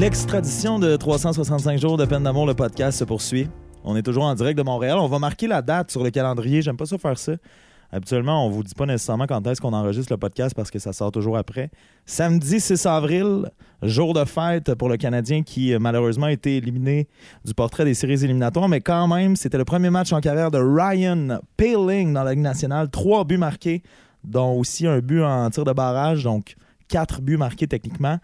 L'extradition de 365 jours de peine d'amour, le podcast se poursuit. On est toujours en direct de Montréal. On va marquer la date sur le calendrier. J'aime pas ça faire ça. Habituellement, on vous dit pas nécessairement quand est-ce qu'on enregistre le podcast parce que ça sort toujours après. Samedi 6 avril, jour de fête pour le Canadien qui euh, malheureusement a été éliminé du portrait des séries éliminatoires, mais quand même, c'était le premier match en carrière de Ryan Paling dans la Ligue nationale. Trois buts marqués, dont aussi un but en tir de barrage, donc quatre buts marqués techniquement.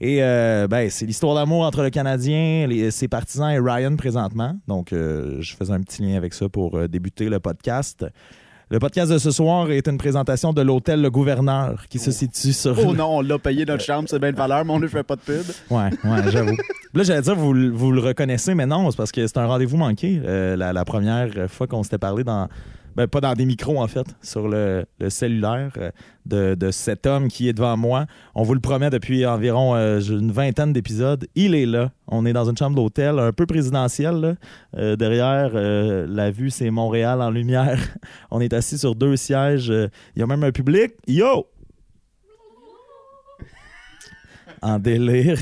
Et euh, ben, c'est l'histoire d'amour entre le Canadien, les- ses partisans et Ryan présentement. Donc, euh, je faisais un petit lien avec ça pour euh, débuter le podcast. Le podcast de ce soir est une présentation de l'hôtel Le Gouverneur qui se situe sur. Oh non, on l'a payé notre chambre, c'est bien de valeur, mais on ne fait pas de pub. Ouais, ouais, j'avoue. Là, j'allais dire, vous, le- vous le reconnaissez, mais non, c'est parce que c'est un rendez-vous manqué. La, la première fois qu'on s'était parlé dans. Ben, pas dans des micros, en fait, sur le, le cellulaire euh, de, de cet homme qui est devant moi. On vous le promet depuis environ euh, une vingtaine d'épisodes. Il est là. On est dans une chambre d'hôtel un peu présidentielle. Euh, derrière, la vue, c'est Montréal en lumière. On est assis sur deux sièges. Il y a même un public. Yo! en délire.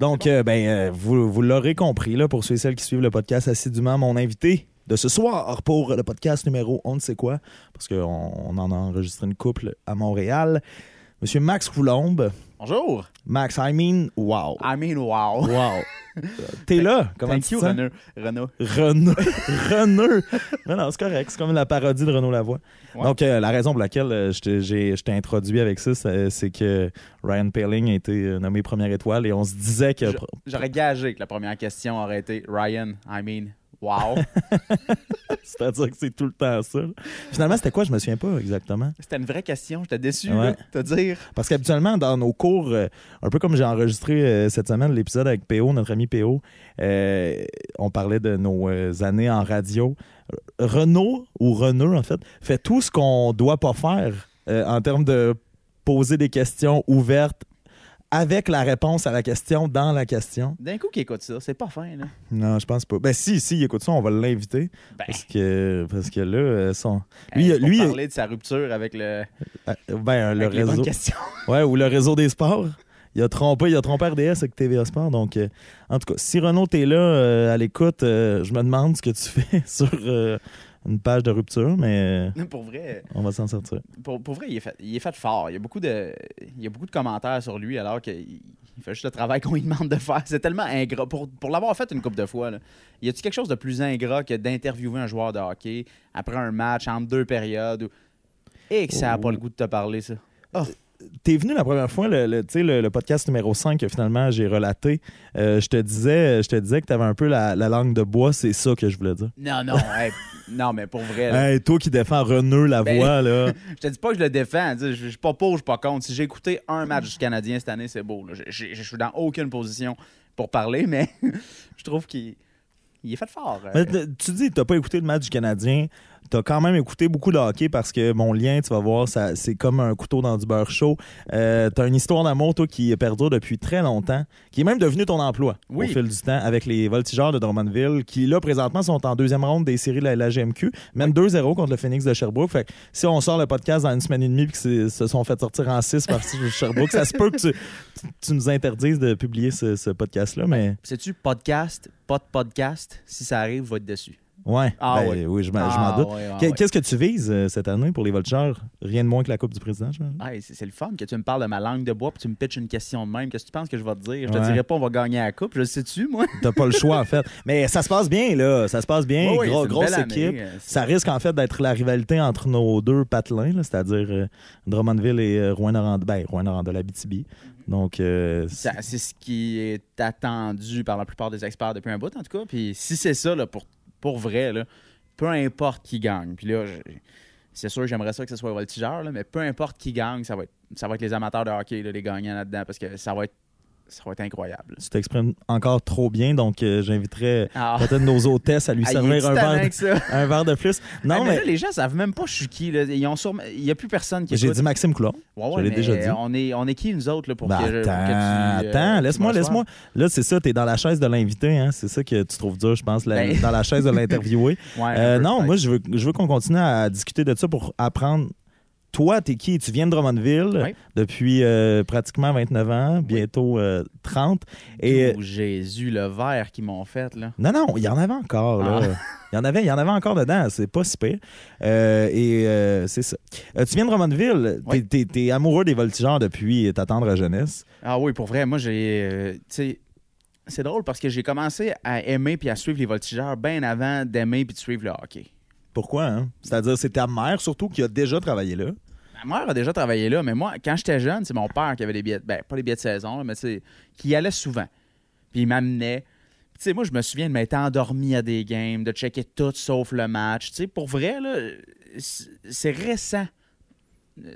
Donc, ben, vous, vous l'aurez compris, là, pour ceux et celles qui suivent le podcast assidûment, mon invité de ce soir pour le podcast numéro on ne sait quoi, parce qu'on on en a enregistré une couple à Montréal. Monsieur Max Coulombe. Bonjour. Max, I mean, wow. I mean, wow. Wow. T'es là? Comment Thank tu you, sens? Renaud. Renaud. Renaud. Renaud. Non, non, c'est correct. C'est comme la parodie de Renaud Lavoie. Ouais. Donc, euh, la raison pour laquelle euh, je t'ai- introduit avec ça, c'est que Ryan Paling a été euh, nommé première étoile et on se disait que. J'aurais gagé que la première question aurait été Ryan, I mean, wow. C'est-à-dire que c'est tout le temps ça. Finalement, c'était quoi? Je me souviens pas exactement. C'était une vraie question, j'étais déçu, Ouais. te dire. Parce qu'habituellement, dans nos cours, euh, un peu comme j'ai enregistré euh, cette semaine l'épisode avec PO, notre ami PO, euh, on parlait de nos années en radio. Renault, ou Renault en fait, fait tout ce qu'on doit pas faire en termes de poser des questions ouvertes avec la réponse à la question dans la question. D'un coup, qui écoute ça, c'est pas fin, là. Non, je pense pas. Ben si, si, il écoute ça, on va l'inviter. Ben, Parce que, parce que là, euh, son... hey, lui, pour lui parler de sa rupture avec le, euh, ben, le avec les bonnes réseau. Ouais, ou le réseau des sports. Il a trompé, il a trompé RDS avec TVA Sport. Donc, euh, en tout cas, si Renaud, t'es là euh, à l'écoute, euh, je me demande ce que tu fais sur une page de rupture, mais pour vrai, on va s'en sortir. pour, pour vrai il, est fait, il est fait fort. Il y, a beaucoup de, il y a beaucoup de commentaires sur lui alors qu'il il fait juste le travail qu'on lui demande de faire. C'est tellement ingrat. Pour, pour l'avoir fait une couple de fois, là, y a-t-il quelque chose de plus ingrat que d'interviewer un joueur de hockey après un match entre deux périodes? ou- Et que ça n'a pas le goût de te parler, ça. T'es venu la première fois, le, le- tu le, le podcast numéro 5 que finalement j'ai relaté. euh, je te disais je te disais que t'avais un peu la, la langue de bois, c'est ça que je voulais dire. Non, non, hey, non, mais pour vrai. là, Hey, toi qui défends Renaud la Ben- voix, là. Je te dis pas que je le défends. tu Je je suis pas pour, je suis pas contre. Si j'ai écouté un match du Canadien cette année, c'est beau. là. Je- Je je suis dans aucune position pour parler, mais je trouve qu'il il est fait fort. euh. Mais tu dis que t'as pas écouté le match du Canadien. T'as quand même écouté beaucoup de hockey parce que mon lien, tu vas voir, ça, c'est comme un couteau dans du beurre chaud. Euh, t'as une histoire d'amour, toi, qui perdure depuis très longtemps, qui est même devenu ton emploi Oui. au fil du temps avec les voltigeurs de Drummondville, qui là, présentement, sont en deuxième ronde des séries de la, la GMQ, même 2-0 contre le Phoenix de Sherbrooke. Fait que si on sort le podcast dans une semaine et demie puis qu'ils se sont fait sortir en 6 par Sherbrooke, ça se peut que tu, tu nous interdises de publier ce, ce podcast-là, mais Sais-tu, podcast, pas de podcast, si ça arrive, va être dessus. Ouais, Ah ben, oui. oui, je m'en Ah, doute. ouais. Qu'est-ce que tu vises euh, cette année pour les Voltigeurs? Rien de moins que la Coupe du Président. Ah, c'est le fun que tu me parles de ma langue de bois puis tu me pitches une question de même. Qu'est-ce que tu penses que je vais te dire? Je te dirais pas on va gagner la coupe. Je le sais-tu, moi? T'as pas le choix, en fait. Mais ça se passe bien, là. Ça se passe bien. Gros- grosse année. équipe. Euh, Ça risque, en fait, d'être la rivalité entre nos deux patelins, c'est-à-dire euh, Drummondville et euh, Rouyn-Noranda. Ben, Rouyn-Noranda, l'Abitibi. Donc, euh, Ça- C'est ce qui est attendu par la plupart des experts depuis un bout, en tout cas. Puis si c'est ça, là, pour, pour vrai, là, peu importe qui gagne. Puis là, c'est sûr, j'aimerais ça que ce soit voltigeur, là, mais peu importe qui gagne, ça va être, ça va être les amateurs de hockey, les gagnants là-dedans, parce que ça va être, ça va être incroyable. tu t'exprimes encore trop bien, donc euh, j'inviterais Ah. peut-être nos hôtesses à lui Ah, servir un verre, ça. un verre de plus. Non, Ah, mais mais, là, les gens savent même pas je suis qui. là. Ils ont sûrement- Il n'y a plus personne qui j'ai dit Maxime Coulon. Ouais, ouais, je l'ai déjà dit. On est, on est qui, nous autres, là, pour Ben, que, pour que attends, tu, euh, attends, tu laisse-moi, laisse-moi. Là, c'est ça, t'es dans la chaise de l'invité, hein? C'est ça que tu trouves dur, je pense, la- Ben. dans la chaise de l'interviewé. Ouais, Euh, non, moi, je veux, je veux qu'on continue à discuter de ça pour apprendre toi, t'es qui? Tu viens de Drummondville Oui. depuis euh, pratiquement 29 ans, bientôt euh, 30. Et, euh, Jésus, le verre qu'ils m'ont fait, là. non, non, il y en avait encore, là. Ah. Il y en avait, il y en avait encore dedans, c'est pas si pire. Euh, et euh, c'est ça. Euh, tu viens de Drummondville, t'es, Oui. t'es- t'es amoureux des voltigeurs depuis ta tendre jeunesse? Ah oui, pour vrai, moi, j'ai. euh, c'est drôle parce que j'ai commencé à aimer puis à suivre les voltigeurs bien avant d'aimer puis de suivre le hockey. Pourquoi, hein? C'est-à-dire, c'est ta mère surtout qui a déjà travaillé là? Ma mère a déjà travaillé là, mais moi, quand j'étais jeune, c'est mon père qui avait des billets, ben, pas les billets de saison, mais sais, qui allait souvent. Puis il m'amenait. Tu sais, moi, je me souviens de m'être endormi à des games, de checker tout sauf le match. Tu sais, pour vrai, là, c'est c'est récent.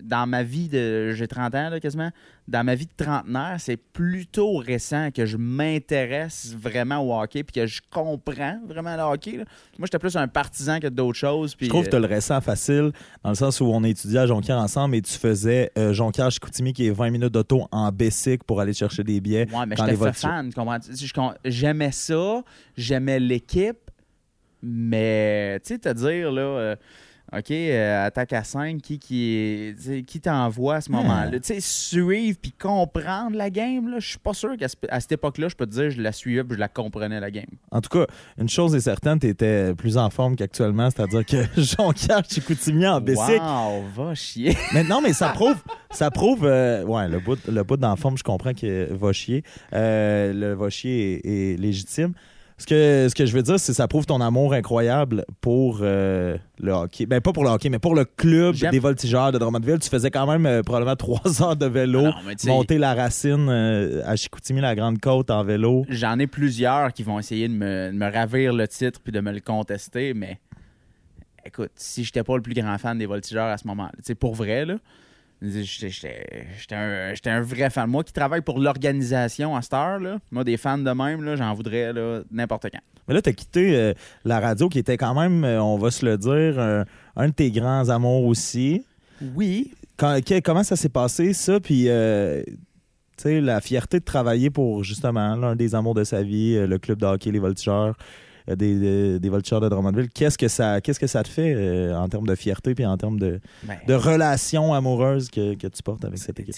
Dans ma vie de. J'ai 30 ans, là, quasiment. Dans ma vie de trentenaire, c'est plutôt récent que je m'intéresse vraiment au hockey puis que je comprends vraiment le hockey. là. Moi, j'étais plus un partisan que d'autres choses. Puis, Je trouve que tu euh, as le récent facile, dans le sens où on étudiait à Jonquière ensemble et tu faisais euh, Jonquière-Chicoutimi qui est 20 minutes d'auto en Bessic pour aller chercher des billets. Ouais, mais j'étais fan, tu? Tu J'aimais ça, j'aimais l'équipe, mais tu sais, te dire, là, euh, OK, euh, attaque à 5, qui, qui, qui t'envoie à ce moment-là? Tu sais, suivre puis comprendre la game, je suis pas sûr qu'à cette époque-là, je peux te dire, je la suivais puis je la comprenais, la game. En tout cas, une chose est certaine, tu étais plus en forme qu'actuellement, c'est-à-dire que Jonquière-Chicoutimi en Bessic. Wow, va chier. Mais non, mais ça prouve, ça prouve, euh, ouais, le bout, le bout d'en forme, je comprends que va chier. Euh, le va chier est, est légitime. Ce que, ce que je veux dire, c'est que ça prouve ton amour incroyable pour euh, le hockey. Ben, pas pour le hockey, mais pour le club J'aime- des voltigeurs de Drummondville. Tu faisais quand même euh, probablement trois heures de vélo, Non, sais, monter la racine euh, à Chicoutimi, la Grande Côte en vélo. J'en ai plusieurs qui vont essayer de me, de me ravir le titre puis de me le contester, mais écoute, si j'étais pas le plus grand fan des voltigeurs à ce moment-là, pour vrai, là, j'étais un, j'étais un vrai fan. Moi qui travaille pour l'organisation à cette heure, là, moi, des fans de même, j'en voudrais n'importe quand. Mais là, tu as quitté euh, la radio qui était quand même, euh, on va se le dire, un, un de tes grands amours aussi. Oui, Quand- que- comment ça s'est passé, ça? Puis, euh, tu sais, la fierté de travailler pour, justement, l'un des amours de sa vie, le club de hockey, les Voltigeurs, des, des, des Voltigeurs de Drummondville. Qu'est-ce que ça, qu'est-ce que ça te fait euh, en termes de fierté puis en termes de, ben, de relations amoureuses que, que tu portes avec cette équipe?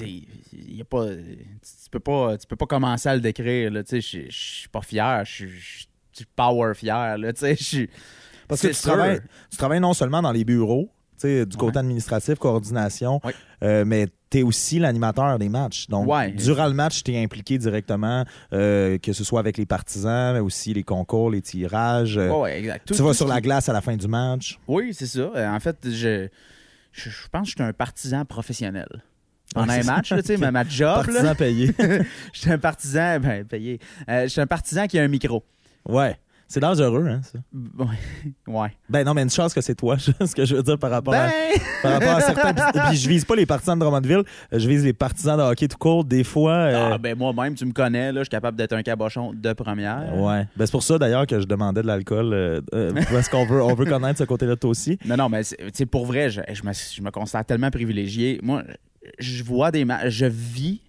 y a pas, tu peux pas, tu peux pas commencer à le décrire. Je suis pas fier, je suis- power fier. là, Parce que tu travailles, tu travailles non seulement dans les bureaux, du côté administratif, coordination, euh, mais tu es aussi l'animateur des matchs. Donc, Ouais. durant le match, tu es impliqué directement, euh, que ce soit avec les partisans, mais aussi les concours, les tirages. euh, exact. Tout- tu vas sur la glace à la fin du match. Oui, c'est ça. Euh, En fait, je, je, je pense que je suis un partisan professionnel. En Ouais, un c'est ça. match, tu sais, ma, ma job, Partisan là, payé. je suis un partisan, ben, payé. Je suis un partisan qui a un micro. ouais. C'est dangereux, hein, ça. Ouais. Ben non, mais une chance que c'est toi, ce que je veux dire par rapport à. Ben, Par rapport à certains. Puis, puis je vise pas les partisans de Drummondville, je vise les partisans de hockey tout court. Des fois. euh, ah, ben moi-même, tu me connais, là, je suis capable d'être un cabochon de première. Ouais. Ben, c'est pour ça d'ailleurs que je demandais de l'alcool. euh, euh, parce qu'on veut, on veut connaître ce côté-là toi aussi. Non, non, mais c'est- pour vrai, je, je me, je me considère tellement privilégié. Moi, je vois des matchs, je vis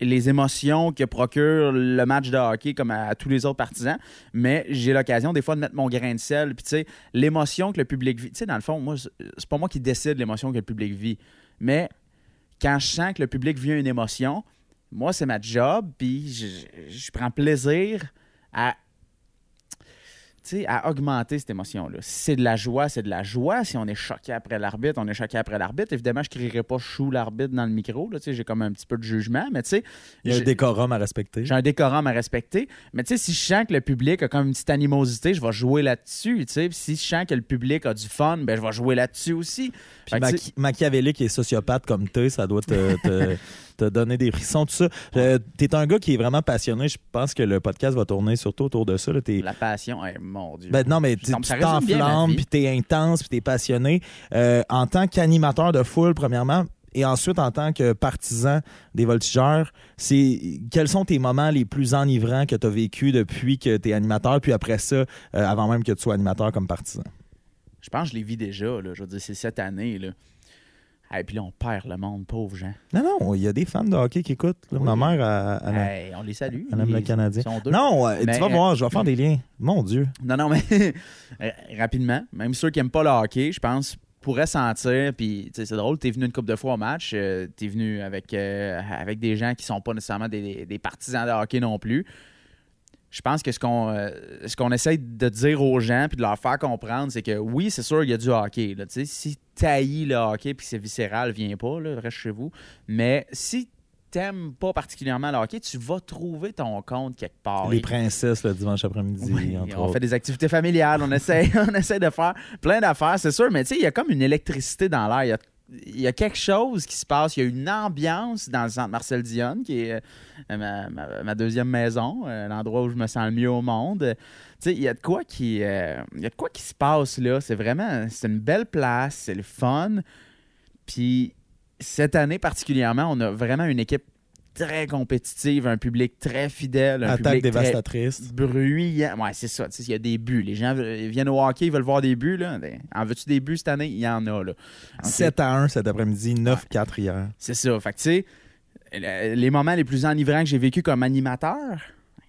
les émotions que procure le match de hockey comme à, tous les autres partisans, mais j'ai l'occasion des fois de mettre mon grain de sel. Puis tu sais, l'émotion que le public vit, tu sais, dans le fond, moi, c'est pas moi qui décide l'émotion que le public vit, mais quand je sens que le public vit une émotion, moi, c'est ma job, puis je, prends plaisir à à augmenter cette émotion-là. Si c'est de la joie, c'est de la joie. Si on est choqué après l'arbitre, on est choqué après l'arbitre. Évidemment, je ne crierai pas chou l'arbitre dans le micro. Tu j'ai comme un petit peu de jugement, mais tu sais, Il y a un décorum à respecter. j'ai un décorum à respecter. Mais tu sais, si je sens que le public a comme une petite animosité, je vais jouer là-dessus. tu Si je sens que le public a du fun, ben je vais jouer là-dessus aussi. Puis tu Maqui- machiavélique et sociopathe comme t'es, ça doit te, te, te donner des frissons, tout ça. Euh, T'es un gars qui est vraiment passionné. Je pense que le podcast va tourner surtout autour de ça. là. La passion, mon Dieu. Ben non, mais tu t'enflammes, puis t'es intense, puis t'es passionné. Euh, en tant qu'animateur de foule, premièrement, et ensuite en tant que partisan des voltigeurs, c'est quels sont tes moments les plus enivrants que tu as vécu depuis que tu es animateur, puis après ça, euh, avant même que tu sois animateur comme partisan? Je pense que je les vis déjà. Là. Je veux dire, c'est cette année. Là. Et puis là, on perd le monde, pauvre gens. Non, non, il y a des fans de hockey qui écoutent. là. Oui. Ma mère, elle, elle- Hey, on les salue. elle aime le Canadien. Non, Mais, tu vas euh, voir, je vais faire des liens. Mon Dieu. Non, non, mais euh, rapidement, même ceux qui n'aiment pas le hockey, je pense, pourrais sentir, puis tu sais, c'est drôle, t'es venu une couple de fois au match, euh, t'es venu avec, euh, avec des gens qui sont pas nécessairement des, des partisans de hockey non plus. Je pense que ce qu'on euh, ce qu'on essaye de dire aux gens puis de leur faire comprendre, c'est que oui, c'est sûr, il y a du hockey. Là, si taillis le hockey puis c'est viscéral, viens pas, là, reste chez vous. Mais si t'aimes pas particulièrement le hockey, tu vas trouver ton compte quelque part. Les princesses le dimanche après-midi, oui, on autres. fait des activités familiales, on essaie, on essaie de faire plein d'affaires, c'est sûr, mais tu sais, il y a comme une électricité dans l'air. Il y a, il y a quelque chose qui se passe, il y a une ambiance dans le centre Marcel Dionne, qui est euh, ma, ma- deuxième maison, euh, l'endroit où je me sens le mieux au monde. Tu sais, il y a de quoi qui, euh, il y a de quoi qui se passe là. C'est vraiment, c'est une belle place, c'est le fun. Puis cette année particulièrement, on a vraiment une équipe très compétitive, un public très fidèle, un Attaque public très dévastatrice. bruyant. Ouais, c'est ça. Tu sais, Il y a des buts. Les gens viennent au hockey, ils veulent voir des buts. Là. Ben, En veux-tu des buts cette année? Il y en a. Là. Ok. 7 à 1 cet après-midi, 9-4 hier. C'est ça. Fait que, tu sais, le- les moments les plus enivrants que j'ai vécu comme animateur,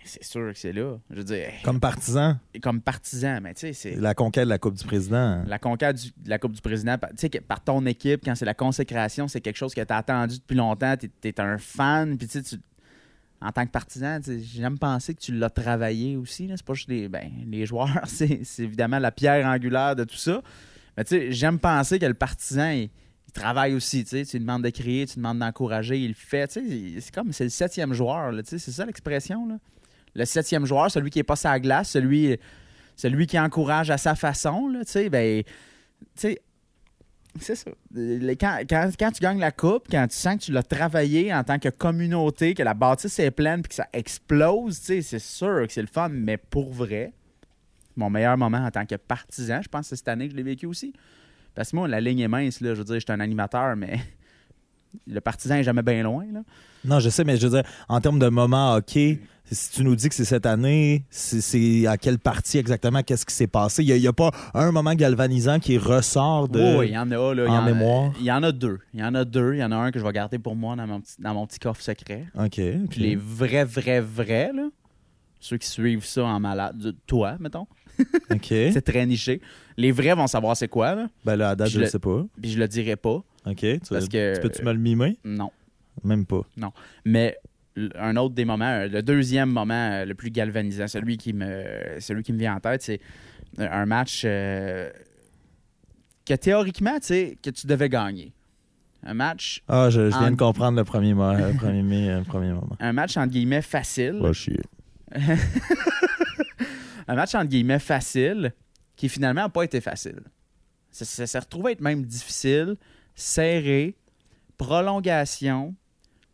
c'est sûr que c'est là. Je veux dire, Comme partisan, comme partisan, mais tu sais, c'est la conquête de la Coupe du Président. la conquête du- de la Coupe du Président. Tu sais, par ton équipe, quand c'est la consécration, c'est quelque chose que tu as attendu depuis longtemps. Tu es, un fan. Puis, tu sais, en tant que partisan, tu sais, j'aime penser que tu l'as travaillé aussi. C'est pas juste les, ben, les joueurs, c'est évidemment la pierre angulaire de tout ça. Mais tu sais, j'aime penser que le partisan, il, il travaille aussi. Tu sais, tu lui demandes de crier, tu lui demandes d'encourager, il le fait. Tu sais, c'est comme, c'est le septième joueur. là, tu sais, C'est ça l'expression. Le septième joueur, celui qui est pas sa glace, celui, celui qui encourage à sa façon. Là, tu sais, ben, tu sais, c'est ça. Quand, quand- quand tu gagnes la coupe, quand tu sens que tu l'as travaillé en tant que communauté, que la bâtisse est pleine puis que ça explose, tu sais, c'est sûr que c'est le fun, mais pour vrai, mon meilleur moment en tant que partisan, je pense que c'est cette année que je l'ai vécu aussi. Parce que moi, la ligne est mince, là. Je veux dire, je suis un animateur, mais le partisan est jamais bien loin, là. Non, je sais, mais je veux dire, en termes de moment hockey, si tu nous dis que c'est cette année, c'est- à quelle partie exactement, qu'est-ce qui s'est passé? Il n'y a, pas un moment galvanisant qui ressort de... Oui, il y en a, là. Il y en mémoire? Il y en a deux. Il y en a deux. Il y en a un que je vais garder pour moi dans mon petit, dans mon petit coffre secret. OK. Puis les vrais, vrais, vrais, là, ceux qui suivent ça en malade, de- toi, mettons, OK. c'est très niché. Les vrais vont savoir c'est quoi, là. Ben là, à date, Je je ne le- sais pas. Puis je le dirai pas. OK. Tu, Parce que- tu peux-tu me le mimer? Non. Même pas. Mais l- un autre des moments, euh, le deuxième moment euh, le plus galvanisant, celui qui me, celui qui me vient en tête, c'est un match euh, que théoriquement, tu sais, que tu devais gagner. Un match, Ah, je, je viens En- de comprendre le premier, mo- le premier, mi- le premier moment. un match entre guillemets facile. Va chier. un match entre guillemets facile qui finalement n'a pas été facile. Ça, ça s'est retrouvé être même difficile, serré, prolongation,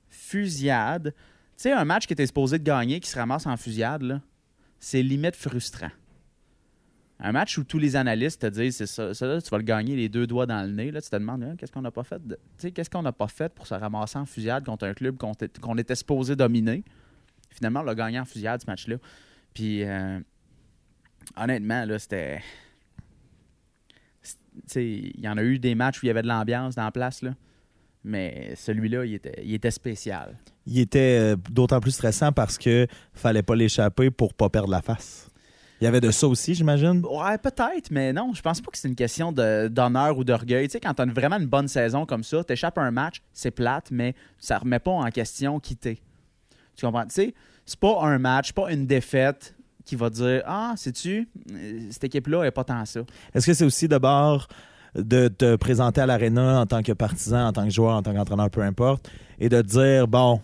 fusillade. Tu sais, un match qui était supposé de gagner qui se ramasse en fusillade, là, c'est limite frustrant. Un match où tous les analystes te disent, c'est ça, tu vas le gagner les deux doigts dans le nez. Là, tu te demandes, hein, qu'est-ce qu'on n'a pas fait? qu'est-ce qu'on pas fait pour se ramasser en fusillade contre un club qu'on était supposé dominer? Finalement, on l'a gagné en fusillade, ce match-là. Puis, euh, honnêtement, là, c'était. Il y en a eu des matchs où il y avait de l'ambiance dans la place, là. Mais celui-là, il était, il était spécial. Il était euh, d'autant plus stressant parce que fallait pas l'échapper pour pas perdre la face. Il y avait de ça aussi, j'imagine? Ouais, peut-être, mais non, je pense pas que c'est une question de- d'honneur ou d'orgueil. Tu sais, quand t'as vraiment une bonne saison comme ça, t'échappes à un match, c'est plate, mais ça remet pas en question qui t'es. Tu comprends? Tu sais, c'est pas un match, pas une défaite qui va dire Ah, sais-tu, euh, cette équipe-là est pas tant ça. Est-ce que c'est aussi d'abord de te présenter à l'aréna en tant que partisan, en tant que joueur, en tant qu'entraîneur, peu importe, et de te dire, bon,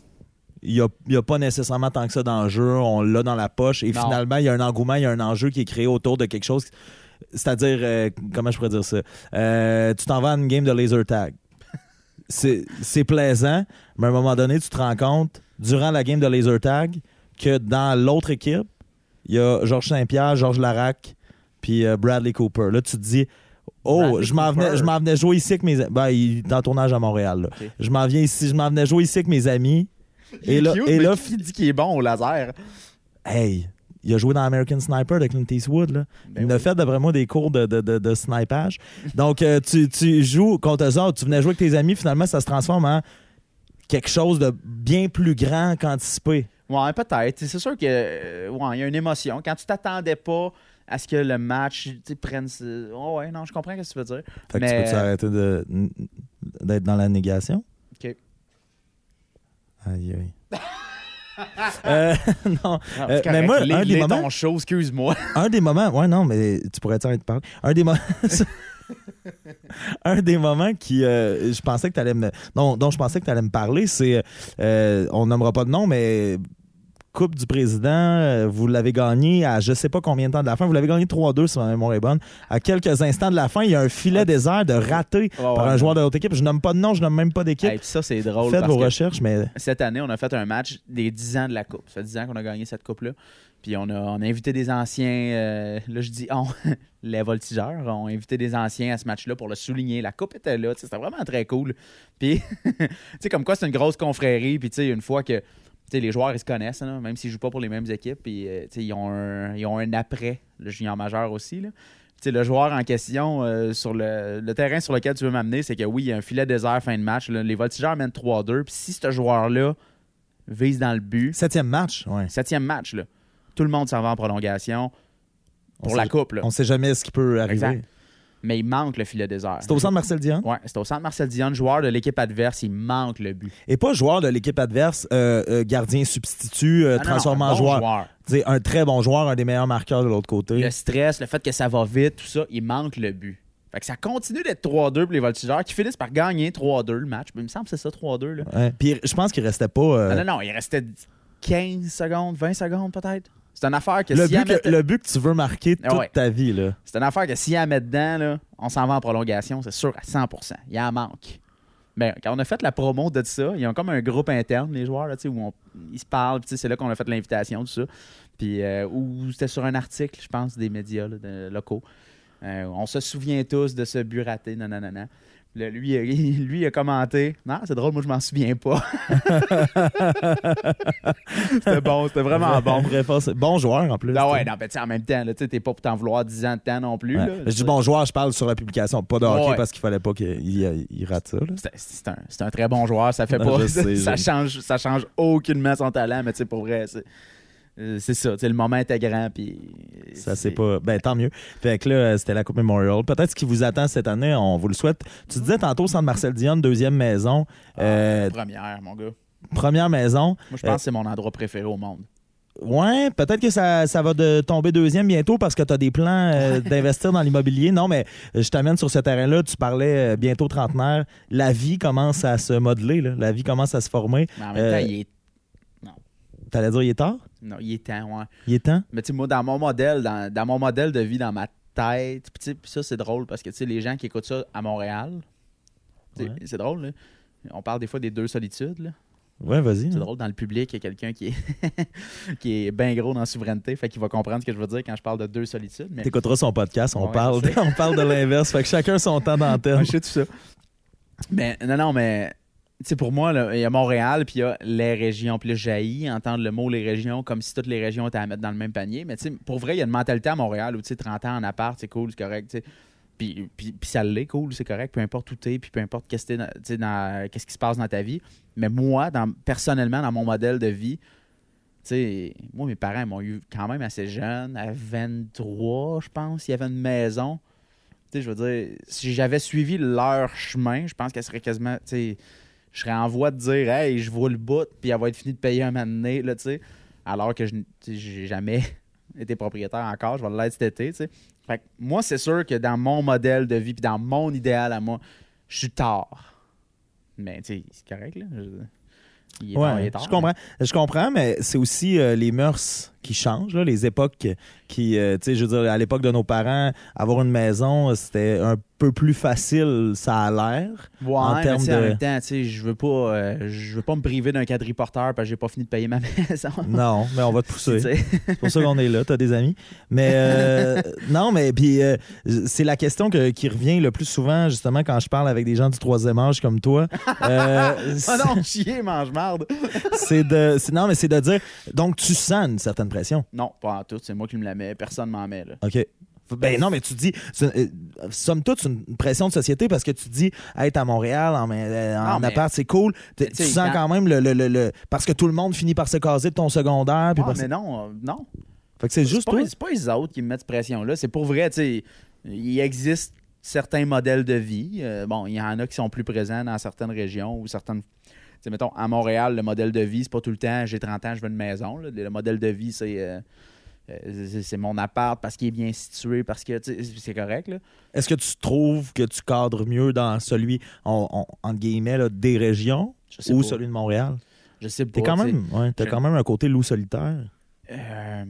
il n'y a, pas nécessairement tant que ça dans le jeu, on l'a dans la poche, et Non. finalement, il y a un engouement, il y a un enjeu qui est créé autour de quelque chose. C'est-à-dire, euh, comment je pourrais dire ça? Euh, tu t'en vas à une game de laser tag. C'est plaisant, mais à un moment donné, tu te rends compte, durant la game de laser tag, que dans l'autre équipe, il y a Georges Saint-Pierre, Georges Larac, puis euh, Bradley Cooper. Là, tu te dis, oh, Bradley je m'en venais, je m'en venais jouer ici avec mes amis. Ben, il est en tournage à Montréal. là. Je m'en viens ici, je m'en venais jouer ici avec mes amis. Et là, et là, qui dit qu'il est bon au laser? hey, il a joué dans American Sniper de Clint Eastwood. Là. Ben il a oui. fait, d'après moi, des cours de, de, de, de snipage. Donc, euh, tu, tu joues contre eux autres, tu venais jouer avec tes amis, finalement, ça se transforme en quelque chose de bien plus grand qu'anticipé. Ouais, peut-être. C'est sûr que euh, ouais, il y a une émotion. Quand tu t'attendais pas à ce que le match prenne. Oh, ouais, non, je comprends ce que tu veux dire. Fait que Mais- tu peux-tu arrêter de- d'être dans la négation? OK. Aïe, aïe. Euh, non, Euh, mais moi, un des moments- show, excuse-moi. un des moments, ouais, non, mais tu pourrais t'en te parler. Un des moments, un des moments qui, euh, je pensais que tu allais me, dont, dont je pensais que tu allais me parler, c'est, on nommera pas de nom, mais Coupe du Président, euh, vous l'avez gagné à je sais pas combien de temps de la fin. Vous l'avez gagné 3-2, si ma mémoire est bonne. À quelques instants de la fin, il y a un filet désert de raté Ouais, par ouais. un joueur de l'autre équipe. Je nomme pas de nom, je nomme même pas d'équipe. Hey, ça, c'est drôle. Faites parce vos recherches, mais Cette année, on a fait un match des 10 ans de la Coupe. Ça fait 10 ans qu'on a gagné cette Coupe-là. Puis on a, on a invité des anciens, euh, là je dis on, les voltigeurs ont invité des anciens à ce match-là pour le souligner. La Coupe était là, c'était vraiment très cool. Puis, tu sais, comme quoi c'est une grosse confrérie. Puis, tu sais, une fois que les joueurs ils se connaissent, là, même s'ils jouent pas pour les mêmes équipes, euh, ils, ont un, ils ont un après, le junior majeur aussi. Là. Le joueur en question euh, sur le, le terrain sur lequel tu veux m'amener, c'est que oui, il y a un filet désert fin de match. là. Les voltigeurs mènent 3-2. Puis si ce joueur-là vise dans le but, septième match, ouais. septième match, là, tout le monde s'en va en prolongation On pour la coupe. Là. On sait jamais ce qui peut arriver. Exact. Mais il manque le filet désert. C'est au centre Marcel Dion. Ouais, c'est au centre Marcel Dion, joueur de l'équipe adverse, il manque le but. Et pas joueur de l'équipe adverse, euh, euh, gardien substitut, euh, Ah bon joueur. Un très bon joueur, un des meilleurs marqueurs de l'autre côté. Le stress, le fait que ça va vite, tout ça, il manque le but. Fait que ça continue d'être 3-2 pour les voltigeurs qui finissent par gagner 3-2 le match. Il me semble que c'est ça, 3-2. Là. Ouais. Puis je pense qu'il restait pas. euh, Non, non, non, il restait 15 secondes, 20 secondes peut-être. C'est une affaire que le, si elle but que, le but que tu veux marquer toute ouais. ta vie, là. C'est une affaire que s'il en met dedans, là, on s'en va en prolongation, c'est sûr à 100%. Il en manque. Mais quand on a fait la promo de ça, ils ont comme un groupe interne, les joueurs, là, où on- ils se parlent. C'est là qu'on a fait l'invitation, tout ça. Puis, euh, ou c'était sur un article, je pense, des médias là, de- locaux. Euh, on se souvient tous de ce but raté, non. Là, lui, il lui, il a commenté. Non, c'est drôle, moi, je m'en souviens pas. c'était bon, c'était vraiment bon. Force. Bon joueur en plus. Ah ouais, non, mais tu sais, en même temps, là, tu sais, t'es pas pour t'en vouloir 10 ans de temps non plus. Ouais. là. Je dis bon joueur, je parle sur la publication, pas de hockey Ouais. parce qu'il fallait pas qu'il il- il rate ça. là. C'est- un, un très bon joueur, ça fait Non, pas. sais, ça, change, ça change aucunement son talent, mais tu sais, pour vrai, c'est euh, c'est ça. sais, Le moment grand, puis. Ça c'est pas. Ben tant mieux. Fait que là, euh, c'était la Coupe Memorial. Peut-être ce qui vous attend cette année, on vous le souhaite. Tu disais tantôt Centre Marcel Dion, deuxième maison. Euh, Première, mon gars. première maison. Moi, je pense que c'est mon endroit préféré au monde. Ouais, peut-être que ça, ça va de tomber deuxième bientôt parce que tu as des plans euh, d'investir dans l'immobilier. Non, mais euh, je t'amène sur ce terrain-là. Tu parlais euh, bientôt trentenaire. La vie commence à se modeler. là. La vie commence à se former. Mais en même Euh, temps, il est. T'allais dire, il est tard? Non, il est temps, ouais. Il est temps? Mais tu sais, moi, dans mon modèle, dans, dans mon modèle de vie, dans ma tête, puis tu sais, puis ça, c'est drôle parce que tu sais, les gens qui écoutent ça à Montréal, Ouais. c'est drôle, là. On parle des fois des deux solitudes, là. Ouais, vas-y. C'est drôle, dans le public, il y a quelqu'un qui est, qui est bien gros dans la souveraineté, fait qu'il va comprendre ce que je veux dire quand je parle de deux solitudes. Mais... T'écouteras son podcast, on, Ouais, parle, on parle de l'inverse. Fait que chacun son temps d'antenne. Je sais tout ça. Mais non, non, mais sais, pour moi, il y a Montréal, puis il y a les régions. Puis là, jaillit entendre le mot les régions comme si toutes les régions étaient à mettre dans le même panier. Mais tu sais, pour vrai, il y a une mentalité à Montréal où tu sais, 30 ans en appart, c'est cool, c'est correct. tu sais. Puis, puis, puis ça l'est, cool, c'est correct, peu importe où t'es, puis peu importe qu'est-ce, dans- qui se passe dans ta vie. Mais moi, personnellement, dans mon modèle de vie, sais, moi, mes parents m'ont eu quand même assez jeune, à 23, je pense, il y avait une maison. Je veux dire, si j'avais suivi leur chemin, je pense qu'elle serait quasiment, je serais en voie de dire, hey, je vois le bout, puis elle va être finie de payer un moment donné, là, tu sais. Alors que je j'ai jamais été propriétaire encore, je vais l'être cet été, tu sais. Fait que moi, c'est sûr que dans mon modèle de vie, puis dans mon idéal à moi, je suis tard. Mais, tu sais, c'est correct, là. Je- il est tard, il Ouais, est tard, je comprends. Je comprends, mais c'est aussi euh, les mœurs qui changent, là, les époques qui, euh, tu sais, je veux dire, à l'époque de nos parents, avoir une maison, c'était un peu plus facile, ça a l'air. Ouais, en mais sais, en de- même temps, tu sais, je veux pas, euh, je veux pas me priver d'un quadriporteur parce que j'ai pas fini de payer ma maison. Non, mais on va te pousser. C'est pour ça qu'on est là, t'as des amis. Mais euh, non, mais puis c'est la question que- qui revient le plus souvent, justement, quand je parle avec des gens du troisième âge comme toi. Ah non, chier, mange-marde. c'est de, non, mais c'est de dire, donc tu sens une certaine pression. Non, pas en tout. C'est moi qui me la mets. Personne m'en met. Là. OK. Ben non, mais tu dis, euh, somme toute, c'est une pression de société parce que tu dis, être à Montréal, en, euh, en Non, mais- appart, c'est cool. Tu sens quand- quand même le, le- le- le- Parce que tout le monde finit par se caser de ton secondaire. Puis Ah, mais non, euh, non. Fait que c'est juste pas, toi. c'est pas les autres qui me mettent cette pression-là. C'est pour vrai, tu sais, il existe certains modèles de vie. Euh, bon, il y en a qui sont plus présents dans certaines régions ou certaines. Sais, mettons, à Montréal, le modèle de vie, c'est pas tout le temps, j'ai 30 ans, je veux une maison. là. Le modèle de vie, c'est. euh, euh, c'est- c'est mon appart parce qu'il est bien situé, parce que c'est correct. Est-ce que tu trouves que tu cadres mieux dans celui, on, on- entre guillemets, là, des régions ou pas. celui de Montréal? Je sais pas. T'es quand même, ouais, je- quand même un côté loup solitaire. Euh,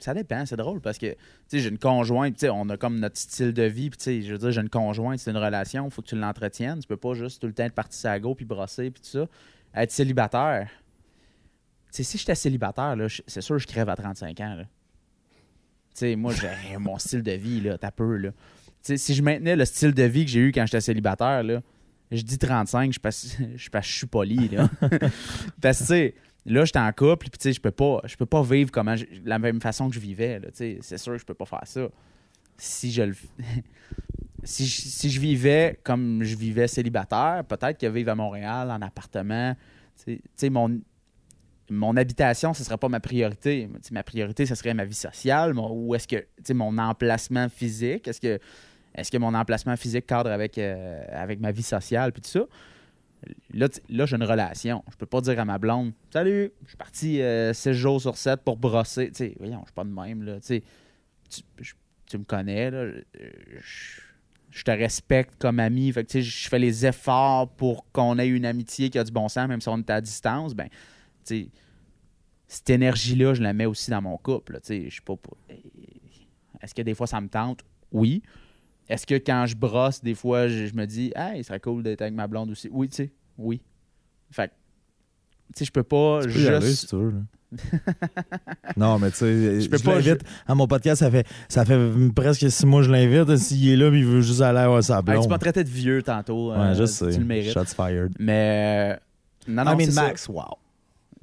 ça dépend, c'est drôle parce que tu j'ai une conjointe, on a comme notre style de vie, puis je veux dire, j'ai une conjointe, c'est une relation, il faut que tu l'entretiennes. Tu peux pas juste tout le temps être parti à go puis brosser puis tout ça. Être célibataire. Tu sais, si j'étais célibataire, c'est sûr que je crève à 35 ans. là. Tu sais, moi, j'ai mon style de vie, là, t'as peu, là. Tu sais, si je maintenais le style de vie que j'ai eu quand j'étais célibataire, là, je dis 35, je passe, je je suis poli, là. Parce que, tu sais, là, j'étais en couple, puis, tu sais, je peux pas, je peux pas vivre comment je- la même façon que je vivais, c'est sûr que je peux pas faire ça. Si je si, si je vivais comme je vivais célibataire, peut-être que vivre à Montréal, en appartement, tu sais- mon. Mon habitation, ce serait pas ma priorité. Ma priorité, ce serait ma vie sociale. ou est-ce que, mon emplacement physique, est-ce que, est-ce que mon emplacement physique cadre avec, euh, avec ma vie sociale, puis tout ça? Là, là j'ai une relation. Je peux pas dire à ma blonde Salut, je suis parti 6 jours sur 7 pour brosser. Tu sais, voyons, je suis pas de même. Là. Tu, sais, tu, me connais, là. Je, te respecte comme ami. Fait que, sais, je fais les efforts pour qu'on ait une amitié qui a du bon sens, même si on est à distance. Ben, sais, cette énergie-là, je la mets aussi dans mon couple. sais, je suis pas. pour- Est-ce que des fois ça me tente? Oui. Est-ce que quand je brosse, des fois, je, je me dis, ah, il serait cool d'être avec ma blonde aussi? Oui, tu sais, oui. Fait que, tu sais, je peux pas Tu peux juste. là. non, mais tu sais, je, peux pas, l'invite à mon podcast. Ça fait, ça fait presque six mois que je l'invite. S'il est là, puis il veut juste aller à sa Hey, blonde. tu m'as traité de vieux tantôt. ouais, euh, je tu- sais. Tu le mérites. Shots fired. Mais. euh, Non, non, I mean. Max, wow.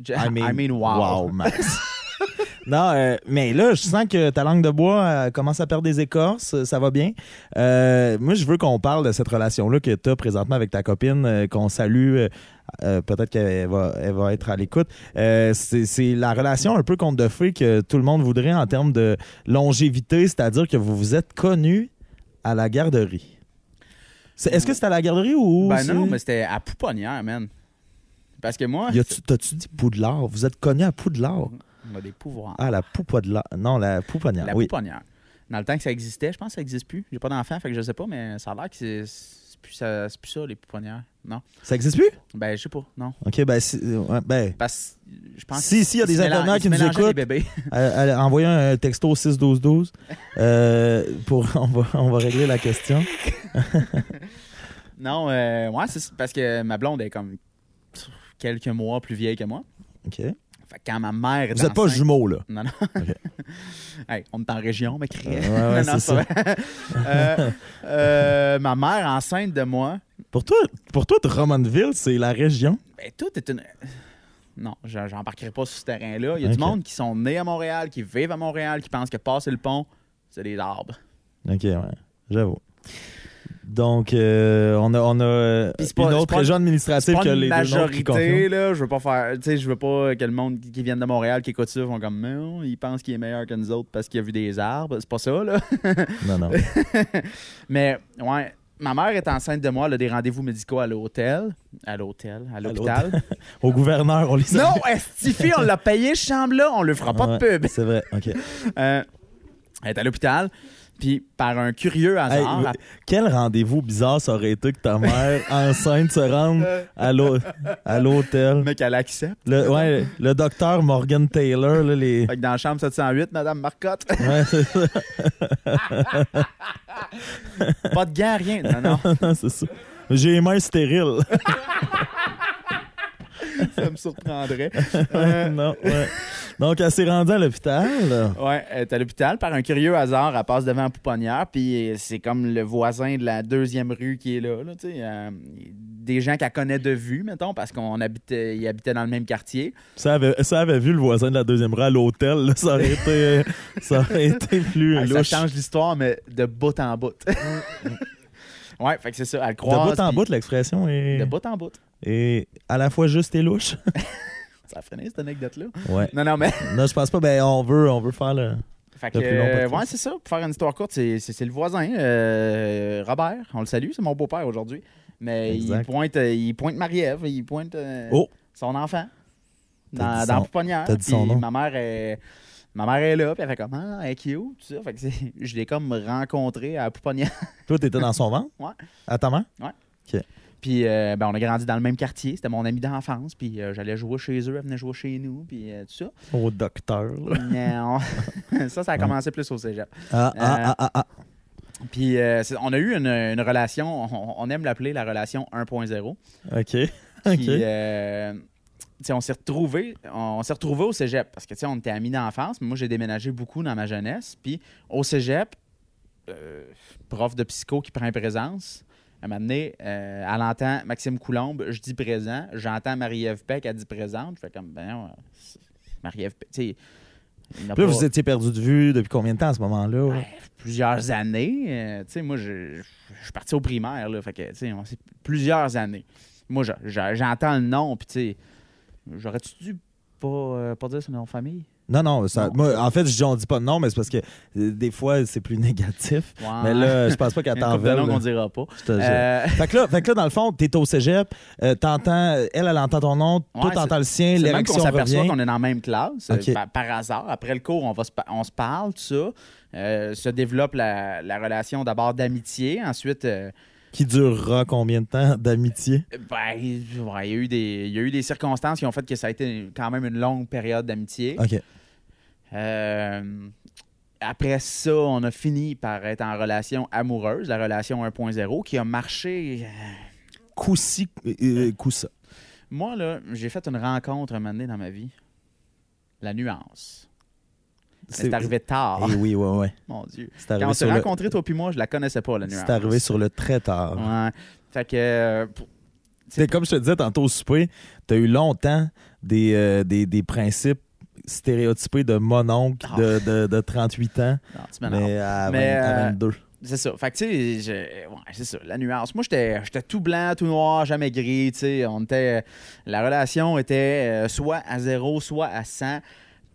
Je- I mean, wow. Max. non, euh, mais là, je sens que ta langue de bois euh, commence à perdre des écorces. euh, Ça va bien. Euh, moi, je veux qu'on parle de cette relation-là que tu as présentement avec ta copine, qu'on salue. Peut-être qu'elle va, elle va être à l'écoute. C'est la relation un peu conte de fées que tout le monde voudrait en termes de longévité, c'est-à-dire que vous vous êtes connus à la garderie. Est-ce que c'était à la garderie ou. Ben non, mais c'était à Pouponnière, man. Parce que moi, T'as-tu dit Poudlard? Vous êtes connus à Poudlard? On a des pouvoirs. Ah, la pouponnière. Non, la pouponnière. La oui. pouponnière. Dans le temps que ça existait, je pense que ça n'existe plus. J'ai pas d'enfant, fait que je sais pas, mais ça a l'air que c'est plus ça, plus ça, les pouponnières. Non. Ça existe plus? Ben, je sais pas, non. OK, ben, ouais, ben Parce je pense Si, si, il y a des ils qui nous écoutent. euh, envoyez un texto au 6-12-12 euh, pour on va, on va régler la question. non, euh, ouais, c'est parce que ma blonde est comme quelques mois plus vieille que moi. OK. Fait que quand ma mère est Vous n'êtes pas jumeaux, là. Non, non. Hey, on est en région, mais ouais, Non, ça. Euh, euh, ma mère enceinte de moi, Pour toi, pour toi, Drummondville, c'est la région? ben, tout est une. Non, je- j'embarquerai pas sur ce terrain-là. Il y a du monde qui sont nés à Montréal, qui vivent à Montréal, qui pensent que passer le pont, c'est des arbres. OK, ouais. J'avoue. Donc, euh, on a, on a pas- une autre région administrative pas que les deux majorité, confirment. là. Je veux pas faire. Tu sais, je veux pas que le monde qui qui vient de Montréal, qui écoute ça, font comme, non, il pense qu'il est meilleur que nous autres parce qu'il a vu des arbres. C'est pas ça, là. Non, non. Mais, ouais, ma mère est enceinte de moi, elle a des rendez-vous médicaux à l'hôtel. À l'hôtel, à l'hôpital. Au gouverneur, on les non, Estifi, on l'a payé, chambre-là, on lui fera pas de pub. C'est vrai, OK. Euh, elle est à l'hôpital, puis par un curieux hasard, Hey, Quel rendez-vous bizarre ça aurait été que ta mère enceinte se rende à l'hô- à l'hôtel. mais qu'elle accepte. Le, ouais, le docteur Morgan Taylor, là, les. Fait que dans la chambre 708, Madame Marcotte, Ouais, c'est ça. pas de gants, rien. Non, non, c'est ça. J'ai les mains stériles. ça me surprendrait. Euh, non, ouais. Donc, elle s'est rendue à l'hôpital. Ouais, elle est à l'hôpital. Par un curieux hasard, elle passe devant la pouponnière, puis c'est comme le voisin de la deuxième rue qui est là. euh, des gens qu'elle connaît de vue, mettons, parce qu'on habitait, ils habitaient dans le même quartier. Ça avait, ça avait vu le voisin de la deuxième rue à l'hôtel. Ça aurait été, ça aurait été plus Hey, ça change l'histoire, mais de bout en bout. ouais, fait que c'est ça. Elle De croise. bout en bout, l'expression est, De bout en bout. Est à la fois juste et louche. Ça a freiné cette anecdote-là. Ouais. Non, non, mais. Non, je pense pas. Ben, on veut, on veut faire le. Fait que, euh, ouais, c'est ça. Pour faire une histoire courte, c'est, le voisin, euh, Robert. On le salue, c'est mon beau-père aujourd'hui. Mais il pointe, euh, il pointe Marie-Ève, il pointe euh, Oh! son enfant dans, dans pouponnière. t'as dit son nom. Ma mère est. Ma mère est là, puis elle fait comme Ah, elle est cute, tout ça. Fait que je l'ai comme rencontré à pouponnière. Toi, t'étais dans son ventre? Ouais. À ta mère? Puis euh, ben, on a grandi dans le même quartier. C'était mon ami d'enfance. Puis euh, j'allais jouer chez eux, elle venait jouer chez nous, puis euh, tout ça. Au docteur, là. Non. ça, ça a commencé plus au cégep. Ah, ah, ah, ah, ah. Puis on a eu une, une relation, on, on aime l'appeler la relation 1.0. OK. Puis OK. euh, tu sais, on s'est retrouvés, on s'est retrouvés au cégep parce que tu sais, on était amis d'enfance. mais Moi, j'ai déménagé beaucoup dans ma jeunesse. Puis au cégep, euh, prof de psycho qui prend présence. Elle m'a donné, euh, elle entend Maxime Coulombe, je dis présent. J'entends Marie-Ève Peck, elle dit présente. Je fais comme, ben, Marie-Ève Peck, tu sais. là, pas- vous étiez perdu de vue depuis combien de temps à ce moment-là? Ouais, plusieurs années. Euh, tu sais, moi, je, suis parti au primaire, là. Fait que, tu sais, c'est plusieurs années. Moi, je- je- j'entends le nom, puis tu sais, j'aurais-tu dû pas, euh, pas dire son nom de famille? Non, non, ça, Non. moi, en fait, je dis on dit pas de nom, mais c'est parce que euh, des fois, c'est plus négatif. Mais là, je pense pas une t'en qu'on dira pas. Je te jure. Euh, Fait que, là, fait que là, dans le fond, t'es au cégep, euh, t'entends, elle, elle entend ton nom, toi, Ouais, t'entends le sien, l'érection qu'on s'aperçoit revient. qu'on est dans la même classe, euh, par, par hasard. Après le cours, on, va se, on se parle, tout ça. Se développe la, la relation d'abord d'amitié. Ensuite, Qui durera combien de temps d'amitié? ben, ouais, il y a eu des, il y a eu des circonstances qui ont fait que ça a été quand même une longue période d'amitié. OK. Euh, après ça, on a fini par être en relation amoureuse, la relation 1.0, qui a marché. euh, Coup-ci, euh. Moi, là, j'ai fait une rencontre un moment donné dans ma vie. La nuance. C'est arrivé tard. Eh oui, ouais, ouais. Mon Dieu. Quand on s'est le... rencontrés, toi puis moi, je la connaissais pas, la nuance. c'est arrivé sur le très tard. Ouais. Fait que. euh, pour- C'est comme je te disais tantôt au souper, t'as eu longtemps des, euh, des, des principes stéréotypés de mon oncle Ah. de, de, de 38 ans, non, tu mais à, Mais, 20 à euh, 22. C'est ça. Fait que, tu sais, ouais, c'est ça, la nuance. Moi, j'étais j'étais tout blanc, tout noir, jamais gris, tu sais. On était... La relation était euh, soit à zéro, soit à 100.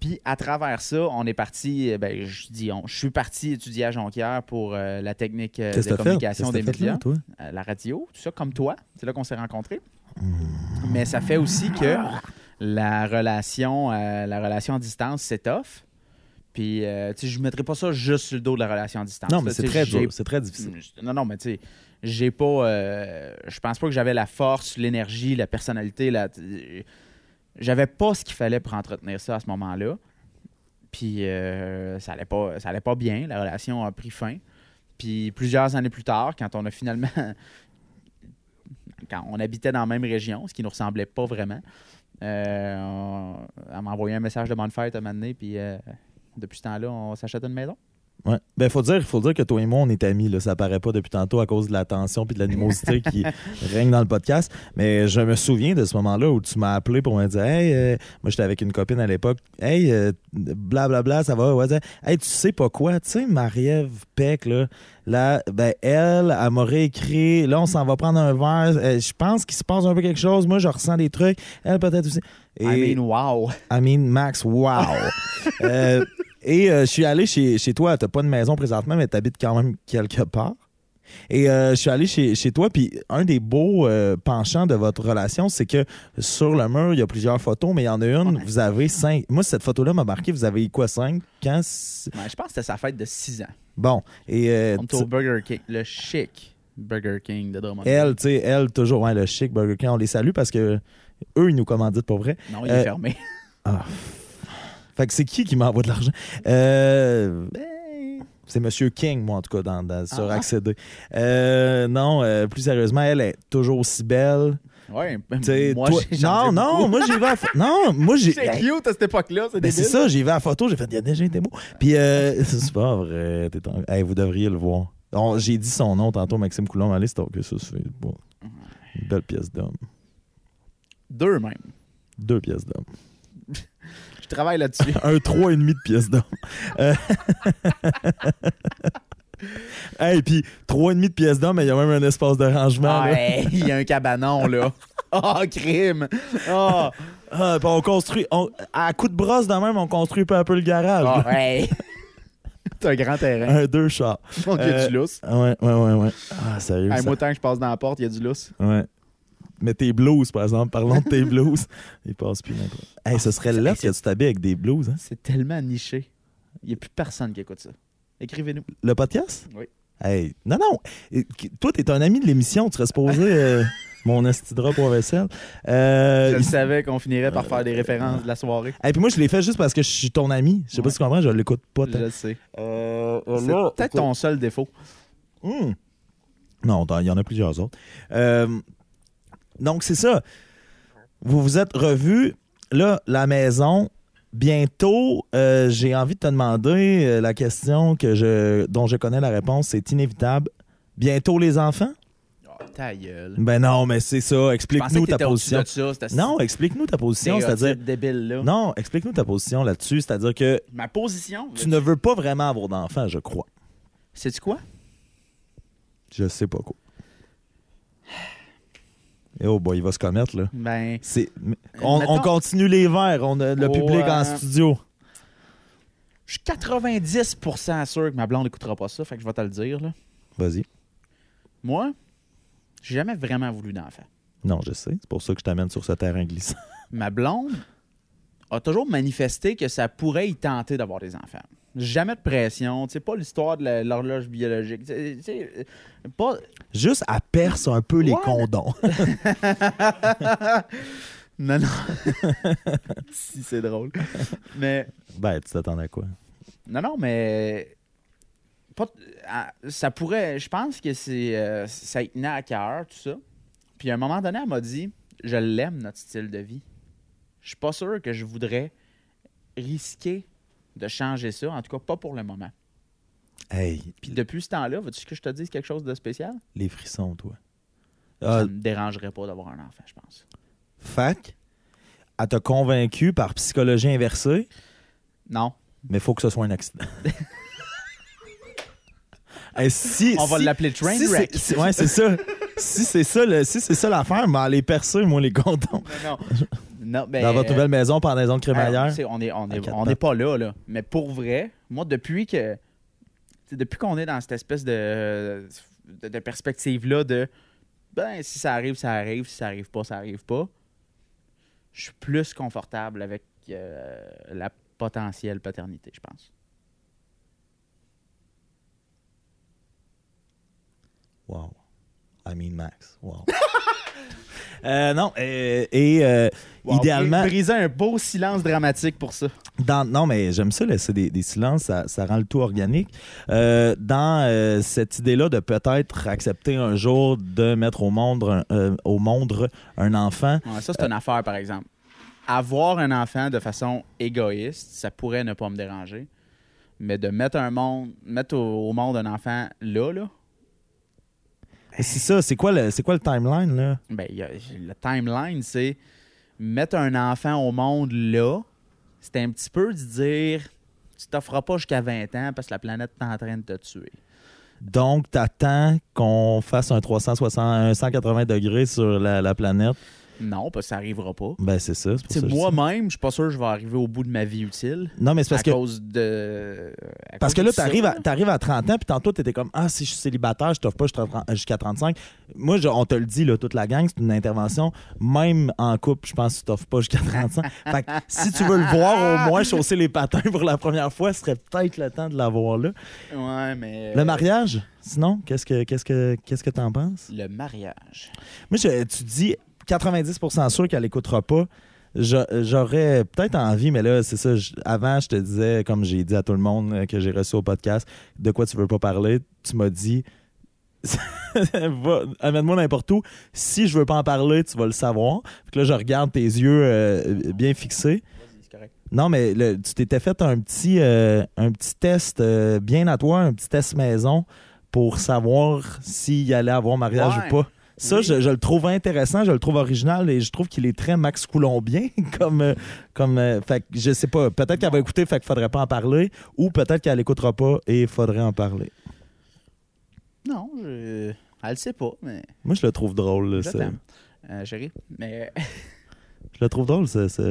Puis, à travers ça, on est parti, euh, ben, je dis on, je suis parti étudier à Jonquière pour euh, la technique euh, de communication des médias, euh, la radio, tout ça, comme toi. C'est là qu'on s'est rencontrés. Hmm. Mais ça fait aussi que la relation, la relation à distance s'étoffe. Puis, euh, tu sais, je ne mettrai pas ça juste sur le dos de la relation à distance. Non, mais c'est très dur, c'est très difficile. non, non, mais tu sais, j'ai pas. euh, je pense pas que j'avais la force, l'énergie, la personnalité. La, j'avais pas ce qu'il fallait pour entretenir ça à ce moment-là. Puis euh, ça allait pas, ça allait pas bien. La relation a pris fin. Puis plusieurs années plus tard, quand on a finalement. quand on habitait dans la même région, ce qui nous ressemblait pas vraiment, euh, on- elle m'a envoyé un message de bonne fête à un moment donné, puis euh, depuis ce temps-là, on s'achète une maison. Ouais. Ben, faut dire, faut dire que toi et moi, on est amis. Là. Ça paraît pas depuis tantôt à cause de la tension puis de l'animosité qui règne dans le podcast. Mais je me souviens de ce moment-là où tu m'as appelé pour me dire Hey, euh, moi, j'étais avec une copine à l'époque. Hey, euh, blablabla, ça va? Ouais, hey, tu sais pas quoi? Tu sais, Marie-Ève Peck, là, là, ben, elle, elle m'a réécrit. Là, on s'en va prendre un verre. Euh, je pense qu'il se passe un peu quelque chose. Moi, je ressens des trucs. Elle, peut-être aussi. Et- I mean, wow! I mean, Max, wow! Euh, et euh, je suis allé chez, chez toi. T'as pas de maison présentement, mais t'habites quand même quelque part. Et euh, je suis allé chez, chez toi, puis un des beaux euh, penchants de votre relation, c'est que sur le mur, il y a plusieurs photos, mais il y en a une, vous avez cinq. Moi, cette photo-là m'a marqué, vous avez quoi, cinq? Quand? Ouais, je pense que c'était sa fête de 6 ans. Bon. Et euh, On était au Burger King, le chic Burger King de Drummond. elle, tu sais, elle, toujours, ouais, le chic Burger King, on les salue parce que eux, ils nous commanditent pour vrai. Non, il Euh, est fermé. Ah. Fait que c'est qui qui m'envoie de l'argent? Euh, C'est Monsieur King, moi, en tout cas, dans, dans- sur Ah. Accéder. Euh, non, euh, plus sérieusement, elle est toujours aussi belle. Ouais, moi, toi- non, non, moi, j'y vais à Non, moi, j'ai. C'est cute à cette époque-là, c'est ben, c'est ça, j'y vais à la photo, j'ai fait, il y a déjà été beau. Puis, euh, c'est pas vrai. t'es en- Hey, vous devriez le voir. J'ai dit son nom tantôt, Maxime Coulomb. Allez, c'est que ça, c'est bon. Une belle pièce d'homme. Deux même. Deux pièces d'homme. Travaille là-dessus. un 3,5 de pièces d'or. Euh... hey, puis 3,5 de pièces d'or, mais il y a même un espace de rangement. il y a un cabanon, là. Ah, crime! Ah, puis on construit. on- à coup de brosse de même, on construit peu à peu le garage. T'as un grand terrain. Un, deux chars. Donc, il y a Euh, du lousse. Ah Ouais, ouais, ouais, ouais. Ah, sérieux. Hey, ça- moi, tant que je passe dans la porte, il y a du lousse. Ouais. Mais tes blues, par exemple, parlons de tes blues. Ils passent plus n'importe. Hey, ce serait Ah, là que tu t'habilles avec des blues, hein? C'est tellement niché. Il n'y a plus personne qui écoute ça. Écrivez-nous. Le podcast? Oui. Hey, non, non. Et- Toi, t'es un ami de l'émission. Tu serais supposé euh, mon astidra pour vaisselle. Euh, Je le il- savais qu'on finirait par faire des références de la soirée. Hey, puis moi, je l'ai fait juste parce que je suis ton ami. Je sais pas si tu comprends, je l'écoute pas. Je le sais. Euh, C'est peut-être ton seul défaut. Hmm. Non, il y en a plusieurs autres. Donc, c'est ça. Vous vous êtes revus. Là, la maison. Bientôt, euh, j'ai envie de te demander euh, la question que je, dont je connais la réponse. C'est inévitable. Bientôt les enfants? Oh, ta gueule. Ben non, mais c'est ça. Explique-nous que ta position. ça. Non, explique-nous ta position. C'est-à-dire. débile, là. Non, explique-nous ta position là-dessus. C'est-à-dire que Ma position, tu ne veux pas vraiment avoir d'enfants, je crois. Sais-tu quoi? Je sais pas quoi. Et oh boy, il va se commettre, là. Ben, C'est, on, Mettons- on continue les verres, on a le Oh, public en euh, studio. je suis 90% sûr que ma blonde n'écoutera pas ça, fait que je vais te le dire, là. Vas-y. Moi, j'ai jamais vraiment voulu d'enfant. Non, je sais. C'est pour ça que je t'amène sur ce terrain glissant. Ma blonde a toujours manifesté que ça pourrait y tenter d'avoir des enfants. Jamais de pression, tu sais, pas l'histoire de l'horloge biologique. Pas, Juste, à perce un peu les condons. Non, non. si, c'est drôle. Mais, ben, tu t'attendais à quoi? non, non, mais. Pas, ça pourrait. Je pense que c'est. euh, ça y tenait à cœur, tout ça. Puis à un moment donné, elle m'a dit Je l'aime, notre style de vie. Je suis pas sûr que je voudrais risquer de changer ça, en tout cas pas pour le moment. Hey, Puis depuis ce temps-là, veux-tu que je te dise quelque chose de spécial? les frissons, toi. Ça Ah, me dérangerait pas d'avoir un enfant, je pense. fac, elle t'a convaincu par psychologie inversée, Non. mais faut que ce soit un accident. Hey, si, On va si- l'appeler si c'est- si- ouais, c'est ça. si c'est ça, le- si c'est ça l'affaire, mais les percer, moi, les condons. Non, non. Non, ben, Dans votre nouvelle maison, pendaison de crémaillère? Alors, tu sais, on est, on est, on n'est pas là, là. Mais pour vrai, moi, depuis que. Depuis qu'on est dans cette espèce de, de, de perspective-là de. Ben, si ça arrive, ça arrive. Si ça arrive pas, ça arrive pas. Je suis plus confortable avec euh, la potentielle paternité, je pense. Wow. I mean Max. Wow. Euh, non, euh, et euh, idéalement, Briser un beau silence dramatique pour ça. dans, non, mais j'aime ça laisser des, des silences, ça, ça rend le tout organique. Euh, dans euh, cette idée-là de peut-être accepter un jour de mettre au monde un, euh, au monde un enfant, Ouais, ça, c'est une affaire, par exemple. Avoir un enfant de façon égoïste, ça pourrait ne pas me déranger. Mais de mettre un monde, mettre au, au monde un enfant là, là, c'est ça, c'est quoi le, c'est quoi le timeline là? Ben, il y a- le timeline, c'est mettre un enfant au monde là, c'est un petit peu de dire tu t'offres pas jusqu'à 20 ans parce que la planète est en train de te tuer. Donc, t'attends qu'on fasse un 360, un 180 degrés sur la, la planète? Non, parce que ça arrivera pas. Ben, c'est ça. Tu. Moi-même, je suis pas sûr que je vais arriver au bout de ma vie utile. Non, mais c'est parce à que cause de. à Parce cause que là, de ça, t'arrives à, là. t'arrives à 30 ans, puis tantôt, t'étais comme Ah, si je suis célibataire, je t'offre pas jusqu'à 30 jusqu'à 35. Moi, je- on te le dit, là, toute la gang, c'est une intervention. Même en couple, je pense que tu t'offres pas jusqu'à 35. fait que si tu veux le voir, au moins, chausser les patins pour la première fois, ce serait peut-être le temps de l'avoir là. Ouais, mais. Le mariage, sinon, qu'est-ce que qu'est-ce que qu'est-ce que t'en penses? Le mariage. Moi, je- tu dis 90% sûr qu'elle écoutera pas. J'aurais peut-être envie, mais là, c'est ça. je- avant, je te disais, comme j'ai dit à tout le monde euh, que j'ai reçu au podcast, de quoi tu veux pas parler? Tu m'as dit, amène-moi n'importe où. Si je veux pas en parler, tu vas le savoir. Là, je regarde tes yeux euh, bien fixés. Non, mais le- tu t'étais fait un petit, euh, un petit test euh, bien à toi, un petit test maison pour savoir s'il allait avoir mariage Ouais. ou pas. Ça, Oui. je, je le trouve intéressant, je le trouve original et je trouve qu'il est très Max Coulomb-bien comme. euh, comme euh, fait je sais pas. Peut-être qu'elle va écouter, fait qu'il faudrait pas en parler, ou peut-être qu'elle écoutera pas et il faudrait en parler. Non, je. Elle le sait pas, mais. Moi, je le trouve drôle. ça. euh, chérie. Mais Je le trouve drôle, ça. ça.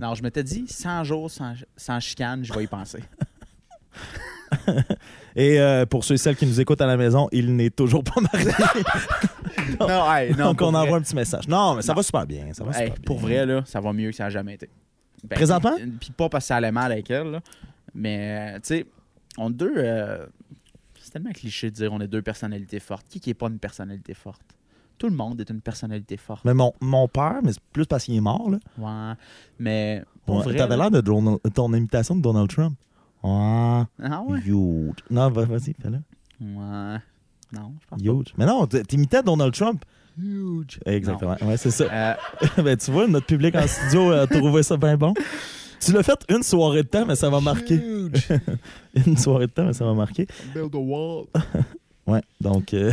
non, je m'étais dit 100 jours sans, sans chicane, je vais y penser. Et euh, pour ceux et celles qui nous écoutent à la maison, il n'est toujours pas marié. non, hey, non, Donc, on vrai. envoie un petit message. Non, mais ça Non. va super bien. Ça va Hey, super bien. pour vrai, là, ça va mieux que ça n'a jamais été. Ben, Présentement? Puis pas parce que ça allait mal avec elle, là, mais euh, tu sais, on est deux. euh, c'est tellement cliché de dire on est deux personnalités fortes. Qui qui est pas une personnalité forte? Tout le monde est une personnalité forte. Mais mon, mon père, mais c'est plus parce qu'il est mort, là. Ouais. Mais vrai. T'avais l'air de Donald- ton imitation de Donald Trump. Ouais. Ah ouais? Huge. Non, va- vas-y, fais-le. Ouais. Non, je pense pas. Huge. Mais non, t'imitais Donald Trump. Huge. Exactement. Ouais, c'est ça. Euh, ben, tu vois, notre public en studio a trouvé ça bien bon. Tu l'as fait une soirée de temps, mais ça va marquer. Huge. Une soirée de temps, mais ça va marquer. Build a wall. Ouais, donc euh,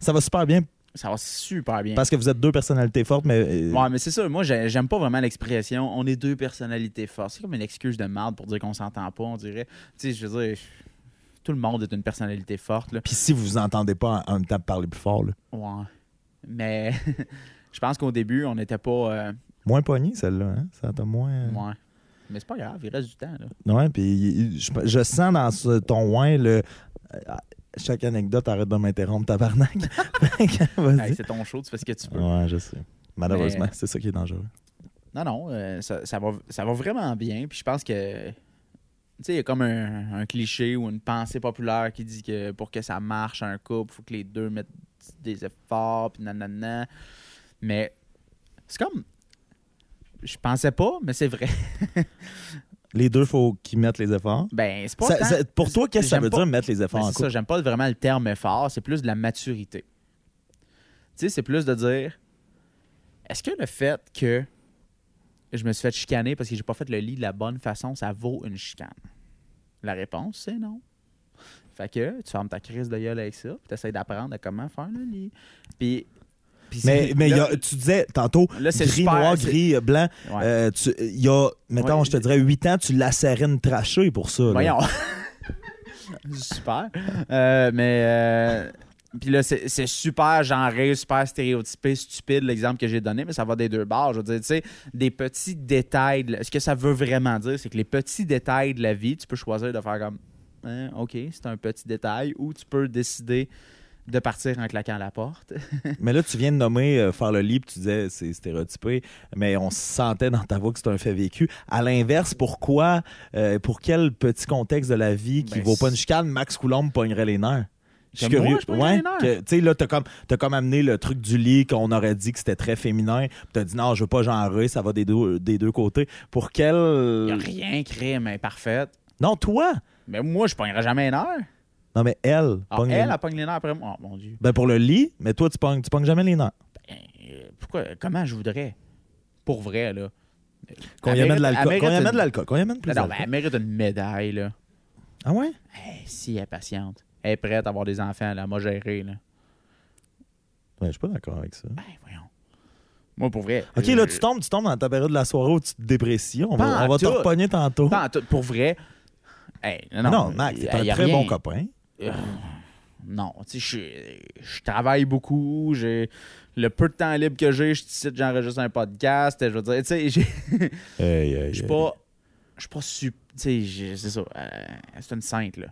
ça va super bien Ça va super bien. parce que vous êtes deux personnalités fortes, mais euh, Ouais, mais c'est ça. Moi, j'ai- j'aime pas vraiment l'expression on est deux personnalités fortes. C'est comme une excuse de merde pour dire qu'on s'entend pas, on dirait. Tu sais, je veux dire, tout le monde est une personnalité forte, là. puis si vous vous entendez pas en, en même temps parler plus fort, là. Ouais. Mais je pense qu'au début, on n'était pas. euh, moins pogné celle-là, hein? ça t'a moins. euh, Ouais. Mais c'est pas grave, il reste du temps, là. Ouais, puis je, je sens dans ce- ton ouin le. Chaque anecdote, arrête de m'interrompre, tabarnak. Hey, c'est ton show, tu fais ce que tu peux. ouais, je sais. Malheureusement, Mais- c'est ça qui est dangereux. Non, non, euh, ça, ça va, ça va vraiment bien. Puis je pense que. Tu sais, il y a comme un, un cliché ou une pensée populaire qui dit que pour que ça marche un couple, il faut que les deux mettent des efforts, puis nanana. Mais c'est comme. Je pensais pas, mais c'est vrai. Les deux, faut qu'ils mettent les efforts. Ben, c'est pas. Ça- tant- ça- pour toi, qu'est-ce que ça veut pas- dire mettre les efforts Ben, en c'est ça, j'aime pas vraiment le terme effort, c'est plus de la maturité. Tu sais, c'est plus de dire est-ce que le fait que je me suis fait chicaner parce que j'ai pas fait le lit de la bonne façon, ça vaut une chicane? La réponse, c'est non. Fait que tu fermes ta crise de gueule avec ça, puis tu essaies d'apprendre à comment faire le lit. Puis. Mais, y a- tu disais tantôt, Là, gris, super, noir, gris, blanc. Ouais. euh, Il y a, mettons, Ouais. je te dirais, 8 ans, tu lacérais une trachée pour ça. Voyons. super. Euh, mais. euh, Puis là, c'est c'est super genré, super stéréotypé, stupide l'exemple que j'ai donné, mais ça va des deux bords. Je veux dire, tu sais, des petits détails. de la- Ce que ça veut vraiment dire, c'est que les petits détails de la vie, tu peux choisir de faire comme Hein, OK, c'est un petit détail, ou tu peux décider de partir en claquant la porte. Mais là, tu viens de nommer euh, faire le lit, puis tu disais c'est stéréotypé, mais on sentait dans ta voix que c'est un fait vécu. À l'inverse, pourquoi, euh, pour quel petit contexte de la vie qui Ben, vaut pas une chicane, Max Coulomb pognerait les nerfs? Je suis curieux. pognerais que- Tu sais, là, t'as comme, t'as comme amené le truc du lit qu'on aurait dit que c'était très féminin. Puis t'as dit non, je veux pas genrer, ça va des deux, des deux côtés. Pour quel. N'y a rien crime imparfaite. Non, toi! Mais moi, je pognerai jamais les nerfs. Non, mais elle. Ah, pogne les- elle, elle pogne les nerfs après moi. Oh mon Dieu. Ben, pour le lit, mais toi, tu pognes, tu pognes jamais les nerfs. Euh, Pourquoi, comment je voudrais? Pour vrai, là. Qu'on y amène de l'alcool. Qu'on y amène de l'alcool. Qu'on y amène plus Non, non, ben, d'alcool. elle mérite une médaille, là. Ah ouais? Hey, si elle est patiente. Elle est prête à avoir des enfants, elle m'a géré, là. Ouais, je suis pas d'accord avec ça. Ben, voyons. Moi, pour vrai. Ok, euh, là, tu tombes, tu tombes dans ta période de la soirée où tu te déprécies. On Pas va, on va te tout. repogner tantôt. pas en tout, pour vrai. Hey, non, non, non, Max, t'es un y a très rien. bon copain. Euh, non, tu sais, je- je travaille beaucoup. J'ai le peu de temps libre que j'ai, je cite, j'enregistre un podcast. Je veux dire, tu sais, j'ai- Hey, hey, je suis pas. Je suis pas super. Tu sais, c'est ça. euh, c'est une sainte, là.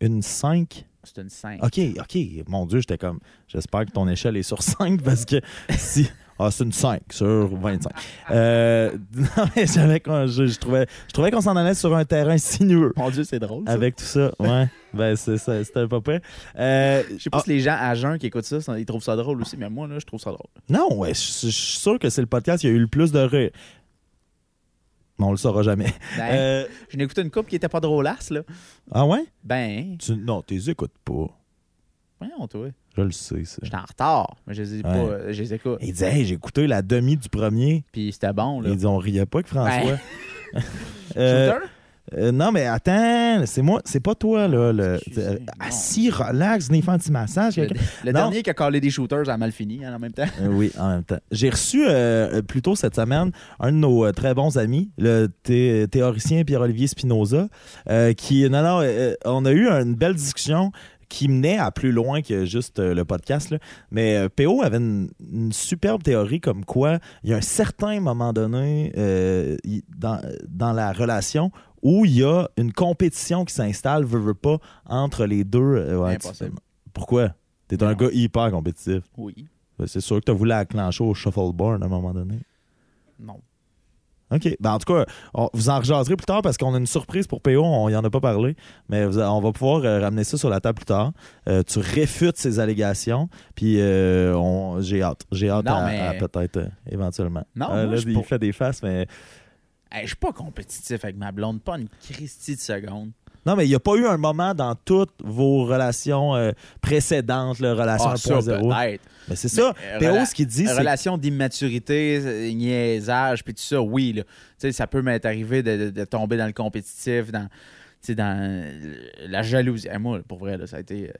Une 5. C'est une sainte. Ok, ok. Mon Dieu, j'étais comme. J'espère que ton échelle est sur 5 parce que si. Ah, c'est une 5 sur 25. Euh, non, mais j'avais je, je trouvais, je trouvais qu'on s'en allait sur un terrain sinueux. Mon Dieu, c'est drôle. ça. Avec tout ça, ouais. Ben, c'est ça, c'était pas pire. Euh, Je sais pas ah, si les gens à jeun qui écoutent ça, ils trouvent ça drôle aussi, mais moi, là, je trouve ça drôle. non, ouais, je je suis sûr que c'est le podcast qui a eu le plus de rire. Mais on le saura jamais. Ben, Euh, J'ai écouté une coupe qui était pas drôlasse, là. ah ouais? Ben, Tu, non, tu les écoutes pas. voyons, toi. Je le sais, ça. J'étais en retard, mais je les, ai pas, Ouais. euh, je les écoute. Il disait, hey, j'ai écouté la demi du premier. Puis c'était bon, là. Il dit, on riait pas avec François. Ben. Euh, Shooter? euh, non, mais attends, c'est moi, c'est pas toi, là. Le, Excusez, euh, assis, relax, venez faire un petit massage. Le, le Non. dernier qui a collé des shooters a mal fini hein, en même temps. Euh, oui, en même temps. J'ai reçu euh, plus tôt cette semaine un de nos euh, très bons amis, le thé- théoricien Pierre-Olivier Spinoza, euh, qui, non, non, euh, on a eu une belle discussion qui menait à plus loin que juste euh, le podcast. là. Mais euh, PO avait une, une superbe théorie comme quoi il y a un certain moment donné euh, il- dans, dans la relation où il y a une compétition qui s'installe, veut, veut pas, entre les deux. ouais, Impossible. tu- Pourquoi? T'es un gars hyper compétitif. Oui. C'est sûr que t'as voulu acclencher au shuffleboard à un moment donné. Non. OK. Ben, en tout cas, on- vous en rejaserez plus tard parce qu'on a une surprise pour PO. On y en a pas parlé. Mais vous- on va pouvoir euh, ramener ça sur la table plus tard. Euh, tu réfutes ces allégations. Puis euh, on- j'ai hâte. J'ai hâte Non, à, mais- à peut-être euh, éventuellement. Non, moi, là, je il pas- fait des faces, mais. Hey, je suis pas compétitif avec ma blonde, pas une Christie de seconde. Non, mais il n'y a pas eu un moment dans toutes vos relations euh, précédentes, là, relation Ah, ça, 1.0. peut-être. Mais c'est ça. Mais, euh, ce qu'il dit, c'est. Relation d'immaturité, euh, niaisage, puis tout ça, oui. Là. Tu sais, ça peut m'être arrivé de, de- de tomber dans le compétitif, dans, dans la jalousie. Eh, moi, pour vrai, là, ça a été.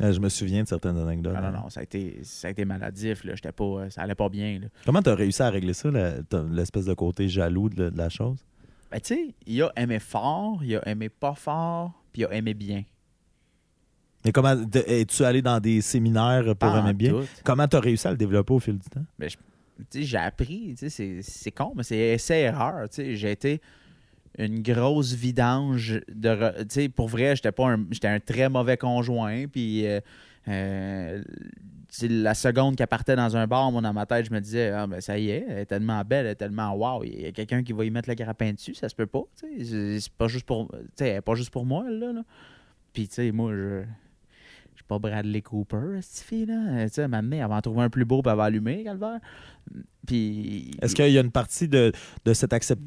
euh, je me souviens de certaines anecdotes. ah, non, non, ça a été, ça a été maladif. Là. J'étais pas, ça allait pas bien. Là. Comment tu as réussi à régler ça, la- l'espèce de côté jaloux de, de la chose? Ben, tu sais, il a aimé fort, il a aimé pas fort, puis il a aimé bien. Mais comment es-tu allé dans des séminaires pour aimer bien? tout. Comment tu as réussi à le développer au fil du temps? Sais, j'ai appris, c'est- con, mais c'est essai-erreur. J'ai été une grosse vidange de. re- pour vrai, j'étais pas un, j'étais un très mauvais conjoint. Puis, euh, euh, la seconde qu'elle partait dans un bar, moi, dans ma tête, je me disais, ah, ben ça y est, elle est tellement belle, elle est tellement wow, il y a quelqu'un qui va y mettre le grappin dessus, ça se peut pas. C'est pas juste pour. Elle pas juste pour moi, là. Puis, tu sais, moi, je. Suis pas Bradley Cooper, cette fille-là. Euh, Tu sais, elle va en trouver un plus beau, elle va allumer, Calvaire. Puis. Est-ce qu'il y a une partie de, de cette accept-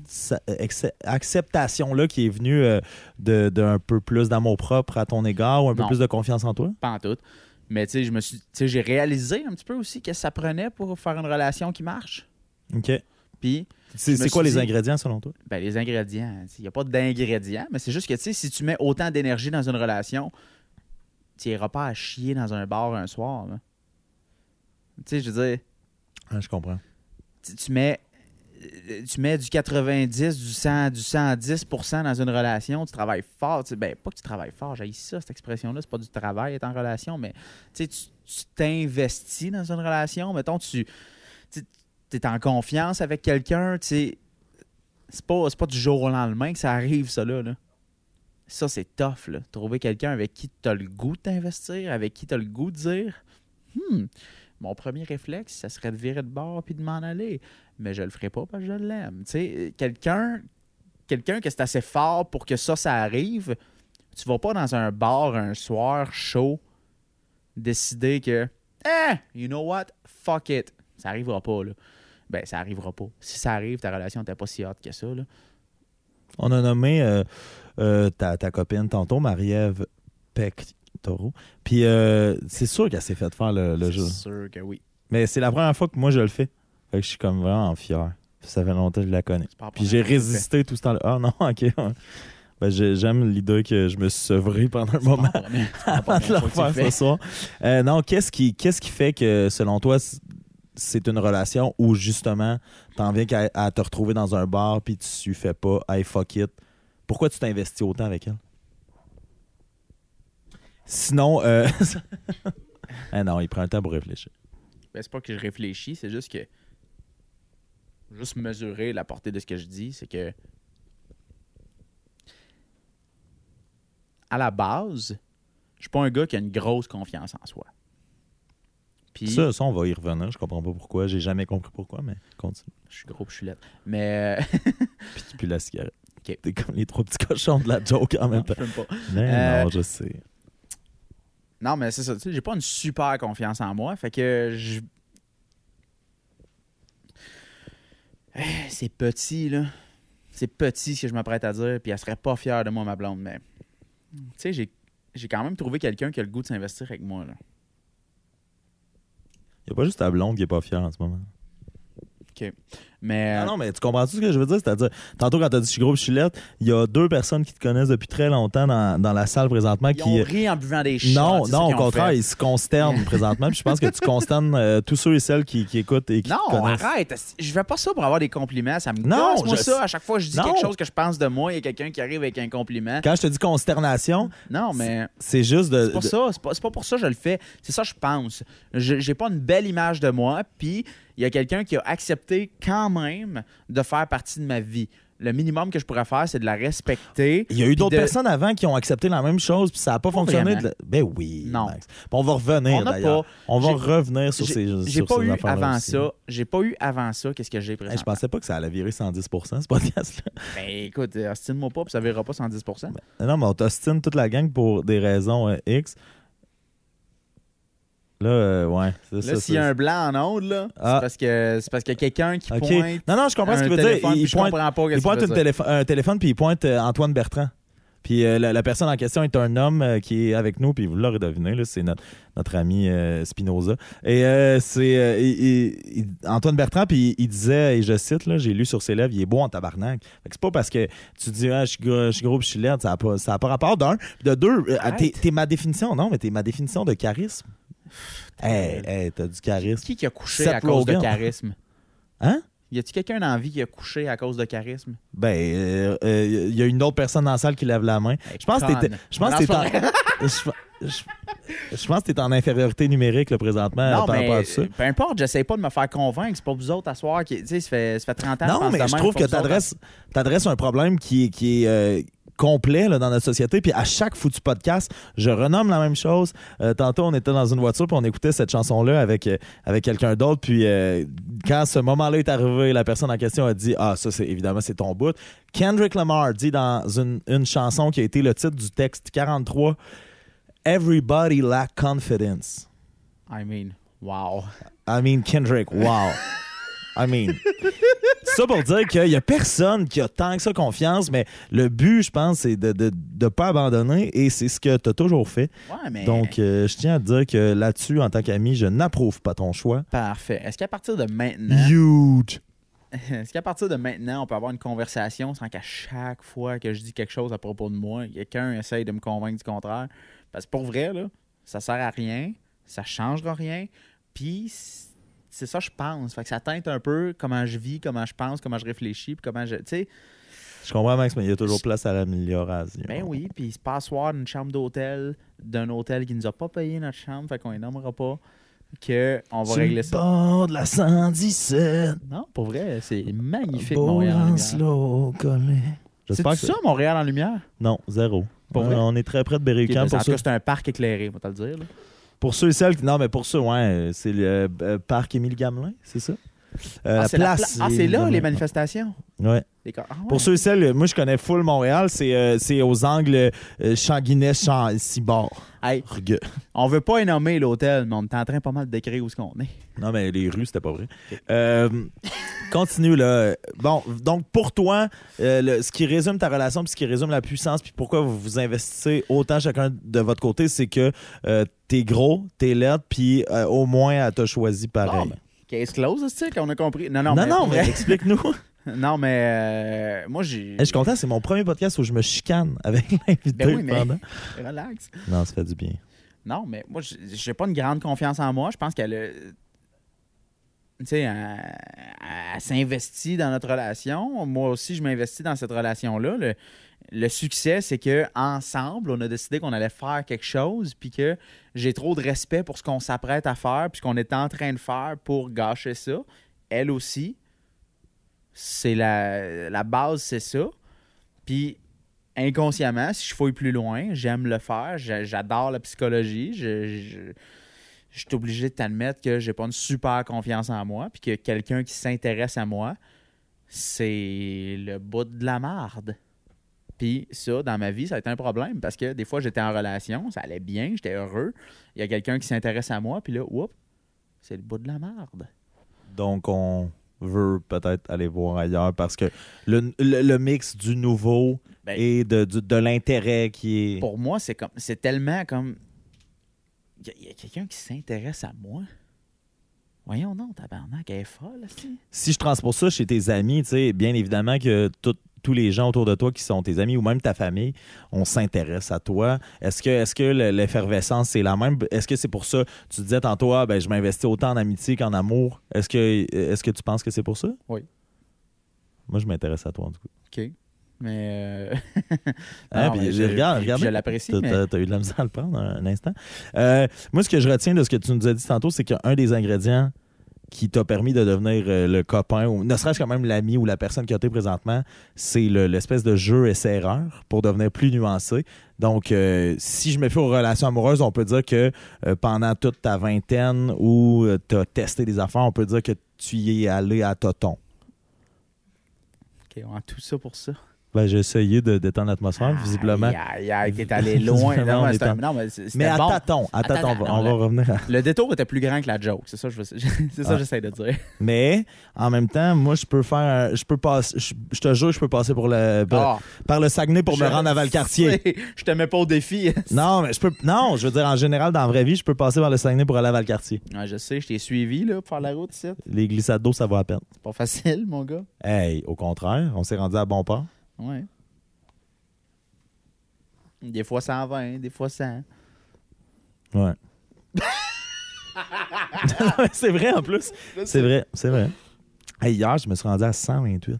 acceptation-là qui est venue euh, de- d'un peu plus d'amour propre à ton égard ou un peu Non. plus de confiance en toi? Pas en tout. Mais tu sais, je me suis. Tu sais, j'ai réalisé un petit peu aussi qu'est-ce que ça prenait pour faire une relation qui marche. OK. Puis, C'est quoi les dit- ingrédients selon toi? ben, les ingrédients. Il n'y a pas d'ingrédients, mais c'est juste que, si tu mets autant d'énergie dans une relation, tu n'iras pas à chier dans un bar un soir. là. Tu sais, je veux dire, je comprends. tu, mets. euh, Tu mets du 90, du 100, du 110 dans une relation, tu travailles fort. tu sais, Ben, pas que tu travailles fort, j'ai ça, cette expression-là, c'est pas du travail être en relation, mais tu sais, tu tu t'investis dans une relation. Mettons, tu es en confiance avec quelqu'un, tu sais, c'est pas, c'est pas du jour au lendemain que ça arrive, ça là. là. Ça, c'est tough, là. Trouver quelqu'un avec qui tu as le goût de t'investir, avec qui tu as le goût de dire Hmm, mon premier réflexe, ça serait de virer de bord puis de m'en aller. Mais je le ferai pas parce que je l'aime. Tu sais, quelqu'un, quelqu'un que c'est assez fort pour que ça, ça arrive, tu vas pas dans un bar un soir chaud décider que, eh, you know what, fuck it. Ça arrivera pas, là. Ben, ça arrivera pas. Si ça arrive, ta relation n'était pas si hot que ça, là. On a nommé euh, euh, ta, ta copine tantôt, Marie-Ève Peck-Taureau. Puis euh, c'est sûr qu'elle s'est fait faire le, le jeu. C'est sûr que oui. Mais c'est la première fois que moi je le fais. Fait que je suis comme vraiment fier. Ça fait longtemps que je la connais. La Puis j'ai résisté tout ce temps-là. Ah non, ok. Ben, j'ai- j'aime l'idée que je me suis sevré pendant un moment la la avant de tu faire ce soir. Euh, non, qu'est-ce qui, fait que, selon toi, c'est une relation où justement, t'en viens à te retrouver dans un bar puis tu fais pas « hey, fuck it ». Pourquoi tu t'investis autant avec elle? Sinon, euh... ah non, il prend un temps pour réfléchir. Ben, c'est pas que je réfléchis, c'est juste que. Juste mesurer la portée de ce que je dis, c'est que. À la base, je suis pas un gars qui a une grosse confiance en soi. Puis, Ça, ça, on va y revenir. Je comprends pas pourquoi. J'ai jamais compris pourquoi, mais continue. je suis gros, puis je suis laide. Mais. euh, Puis tu pues la cigarette. T'es comme les trois petits cochons de la joke en même non, temps. pas. Mais Euh, non, je sais. Non, mais c'est ça. Tu sais, j'ai pas une super confiance en moi. Fait que je. Eh, C'est petit, là. C'est petit ce que je m'apprête à dire, puis elle serait pas fière de moi, ma blonde, mais. Tu sais, j'ai, j'ai quand même trouvé quelqu'un qui a le goût de s'investir avec moi, là. Il a pas juste ta blonde qui est pas fière en ce moment. OK. Mais. Euh, non, mais tu comprends tout ce que je veux dire? C'est-à-dire, tantôt quand t'as dit je suis gros je suis lettre, il y a deux personnes qui te connaissent depuis très longtemps dans, dans la salle présentement ils qui. ont ri en buvant des shots. Non, non, au contraire, fait. ils se consternent présentement. Puis je pense que tu consternes euh, tous ceux et celles qui, qui écoutent et qui te Non, connaissent. arrête. Je fais pas ça pour avoir des compliments. Ça me Non, gosse, moi, je- ça. À chaque fois que je dis Non. quelque chose que je pense de moi, il y a quelqu'un qui arrive avec un compliment. Quand je te dis consternation, Non, mais c'est juste de. c'est pas de- ça. C'est pas, pour ça que je le fais. C'est ça que je pense. Je- J'ai pas une belle image de moi, puis il y a quelqu'un qui a accepté quand même de faire partie de ma vie. Le minimum que je pourrais faire, c'est de la respecter. Il y a eu d'autres de- personnes avant qui ont accepté la même chose, puis ça n'a pas, Pas fonctionné. de Ben oui, Non. Max. On va revenir d'ailleurs. pas. On va revenir sur ces j'ai pas ces eu avant aussi. ça. J'ai pas eu avant ça. Qu'est-ce que j'ai Hey, présentement? je pensais pas que ça allait virer 110% ce podcast-là. Ben écoute, ostine-moi pas, puis ça verra pas 110% Non, mais on t'ostine toute la gang pour des raisons euh, X. Là, euh, ouais, Là, s'il y a un blanc en onde, là, Ah. c'est parce que a quelqu'un qui pointe Non, non, je comprends ce qu'il veut dire. Il, pointe, pas il une un téléphone, puis il pointe euh, Antoine Bertrand. Puis euh, la, la personne en question est un homme euh, qui est avec nous, puis vous l'aurez deviné, là, c'est notre, notre ami euh, Spinoza. Et c'est Antoine Bertrand, puis il, il disait, et je cite, là, j'ai lu sur ses lèvres, il est beau en tabarnak. Que c'est pas parce que tu dis, ah, je suis gros, je suis gros je suis laide, ça n'a pas, ça a pas rapport d'un. De deux, t'es ma définition, non, mais t'es ma définition de charisme. Hey, hey, t'as du charisme. Qui qui a couché Seth à cause de Rogen. charisme? Hein? Y a-tu quelqu'un dans la vie qui a couché à cause de charisme? Ben, euh, euh, il y a une autre personne dans la salle qui lève la main. Je pense que t'étais- je pense Non, que t'es en, je, je- je pense que t'es en infériorité numérique là, présentement Non, par mais rapport à ça. peu importe, j'essaie pas de me faire convaincre. C'est pas vous autres à soir qui. Tu sais, ça fait, ça fait 30 ans que Non, pense mais de je trouve que t'adresses t'adresses un problème qui est, qui est euh, complet là, dans notre société. Puis à chaque foutu podcast, je renomme la même chose. Euh, tantôt, on était dans une voiture puis on écoutait cette chanson-là avec, euh, avec quelqu'un d'autre. Puis euh, quand ce moment-là est arrivé, la personne en question a dit Ah, ça, c'est évidemment, c'est ton bout. Kendrick Lamar dit dans une, une chanson qui a été le titre du texte 43 Everybody lack confidence. I mean, wow. I mean, Kendrick, wow. I mean. ça pour dire qu'il n'y a personne qui a tant que ça confiance, mais le but, je pense, c'est de ne de, de pas abandonner et c'est ce que tu as toujours fait. Ouais, mais. Donc, euh, je tiens à te dire que là-dessus, en tant qu'ami, je n'approuve pas ton choix. Parfait. Est-ce qu'à partir de maintenant. Huge. Est-ce qu'à partir de maintenant, on peut avoir une conversation sans qu'à chaque fois que je dis quelque chose à propos de moi, quelqu'un essaye de me convaincre du contraire? Parce que pour vrai, là, ça sert à rien, ça changera rien, puis c'est ça je pense. Fait que ça teinte un peu comment je vis, comment je pense, comment je réfléchis, puis comment je. Tu sais, Je comprends, Max, mais il y a toujours place à l'amélioration. ben oui, puis se passe soir d'une chambre d'hôtel, d'un hôtel qui nous a pas payé notre chambre, fait qu'on les nommera pas, que on va régler le ça. bord de la 117. Non, pour vrai, c'est magnifique, Beau Montréal. en lumière. C'est que ça, Montréal en lumière? Non, zéro. Pour vrai? on est très près de Ok, Berry-UQAM en pour tout ça. cas, c'est un parc éclairé, on va te le dire. là. Pour ceux et celles qui. Non, mais pour ceux, ouais, c'est le euh, parc Émile Gamelin, c'est ça? Euh, Ah, c'est la place pla- ah, c'est là les manifestations? Ouais. Ah, ouais. Pour ceux et celles, moi je connais full Montréal, c'est euh, c'est aux angles euh, Changuinet, Champ, Cibord. Hey, on veut pas nommer l'hôtel, mais on est en train pas mal de décrire où est-ce qu'on est. Non, mais les rues, c'était pas vrai. Euh, continue, là. Bon, donc pour toi, le- ce qui résume ta relation, puis ce qui résume la puissance, puis pourquoi vous vous investissez autant chacun de votre côté, c'est que t'es gros, t'es laide, puis au moins elle t'a choisi pareil. Bon, ben, Case close, c'est qu'on a compris? Non, non, non, mais, non, mais explique-nous. non, mais euh, moi, j'ai. Hey, je suis content, c'est mon premier podcast où je me chicane avec l'invité Ben oui, mais- pendant. Relax. Non, ça fait du bien. Non, mais moi, j'ai- j'ai pas une grande confiance en moi. Je pense qu'elle a- Tu sais, elle, elle s'investit dans notre relation. Moi aussi, je m'investis dans cette relation-là. Le, le succès, c'est que ensemble, on a décidé qu'on allait faire quelque chose, puis que j'ai trop de respect pour ce qu'on s'apprête à faire, puis ce qu'on est en train de faire pour gâcher ça. Elle aussi, c'est la, la base, c'est ça. Puis inconsciemment, si je fouille plus loin, j'aime le faire, j'a- j'adore la psychologie, je suis obligé de t'admettre que j'ai pas une super confiance en moi, puis que quelqu'un qui s'intéresse à moi, c'est le bout de la marde. Puis ça, dans ma vie, ça a été un problème parce que des fois, j'étais en relation, ça allait bien, j'étais heureux. Il y a quelqu'un qui s'intéresse à moi, puis là, oups, c'est le bout de la marde. Donc, on veut peut-être aller voir ailleurs parce que le, le- le mix du nouveau Ben, et de, de l'intérêt qui est. Pour moi, c'est comme c'est tellement comme. Il y a, il y a quelqu'un qui s'intéresse à moi? Voyons non, tabarnak, elle est folle. Si je transpose ça chez tes amis, tu sais, bien évidemment que tout- tous les gens autour de toi qui sont tes amis ou même ta famille, on s'intéresse à toi. Est-ce que, est-ce que le- l'effervescence c'est la même? Est-ce que c'est pour ça, tu disais tantôt, ah, ben, je m'investis autant en amitié qu'en amour. Est-ce que, est-ce que tu penses que c'est pour ça? Oui. Moi, je m'intéresse à toi, en tout cas. OK. Mais. euh, non, mais je- regarde, regarde. Je l'apprécie, T'as, mais. t'as- t'as eu de la misère à le prendre un, un instant. Euh, moi, ce que je retiens de ce que tu nous as dit tantôt, c'est qu'un des ingrédients qui t'a permis de devenir euh, le copain, ou ne serait-ce que même l'ami ou la personne qui a été présentement, c'est le- l'espèce de jeu essai-erreur pour devenir plus nuancé. Donc, euh, si je me fie aux relations amoureuses, on peut dire que euh, pendant toute ta vingtaine où tu as testé des affaires, on peut dire que tu y es allé à toton. OK, on a tout ça pour ça. Ben, j'ai essayé de détendre l'atmosphère, visiblement. Aïe, aïe, aïe, t'es allé loin. Non, on mais est en- non, mais Mais à bon. tâtons, à tâtons, on va- on revenir à... Le détour était plus grand que la joke. C'est ça, que Ah. j'essaie de dire. Mais en même temps, moi, je peux faire, je peux passer, je, je te jure, je peux passer pour le par, Ah, par le Saguenay pour me rendre à Valcartier. Je te mets pas au défi. Non, mais je peux, non, je veux dire en général dans la vraie vie, je peux passer par le Saguenay pour aller à Valcartier. Ouais, je sais, je t'ai suivi là, pour faire la route ici. Les glissades d'eau, ça va à peine. C'est pas facile, mon gars. Hey, au contraire, on s'est rendu à bon port. Ouais. Des fois 120, des fois 100. Ouais. c'est vrai en plus. C'est vrai, c'est vrai. Hey, hier, je me suis rendu à 128.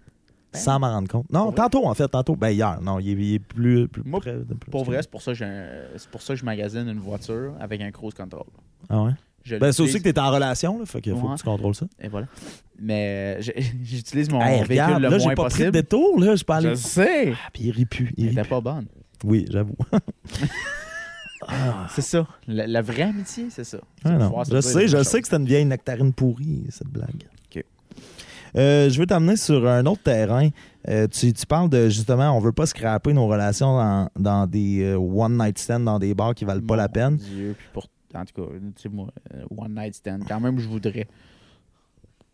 Sans m'en rendre compte. Non, Ben. Vrai? tantôt, en fait, tantôt. Ben, hier. Non, il est, il est plus, plus Moi, près de plus. Pour vrai, c'est pour ça que c'est pour ça que je magasine une voiture avec un cruise control. Ah ouais? Ben, c'est aussi que t'es en relation, là. Fait qu'il faut Ouais. que tu contrôles ça. Et voilà. Mais euh, j'utilise mon Hey, véhicule regarde, le là, j'ai moins pas pris de détour, là. Je aller. Je sais. Ah, puis il rit plus. Il était pas bonne. Oui, j'avoue. Ah. C'est ça. La, la vraie amitié, c'est ça. Ah non. Je sais, je vraies sais que c'était une vieille nectarine pourrie, cette blague. OK. Euh, je veux t'amener sur un autre terrain. Euh, tu, tu parles de justement, on veut pas scraper nos relations dans, dans des euh, one night stands, dans des bars qui valent pas la peine. Dieu, puis pour, en tout cas, tu sais, moi, euh, one night stand, quand même, je voudrais.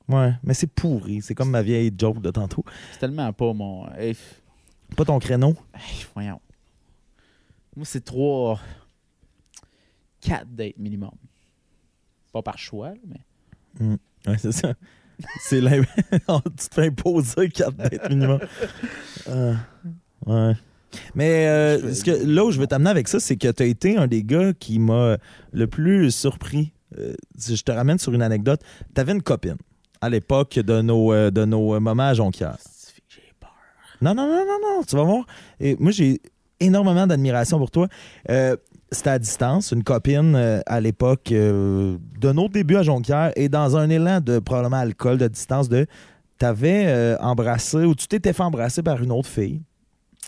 Ouais, mais c'est pourri. C'est comme ma vieille joke de tantôt. C'est tellement pas mon. Hey, f- Pas ton créneau? hey, voyons. Moi, c'est trois. Quatre dates minimum. Pas par choix, là, mais. Ouais, c'est ça. C'est tu te fais imposer 4 dates minimum. Euh, ouais. Mais euh, ce que, là où je veux t'amener avec ça, c'est que tu as été un des gars qui m'a le plus surpris. Euh, si je te ramène sur une anecdote. Tu avais une copine à l'époque de nos, euh, de nos moments à Jonquière. Non, non, non, non, non, tu vas voir. Et moi, j'ai énormément d'admiration pour toi. Euh, C'était à distance, une copine euh, à l'époque euh, de nos débuts à Jonquière et dans un élan de probablement alcool de distance de t'avais euh, embrassé ou tu t'étais fait embrasser par une autre fille.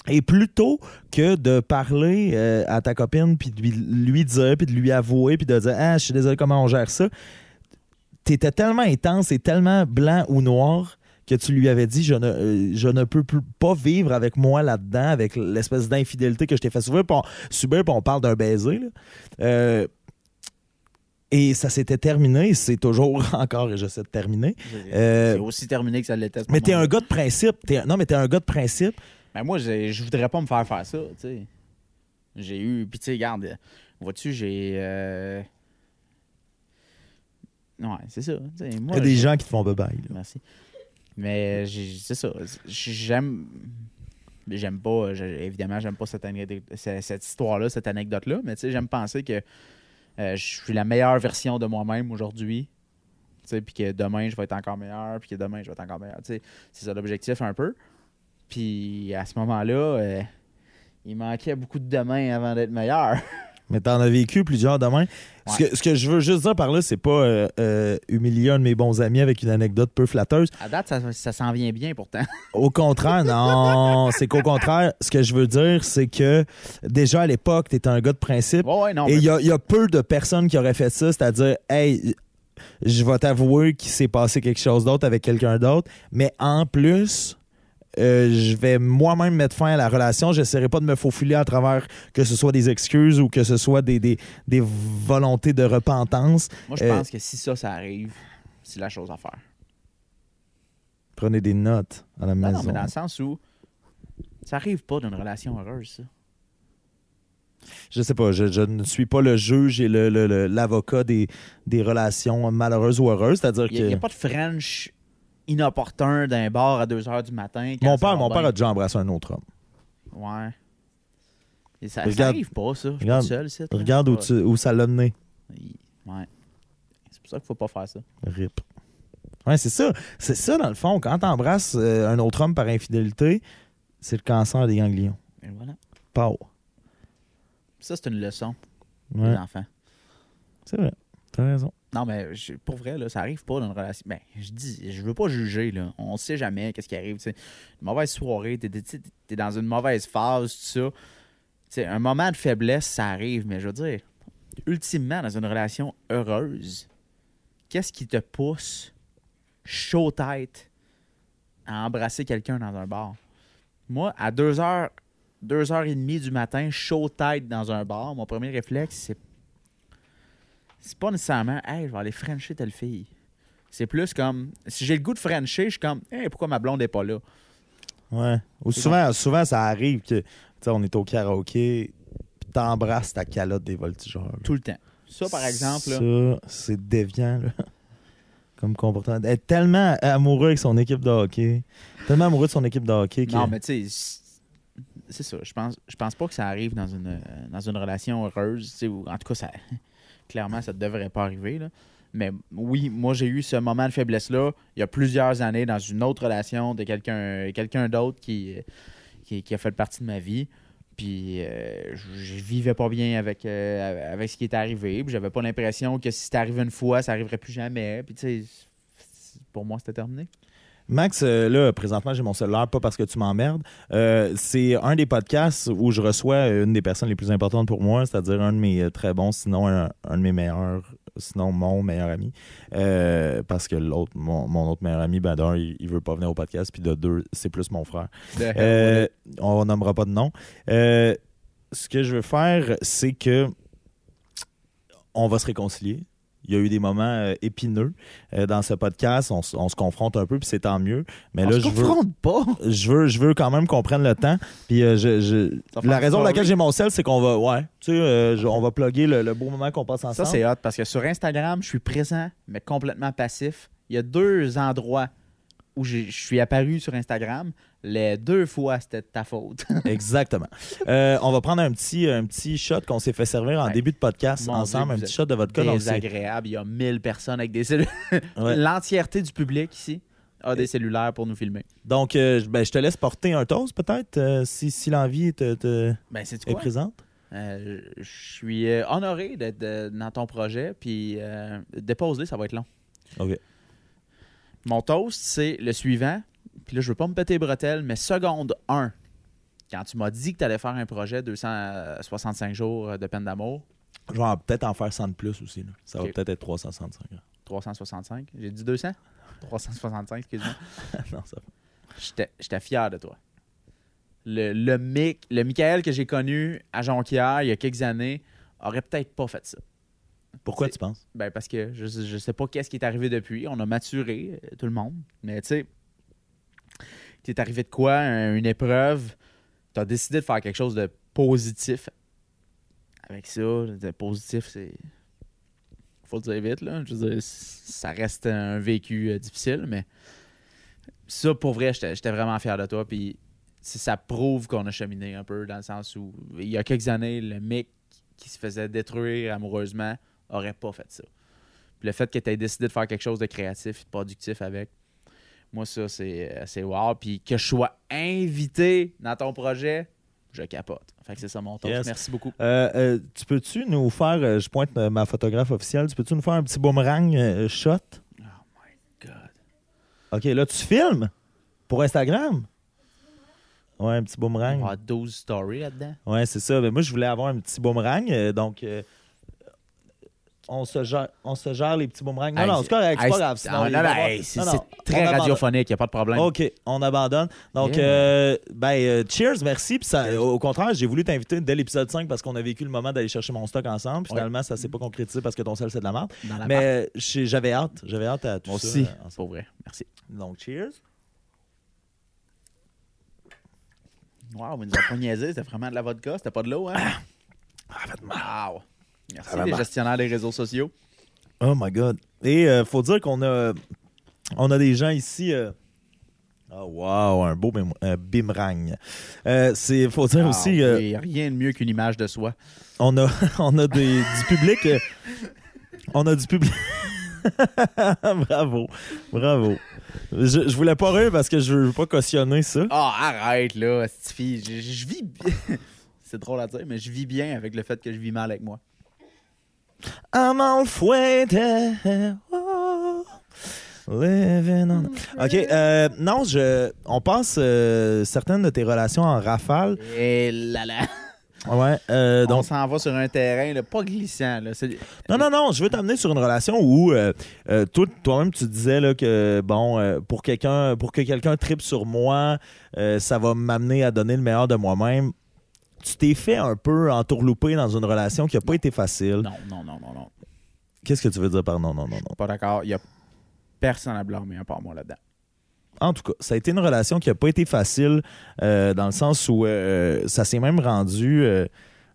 Et plutôt que de parler euh, à ta copine puis de lui, lui dire puis de lui avouer puis de dire ah je suis désolé comment on gère ça, t'étais tellement intense et tellement blanc ou noir que tu lui avais dit je ne, euh, je ne peux plus pas vivre avec moi là-dedans, avec l'espèce d'infidélité que je t'ai fait subir, puis on, subir, puis on parle d'un baiser. là. Euh, et ça s'était terminé, c'est toujours encore, et j'essaie de terminer. C'est aussi terminé que ça l'était. Mais t'es un gars de principe. non, mais t'es un gars de principe. Ben moi, je voudrais pas me faire faire ça, tu sais. J'ai eu... Puis tu sais, regarde, vois-tu, j'ai... euh, Ouais, c'est ça. tu sais, Il Moi, y a des gens qui te font bye bye. là. Merci. Mais j'ai- c'est ça. J'aime... J'aime pas, évidemment, j'aime pas cette, anecdote- cette, histoire-là, cette anecdote-là, mais tu sais, j'aime penser que euh, je suis la meilleure version de moi-même aujourd'hui. Tu sais, Puis que demain, je vais être encore meilleur, puis que demain, je vais être encore meilleur. C'est ça l'objectif un peu. Puis à ce moment-là, euh, il manquait beaucoup de demain avant d'être meilleur. Mais t'en as vécu plusieurs demain. Ce, que, ce que je veux juste dire par là, c'est pas euh, euh, humilier un de mes bons amis avec une anecdote peu flatteuse. À date, ça, ça s'en vient bien pourtant. Au contraire, non. c'est qu'au contraire, ce que je veux dire, c'est que déjà à l'époque, t'étais un gars de principe. Ouais, ouais, non. Et mais- il y y a peu de personnes qui auraient fait ça, c'est-à-dire, hey, je vais t'avouer qu'il s'est passé quelque chose d'autre avec quelqu'un d'autre, mais en plus, euh, je vais moi-même mettre fin à la relation. J'essaierai pas de me faufiler à travers que ce soit des excuses ou que ce soit des, des, des volontés de repentance. Moi, je euh, pense que si ça, ça arrive, c'est la chose à faire. Prenez des notes à la Non, maison. non, mais dans le sens où ça arrive pas d'une relation heureuse, ça. je sais pas, je, je ne suis pas le juge et le- le- le- l'avocat des, des relations malheureuses ou heureuses. C'est-à-dire Il n'y a, pas de French inopportun d'un bar à 2 h du matin. mon père, mon bien. père a déjà embrassé un autre homme. Ouais. Et ça, arrive pas, ça. Je suis regarde- tout seul, ici. Regarde où, Ouais. tu- où ça l'a mené. Ouais. C'est pour ça qu'il faut pas faire ça. Rip. Ouais, c'est ça. C'est ça, dans le fond. Quand t'embrasses euh, un autre homme par infidélité, c'est le cancer des ganglions. Et voilà. Pow. Ça, c'est une leçon Ouais, les enfants. c'est vrai. T'as raison. Non, mais pour vrai, là, ça arrive pas dans une relation. Ben, je dis, je veux pas juger, là. On sait jamais qu'est-ce qui arrive. Une mauvaise soirée, t'es, t'es dans une mauvaise phase, tout ça. Un moment de faiblesse, ça arrive, mais je veux dire, ultimement, dans une relation heureuse, qu'est-ce qui te pousse chaud tête à embrasser quelqu'un dans un bar? Moi, à 2 heures, 2 heures et demie du matin, chaud tête dans un bar, mon premier réflexe, c'est c'est pas nécessairement Hey, je vais aller Frencher telle fille. C'est plus comme si j'ai le goût de Frencher, je suis comme Hey, pourquoi ma blonde est pas là? Ouais. Ou souvent, souvent, ça arrive que, tu sais, on est au karaoké, puis t'embrasses ta calotte des voltigeurs. là. Tout le temps. Ça, par exemple, là, Ça, c'est déviant, là. Comme comportement. Être tellement amoureux avec son équipe de hockey. Tellement amoureux de son équipe de hockey non, mais tu sais, c'est- ça. Je pense, je pense pas que ça arrive dans une, euh, dans une relation heureuse. tu sais, ou en tout cas, ça, clairement, ça ne devrait pas arriver. là. Mais oui, moi, j'ai eu ce moment de faiblesse-là il y a plusieurs années dans une autre relation de quelqu'un d'autre qui, qui, a fait partie de ma vie. Puis euh, je, vivais pas bien avec, euh, avec ce qui était arrivé. Puis j'avais pas l'impression que si c'était arrivé une fois, ça arriverait plus jamais. Puis tu sais, pour moi, c'était terminé. Max, euh, là, présentement, j'ai mon cellulaire, pas parce que tu m'emmerdes. Euh, c'est un des podcasts où je reçois une des personnes les plus importantes pour moi, c'est-à-dire un de mes euh, très bons, sinon un, un de mes meilleurs, sinon mon meilleur ami. Euh, parce que l'autre, mon, mon autre meilleur ami, ben d'un, il, il veut pas venir au podcast, puis de deux, c'est plus mon frère. Euh, on nommera pas de nom. Euh, ce que je veux faire, c'est que on va se réconcilier. Il y a eu des moments euh, épineux euh, dans ce podcast. On, se confronte un peu, puis c'est tant mieux. Mais On là, se je veux, confronte pas. je veux, je veux quand même qu'on prenne le temps. Puis euh, je, Ça la raison pour laquelle j'ai mon sel, c'est qu'on va, ouais, tu sais, euh, je- on va plugger le, le beau moment qu'on passe Ça, ensemble. c'est hot parce que sur Instagram, je suis présent, mais complètement passif. Il y a deux endroits où je suis apparu sur Instagram. Les deux fois, c'était de ta faute. Exactement. Euh, on va prendre un petit, un petit shot qu'on s'est fait servir en Ouais. début de podcast Mon ensemble, Dieu, un petit shot de. Donc, c'est- Désagréable. Il y a 1000 personnes avec des cellulaires. ouais. L'entièreté du public ici a des cellulaires pour nous filmer. Donc, euh, je- ben, je te laisse porter un toast, peut-être, euh, si, si l'envie te, te- Ben, est quoi? présente. Je suis honoré d'être dans ton projet, puis dépose-les, ça va être long. OK. Mon toast, c'est le suivant. Puis là, je veux pas me péter les bretelles, mais seconde 1, quand tu m'as dit que tu allais faire un projet 265 jours de peine d'amour, Je vais peut-être en faire 100 de plus aussi. là. Ça va peut-être être 365. là. 365, j'ai dit 200? 365, excuse-moi. non, ça J'étais j'étais fier de toi. Le, le, Mick, le Michael que j'ai connu à Jonquière il y a quelques années aurait peut-être pas fait ça. Pourquoi tu penses? Ben parce que je, je sais pas qu'est-ce qui est arrivé depuis. On a maturé, euh, tout le monde. Mais tu sais, t'es arrivé de quoi? Un- une épreuve? Tu as décidé de faire quelque chose de positif. Avec ça, de positif, c'est. Faut le dire vite, là. Je veux dire, ça reste un vécu euh, difficile, mais ça, pour vrai, j'étais vraiment fier de toi. Puis ça prouve qu'on a cheminé un peu dans le sens où, il y a quelques années, le mec qui se faisait détruire amoureusement aurait pas fait ça. Puis le fait que tu aies décidé de faire quelque chose de créatif et de productif avec, moi, ça, c'est euh, c'est wow. Puis que je sois invité dans ton projet, je capote. Fait que c'est ça mon. Yes. Merci beaucoup. Euh, euh, tu peux-tu nous faire, euh, je pointe ma photographe officielle, tu peux-tu nous faire un petit boomerang shot? Oh my God. OK, là, tu filmes pour Instagram? Ouais, un petit va boomerang. avoir 12 stories là-dedans. Ouais, c'est ça. Mais moi, je voulais avoir un petit boomerang. donc, euh, on, se gère, on se gère les petits boomerangs. Non, Hey, non, c'est correct, c'est Hey, pas grave. c'est- sinon, ah, non, non, hey, très radiophonique, il n'y a pas de problème. OK, on abandonne. Donc, Yeah. euh, ben, euh, cheers, merci. Puis ça, au contraire, j'ai voulu t'inviter dès l'épisode 5 parce qu'on a vécu le moment d'aller chercher mon stock ensemble. Finalement, ça s'est pas concrétisé parce que ton sel, c'est de la merde. Mais euh, j'avais hâte. J'avais hâte à tout Moi ça. aussi, euh, pour vrai. Merci. Donc, cheers. Wow, mais nous avons pas niaisé, c'était vraiment de la vodka, c'était pas de l'eau, hein? Ah, fait mal. Wow. Merci les gestionnaires des réseaux sociaux. Oh my God. Et euh, faut dire qu'on a, on a des gens ici. euh, Oh wow, un beau bim- euh, boomerang. Euh, c'est faut dire Ah, aussi, euh, rien de mieux qu'une image de soi. on a, on a des, du public. on a du public. bravo, bravo. Je, je voulais pas rire parce que je veux pas cautionner ça. Ah, arrête là, cette fille. Je, je- vis. C'est drôle à dire, mais je vis bien avec le fait que je vis mal avec moi. I'm all fouetté. Oh, living on- Ok, euh, non, je, on passe euh, certaines de tes relations en rafale. Et là là. Ouais, euh, On donc s'en va sur un terrain là, pas glissant. Là. Non, non, non, je veux t'amener sur une relation où euh, euh, toi, toi-même tu disais là, que bon, pour quelqu'un, pour que quelqu'un tripe sur moi, ça va m'amener à donner le meilleur de moi-même. Tu t'es fait un peu entourlouper dans une relation qui a pas été facile. Non, non, non, non, non. Qu'est-ce que tu veux dire par non, non, non, non? Pas d'accord. Il y a personne à blâmer à part moi là-dedans. En tout cas, ça a été une relation qui a pas été facile euh, dans le sens où euh, ça s'est même rendu euh,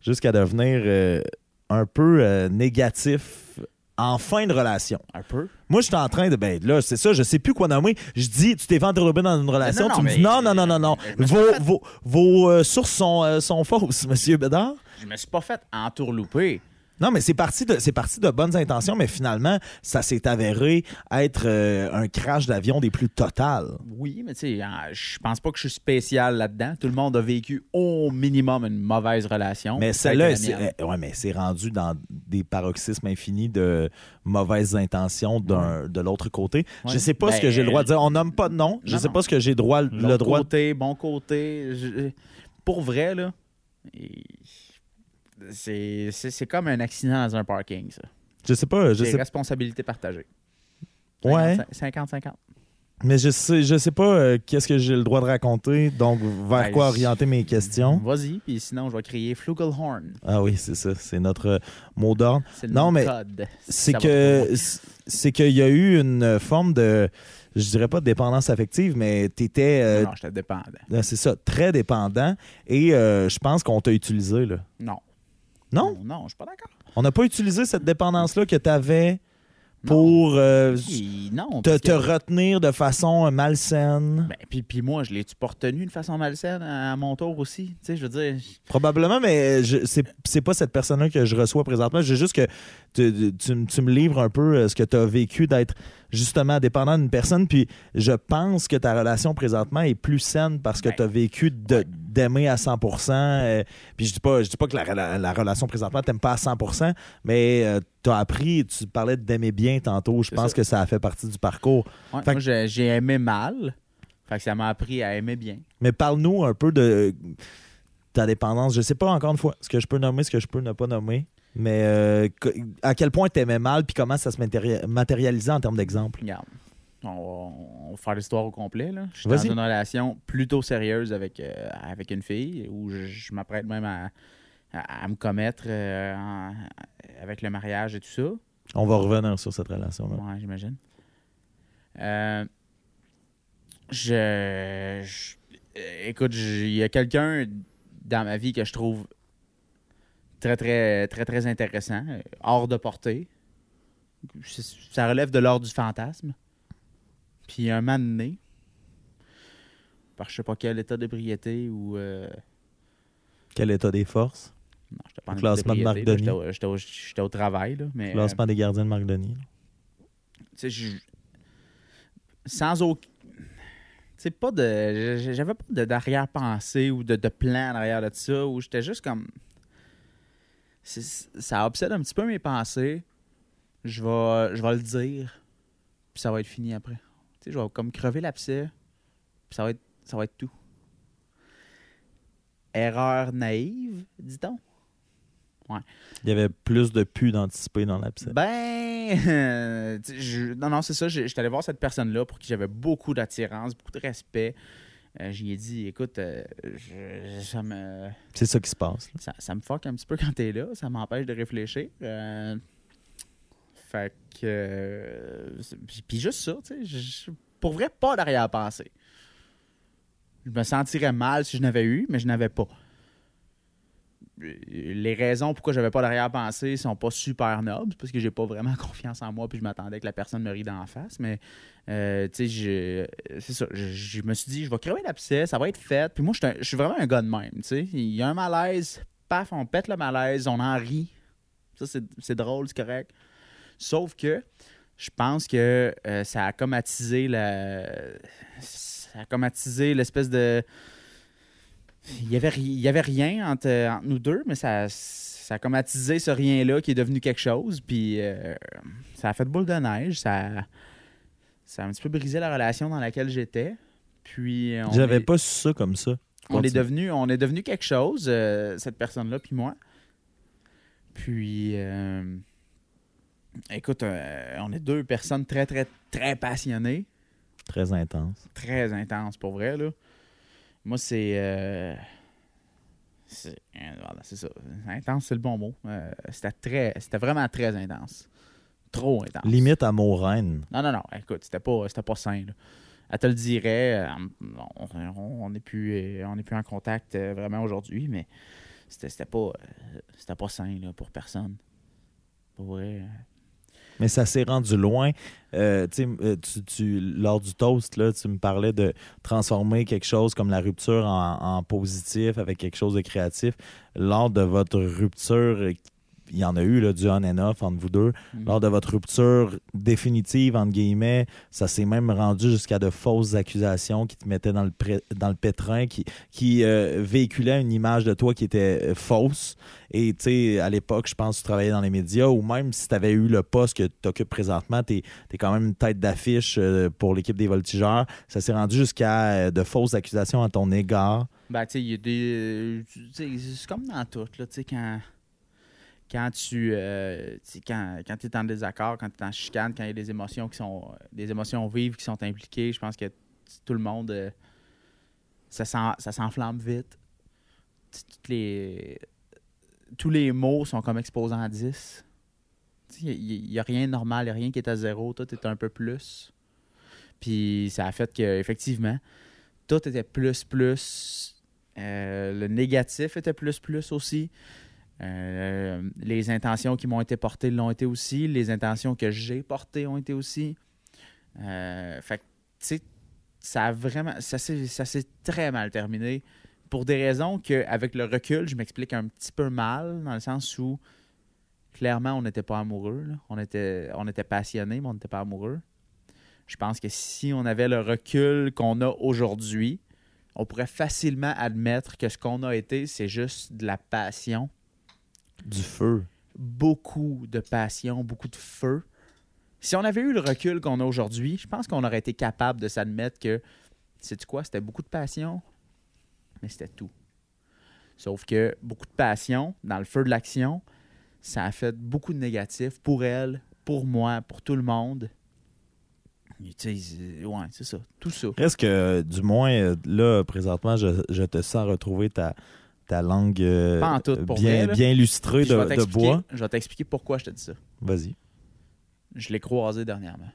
jusqu'à devenir un peu négatif en fin de relation. Un peu. Moi, je suis en train de. Ben là, c'est ça, je sais plus quoi nommer. Je dis, tu t'es fait entourlouper dans une relation. non, tu me dis, non, non, non, non, non. Vos, euh, sources sont, euh, sont fausses, monsieur Bédard. Je me suis pas fait entourlouper. Non, mais c'est parti, de, c'est parti de bonnes intentions, mais finalement, ça s'est avéré être euh, un crash d'avion des plus totales. Oui, mais tu sais, hein, je pense pas que je suis spécial là-dedans. Tout le monde a vécu au minimum une mauvaise relation. Mais celle-là, c'est, euh, ouais, mais c'est rendu dans des paroxysmes infinis de mauvaises intentions d'un, de l'autre côté. Je sais pas ce Ben, que j'ai le droit de dire. On nomme pas de nom. Je non, sais non. pas ce que j'ai droit, le droit. côté, bon côté. je- Pour vrai, là, et- c'est comme un accident dans un parking, ça. Je sais pas. Je C'est sais, responsabilité partagée. ouais. 50-50. Mais je sais, je sais pas euh, qu'est-ce que j'ai le droit de raconter. Donc, vers Ben, quoi orienter mes questions. Vas-y, puis sinon, je vais crier Flugelhorn. Ah oui, c'est ça. C'est notre euh, mot d'ordre. Non, mais. C'est que c'est qu'il y a eu une forme de, je dirais pas de dépendance affective, mais t'étais, euh, Non, j'étais dépendant. euh, c'est ça, très dépendant. Et je pense qu'on t'a utilisé là. Non. Non, Non, je suis pas d'accord. on n'a pas utilisé cette dépendance là que t'avais Non. pour euh, non. te, retenir de façon euh, malsaine. Ben, puis, puis moi, je l'ai-tu pas retenu de façon malsaine à, à mon tour aussi? Tu sais, je veux dire, Probablement, mais je- c'est pas cette personne-là que je reçois présentement. J'ai juste que tu, tu tu me livres un peu euh, ce que tu as vécu d'être justement dépendant d'une personne. Puis je pense que ta relation présentement est plus saine parce que Ben, tu as vécu de-. D'aimer à 100% euh, Puis je dis pas, je dis pas que la, rela- la relation présentement t'aimes pas à 100% mais tu as appris, tu parlais d'aimer bien tantôt. Je pense ça. que ça a fait partie du parcours. ouais, moi, j'ai aimé mal. Fait que ça m'a appris à aimer bien. Mais parle-nous un peu de ta dépendance. Je sais pas encore une fois ce que je peux nommer, ce que je peux ne pas nommer. Mais euh, à quel point tu aimais mal, puis comment ça se matéri- matérialisait en termes d'exemple? On va, faire l'histoire au complet. Là. Je suis dans une relation plutôt sérieuse avec, euh, avec une fille où je, je m'apprête même à, à- à me commettre euh, en- avec le mariage et tout ça. On va revenir sur cette relation-là. Ouais, j'imagine. Euh, je, je- Écoute, il y a quelqu'un dans ma vie que je trouve très, très, très, très intéressant, hors de portée. Ça relève de l'ordre du fantasme. Puis un moment donné, par je sais pas quel état d'ébriété ou. euh, Quel état des forces? non, j'étais pas en classement de Marc Denis. J'étais au, travail, là, mais. euh, Classement des gardiens de Marc Denis. tu sais, sans aucun. Tu sais, pas de. J'avais pas de- d'arrière-pensée ou de, de plan en arrière de ça, où j'étais juste comme. c'est- Ça obsède un petit peu mes pensées. Je vais, je vais le dire, puis ça va être fini après. Tu sais, je vais comme crever l'abcès, puis ça va être, ça va être tout. Erreur naïve, dit-on? Il y avait plus de pu d'anticiper dans l'abcès. Ben, euh, je- non, non, c'est ça. J'étais allé voir cette personne-là pour qui j'avais beaucoup d'attirance, beaucoup de respect. Euh, J'y ai dit, écoute, euh, je- ça me C'est ça qui se passe. ça, ça me fuck un petit peu quand t'es là. Ça m'empêche de réfléchir. Euh, fait que. euh, puis, juste ça, tu sais. Pour vrai, pas d'arrière-pensée. Je me sentirais mal si je n'avais eu, mais je n'avais pas. les raisons pourquoi j'avais pas d'arrière-pensée sont pas super nobles, parce que j'ai pas vraiment confiance en moi, puis je m'attendais que la personne me rie d'en face. Mais, euh, tu sais, c'est ça. Je, me suis dit, je vais crever l'abcès, ça va être fait. Puis moi, je suis vraiment un gars de même, tu sais. Il y a un malaise, paf, on pète le malaise, on en rit. Ça, c'est drôle, c'est correct. Sauf que je pense que euh, ça a comme attisé la. Ça a comme attisé l'espèce de. Il y avait, ri- il y avait rien entre, entre nous deux, mais ça, ça a comme attisé ce rien-là qui est devenu quelque chose. Puis euh, ça a fait boule de neige. Ça, ça a un petit peu brisé la relation dans laquelle j'étais. Puis on J'avais est- pas su ça comme ça. on est devenu, on est devenu quelque chose, euh, cette personne-là, puis moi. Puis, euh, écoute, euh, on est deux personnes très, très, très passionnées, Très intense. très intenses pour vrai, là. Moi, c'est. euh, c'est voilà, c'est ça. Intense, c'est le bon mot. Euh, c'était très, c'était vraiment très intense. Trop intense. Limite à reine. Non, non, non. Écoute, c'était pas, c'était pas sain. là. Elle te le dirait. euh, on- n'est plus, on plus en contact vraiment aujourd'hui, mais c'était, c'était pas, c'était pas sain là, pour personne. Pour vrai. Mais ça s'est rendu loin. Euh, euh, tu, lors du toast, tu me parlais de transformer quelque chose comme la rupture en, positif avec quelque chose de créatif. Lors de votre rupture, il y en a eu là, du on and off entre vous deux. Mm. Lors de votre rupture définitive, entre guillemets, ça s'est même rendu jusqu'à de fausses accusations qui te mettaient dans le, pré- dans le pétrin, qui, qui euh, véhiculaient une image de toi qui était euh, fausse. Et tu sais, à l'époque, je pense que tu travaillais dans les médias, ou même si tu avais eu le poste que tu occupes présentement, tu es, quand même une tête d'affiche euh, pour l'équipe des voltigeurs. Ça s'est rendu jusqu'à de fausses accusations à ton égard. Ben, tu sais, il y a des. tu sais, C'est comme dans tout, là, tu sais, quand. Quand tu. euh, quand quand es en désaccord, quand tu es en chicane, quand il y a des émotions qui sont. des émotions vives qui sont impliquées, je pense que tout le monde. euh, ça s'en- ça s'enflamme vite. Toutes les. Tous les mots sont comme exposés en 10. Il n'y a, rien de normal, il n'y a rien qui est à zéro. Tout est un peu plus. Puis ça a fait que, effectivement, tout était plus, plus. Euh, le négatif était plus, plus aussi. Euh, les intentions qui m'ont été portées l'ont été aussi. Les intentions que j'ai portées ont été aussi. Euh, tu sais, ça a vraiment. Ça s'est très mal terminé. Pour des raisons que, avec le recul, je m'explique un petit peu mal, dans le sens où, clairement, on n'était pas amoureux. On était, on était passionnés, mais on n'était pas amoureux. Je pense que si on avait le recul qu'on a aujourd'hui, on pourrait facilement admettre que ce qu'on a été, c'est juste de la passion. Du feu. Beaucoup de passion, beaucoup de feu. Si on avait eu le recul qu'on a aujourd'hui, je pense qu'on aurait été capable de s'admettre que, c'est quoi, c'était beaucoup de passion, mais c'était tout. Sauf que beaucoup de passion, dans le feu de l'action, ça a fait beaucoup de négatifs pour elle, pour moi, pour tout le monde. Sais, c'est- ouais, c'est ça. Tout ça. Est-ce que, du moins, euh, là, présentement, je, je te sens retrouver ta, ta langue euh, Pas en tout, pour bien, vrai, bien vais de, bois. Je vais t'expliquer pourquoi je te dis ça. Vas-y. Je l'ai croisé dernièrement.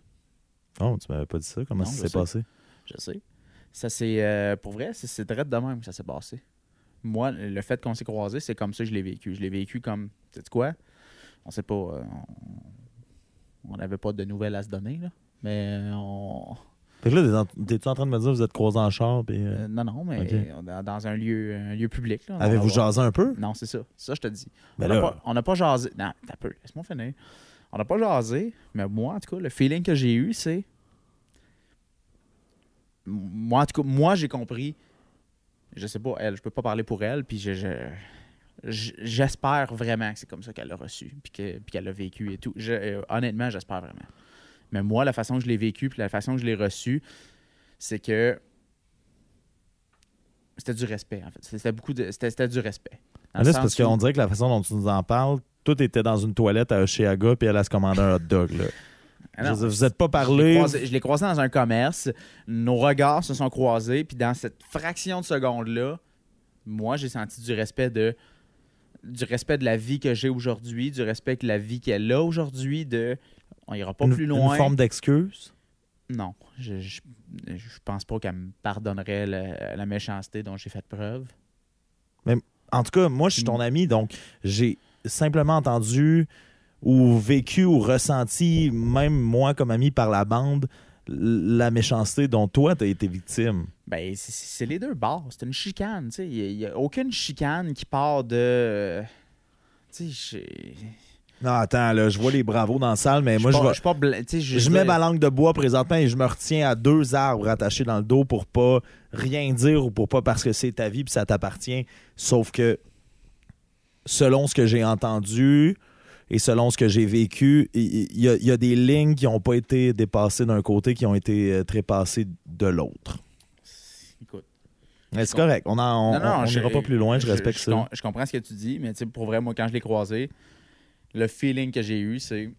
Oh, tu m'avais pas dit ça. Comment Non, ça s'est passé? Je sais. Ça c'est euh, pour vrai, c'est direct de même que ça s'est passé. Moi, le fait qu'on s'est croisé, c'est comme ça que je l'ai vécu. Je l'ai vécu comme, tu sais quoi? On sait pas, euh, on- on n'avait pas de nouvelles à se donner là, mais on, Fait que là, t'es-tu en train de me dire que vous êtes croisés en char? Puis, euh, euh, non non, mais dans un lieu, un lieu public. Avez-vous jasé un peu? Non, c'est ça. Ça, je te dis. Ben on n'a pas, jasé. Non, t'as peu. Laisse-moi finir. On n'a pas jasé, mais moi, en tout cas, le feeling que j'ai eu, c'est. Moi, en tout cas, moi, j'ai compris. Je sais pas, elle, je peux pas parler pour elle, puis je, je- je- j'espère vraiment que c'est comme ça qu'elle l'a reçu, puis, que, puis qu'elle l'a vécu et tout. Je- euh, honnêtement, j'espère vraiment. Mais moi, la façon que je l'ai vécu, puis la façon que je l'ai reçu, c'est que. C'était du respect, en fait. C'était beaucoup de. C'était, c'était du respect. Là, c'est parce qu'on dirait que la façon dont tu nous en parles, tout était dans une toilette à Oshiaga, puis elle a se commandé un hot dog. Là. Ah non, vous n'êtes pas Je l'ai parlé. croisé- je l'ai croisé dans un commerce. Nos regards se sont croisés. Puis dans cette fraction de seconde-là, moi, j'ai senti du respect de du respect de la vie que j'ai aujourd'hui, du respect de la vie qu'elle a aujourd'hui, de on ira pas une, plus une loin. forme d'excuse? Non, je, je, je pense pas qu'elle me pardonnerait la, la méchanceté dont j'ai fait preuve. en tout cas, moi, je suis ton ami, donc j'ai simplement entendu ou vécu ou ressenti, même moi comme ami par la bande, la méchanceté dont toi, tu as été victime. Ben, c'est- les deux bords. C'est une chicane. tu sais. Il n'y a, aucune chicane qui part de. Tu sais, Non, attends, là, je vois les bravos dans la salle, mais moi, je pas- je pas je mets ma langue de bois présentement et je me retiens à deux arbres attachés dans le dos pour pas rien dire ou pour pas parce que c'est ta vie puis ça t'appartient. Sauf que selon ce que j'ai entendu et selon ce que j'ai vécu, il y, y a des lignes qui n'ont pas été dépassées d'un côté, qui ont été euh, trépassées de l'autre. Écoute. C'est correct, on n'ira pas plus loin, je, respecte ça. Je comprends ce que tu dis, mais pour vrai, moi, quand je l'ai croisé, le feeling que j'ai eu, c'est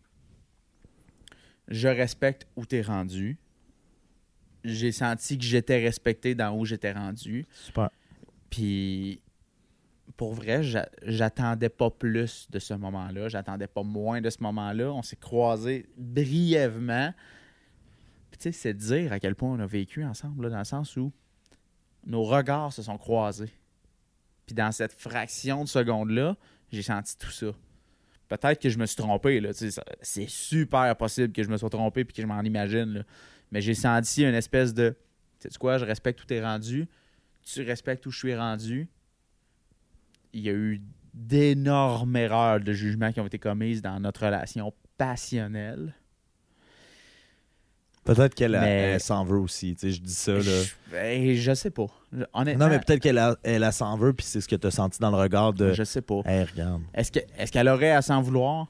je respecte où t'es rendu. J'ai senti que j'étais respecté dans où j'étais rendu. Super. Puis, pour vrai, j'a- j'attendais pas plus de ce moment-là. J'attendais pas moins de ce moment-là. On s'est croisés brièvement. Puis, tu sais, c'est dire à quel point on a vécu ensemble, là, dans le sens où nos regards se sont croisés. Puis, dans cette fraction de seconde-là, j'ai senti tout ça. Peut-être que je me suis trompé, tu C'est super possible que je me sois trompé puis que je m'en imagine. Mais j'ai senti une espèce de. Tu sais quoi, je respecte où t'es rendu tu respectes où je suis rendu. Il y a eu d'énormes erreurs de jugement qui ont été commises dans notre relation passionnelle. Peut-être qu'elle a- Mais- elle s'en veut aussi, tu sais, je dis ça. Là. Je, ben, je sais pas. Honnêtement, Non, mais peut-être qu'elle a- elle a s'en veut, puis c'est ce que tu as senti dans le regard de. je sais pas. Hey, regarde. Est-ce que- est-ce qu'elle aurait à s'en vouloir?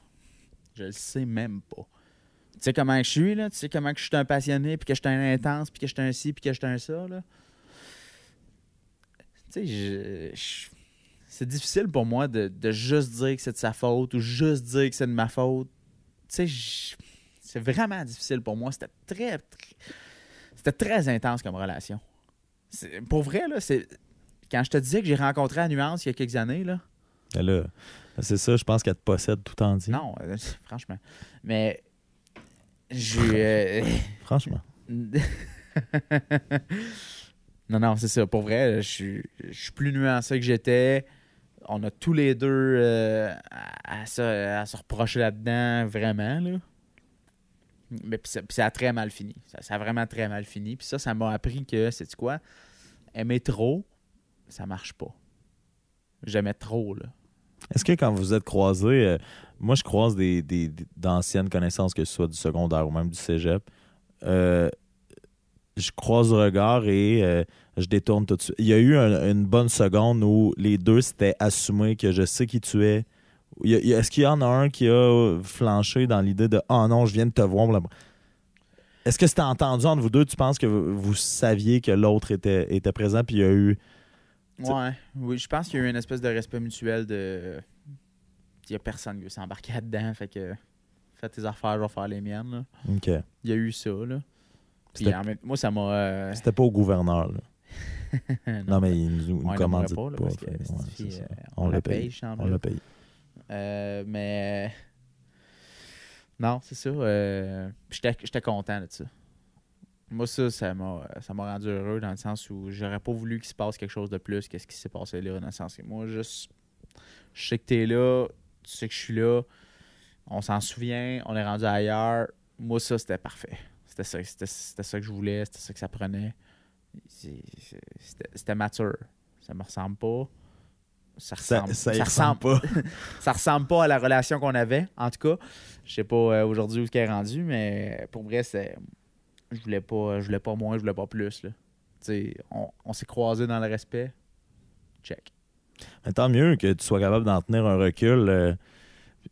Je le sais même pas. Tu sais comment je suis, là? Tu sais comment que je suis un passionné, puis que je suis un intense, puis que je suis un ci, puis que je suis un ça, là? Tu sais, je- je- c'est difficile pour moi de, de juste dire que c'est de sa faute ou juste dire que c'est de ma faute. Tu sais, je- c'est vraiment difficile pour moi. C'était très, très- c'était très intense comme relation. Pour vrai, là, c'est... Quand je te disais que j'ai rencontré à Nuance il y a quelques années, là, Elle a- C'est ça, je pense qu'elle te possède tout entier. non, euh, franchement. Mais j'ai. euh, Franchement. non, non, c'est ça. Pour vrai, je suis, je suis plus nuancé que j'étais. On a tous les deux euh, à, à se, à se reprocher là-dedans, vraiment. Là. Mais puis ça, ça a très mal fini. Ça, a vraiment très mal fini. Puis ça, ça m'a appris que, c'est quoi? Aimer trop, ça marche pas. J'aimais trop, là. Est-ce que quand vous êtes croisés, euh, moi je croise des, des- d'anciennes connaissances, que ce soit du secondaire ou même du cégep, euh, je croise le regard et euh, je détourne tout de suite. Il y a eu un- une bonne seconde où les deux s'étaient assumés que je sais qui tu es. Est-ce qu'il y en a un qui a flanché dans l'idée de Ah non, je viens de te voir. Est-ce que c'était entendu entre vous deux? Tu penses que vous, saviez que l'autre était, était présent puis il y a eu. Ouais, oui, je pense qu'il y a eu une espèce de respect mutuel de. Il y a personne qui veut s'embarquer là-dedans, fait que fais tes affaires, je vais faire les miennes. là. Ok. Il y a eu ça, là. Puis même- moi, ça m'a. euh, C'était pas au gouverneur. là. Non, mais il nous, nous l'aimerait pas. parce que ouais, euh, On payé. paye, chambre On l'a payé. Euh, mais. Non, c'est ça. euh, J'étais content de ça. Moi, ça, ça m'a rendu heureux dans le sens où j'aurais pas voulu qu'il se passe quelque chose de plus que ce qui s'est passé là. Dans le sens que moi, juste. Je sais que t'es là, tu sais que je suis là, on s'en souvient, on est rendu ailleurs. Moi, ça, c'était parfait. C'était ça, c'était ça que je voulais, c'était ça que ça prenait. C'était mature. Ça me ressemble pas. Ça ressemble, ça ressemble pas. ça ressemble pas à la relation qu'on avait, en tout cas. Je sais pas euh, aujourd'hui où ce qu'elle est rendu, mais pour vrai, c'est. Je voulais pas, je voulais pas moins, je voulais pas plus. Là. On, on s'est croisés dans le respect. Check. Mais tant mieux que tu sois capable d'en tenir un recul euh,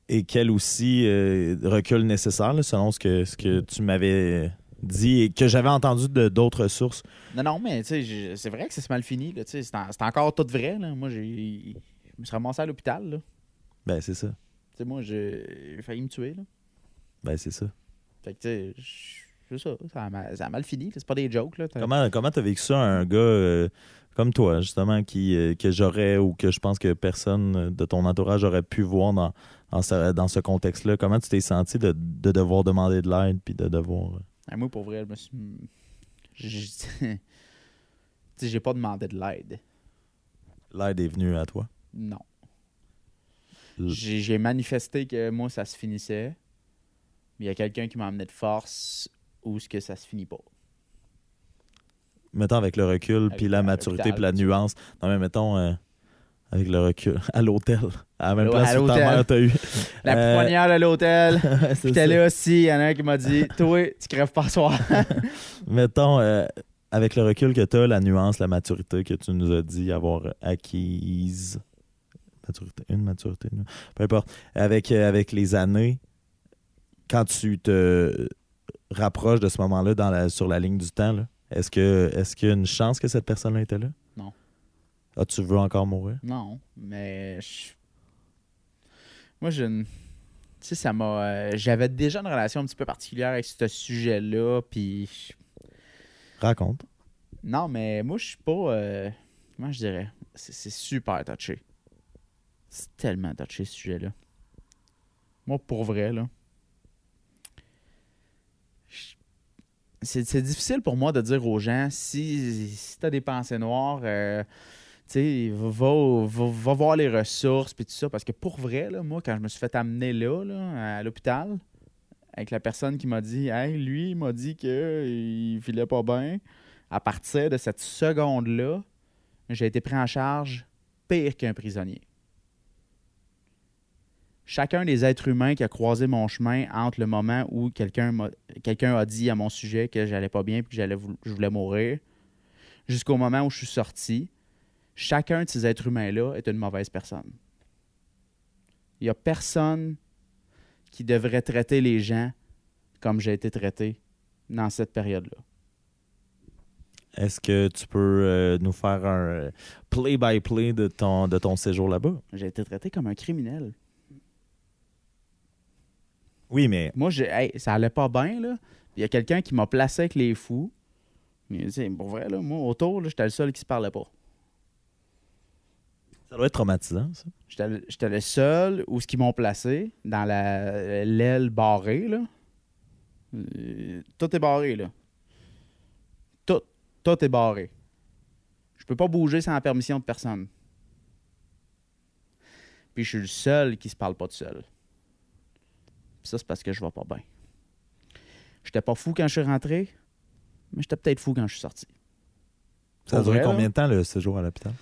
et quel aussi euh, recul nécessaire, là, selon ce que, ce que tu m'avais dit et que j'avais entendu de d'autres sources. Non, non, mais c'est vrai que c'est mal fini. C'est en- c'est encore tout vrai. Là. Moi. Je me suis ramassé à l'hôpital. là. Ben, c'est ça. Tu sais, moi, j'ai failli me tuer. Là. Ben, c'est ça. Fait que, tu sais, ça. Ça a, mal, ça a mal fini. C'est pas des jokes. Là. Comment comment t'as vécu ça, un gars euh, comme toi, justement, qui euh, que j'aurais ou que je pense que personne de ton entourage aurait pu voir dans, dans ce, dans ce contexte-là? Comment tu t'es senti de, de devoir demander de l'aide puis de devoir. euh, Ah, moi, pour vrai, je me suis. sais, j'ai pas demandé de l'aide. L'aide est venue à toi? Non. L- J'ai manifesté que moi, ça se finissait. Mais il y a quelqu'un qui m'a amené de force où ce que ça se finit pas. Mettons avec le recul, puis la maturité, puis la nuance. Non, mais mettons euh, avec le recul, à l'hôtel, à la même À place où ta mère t'a eu. La Euh, poignarde à l'hôtel. J'étais là aussi, il y en a un qui m'a dit Toi, tu crèves pas soir. Mettons, euh, avec le recul que tu as, la nuance, la maturité que tu nous as dit avoir acquise. Maturité, une maturité, une- peu importe. Avec, euh, avec les années, quand tu te rapproches de ce moment-là dans la, sur la ligne du temps, est-ce que est-ce qu'il y a une chance que cette personne-là était là? Ah, tu veux encore mourir? non, mais. je- Moi, je. Tu sais, ça m'a. euh, J'avais déjà une relation un petit peu particulière avec ce sujet-là, puis. Raconte. Non, mais moi, je suis pas. euh, Comment je dirais? C'est super touché. C'est tellement touché, ce sujet-là. Moi, pour vrai, là. C'est c'est difficile pour moi de dire aux gens si, si tu as des pensées noires, euh, sais, va, va, va- voir les ressources puis tout ça. Parce que pour vrai, là, moi, quand je me suis fait amener là, là, à l'hôpital, avec la personne qui m'a dit Hey, lui, il m'a dit qu'il filait pas bien. À partir de cette seconde-là, j'ai été pris en charge pire qu'un prisonnier. Chacun des êtres humains qui a croisé mon chemin entre le moment où quelqu'un quelqu'un a dit à mon sujet que j'allais pas bien et que je voulais mourir, jusqu'au moment où je suis sorti, chacun de ces êtres humains-là est une mauvaise personne. Il n'y a personne qui devrait traiter les gens comme j'ai été traité dans cette période-là. Est-ce que tu peux euh, nous faire un euh, play-by-play de ton, de ton séjour là-bas? J'ai été traité comme un criminel. Oui, mais Moi, hey, ça allait pas bien, là. Il y a quelqu'un qui m'a placé avec les fous. Mais, pour vrai, là, moi, autour, j'étais le seul qui se parlait pas. Ça doit être traumatisant, ça. J'étais le- seul où ce qu'ils m'ont placé, dans la l'aile barrée, là. Euh, tout est barré, là. Tout, tout est barré. Je peux pas bouger sans la permission de personne. Puis je suis le seul qui se parle pas tout seul. Puis ça, c'est parce que je vais pas bien. J'étais pas fou quand je suis rentré, mais j'étais peut-être fou quand je suis sorti. Ça a duré combien de temps, le séjour à l'hôpital?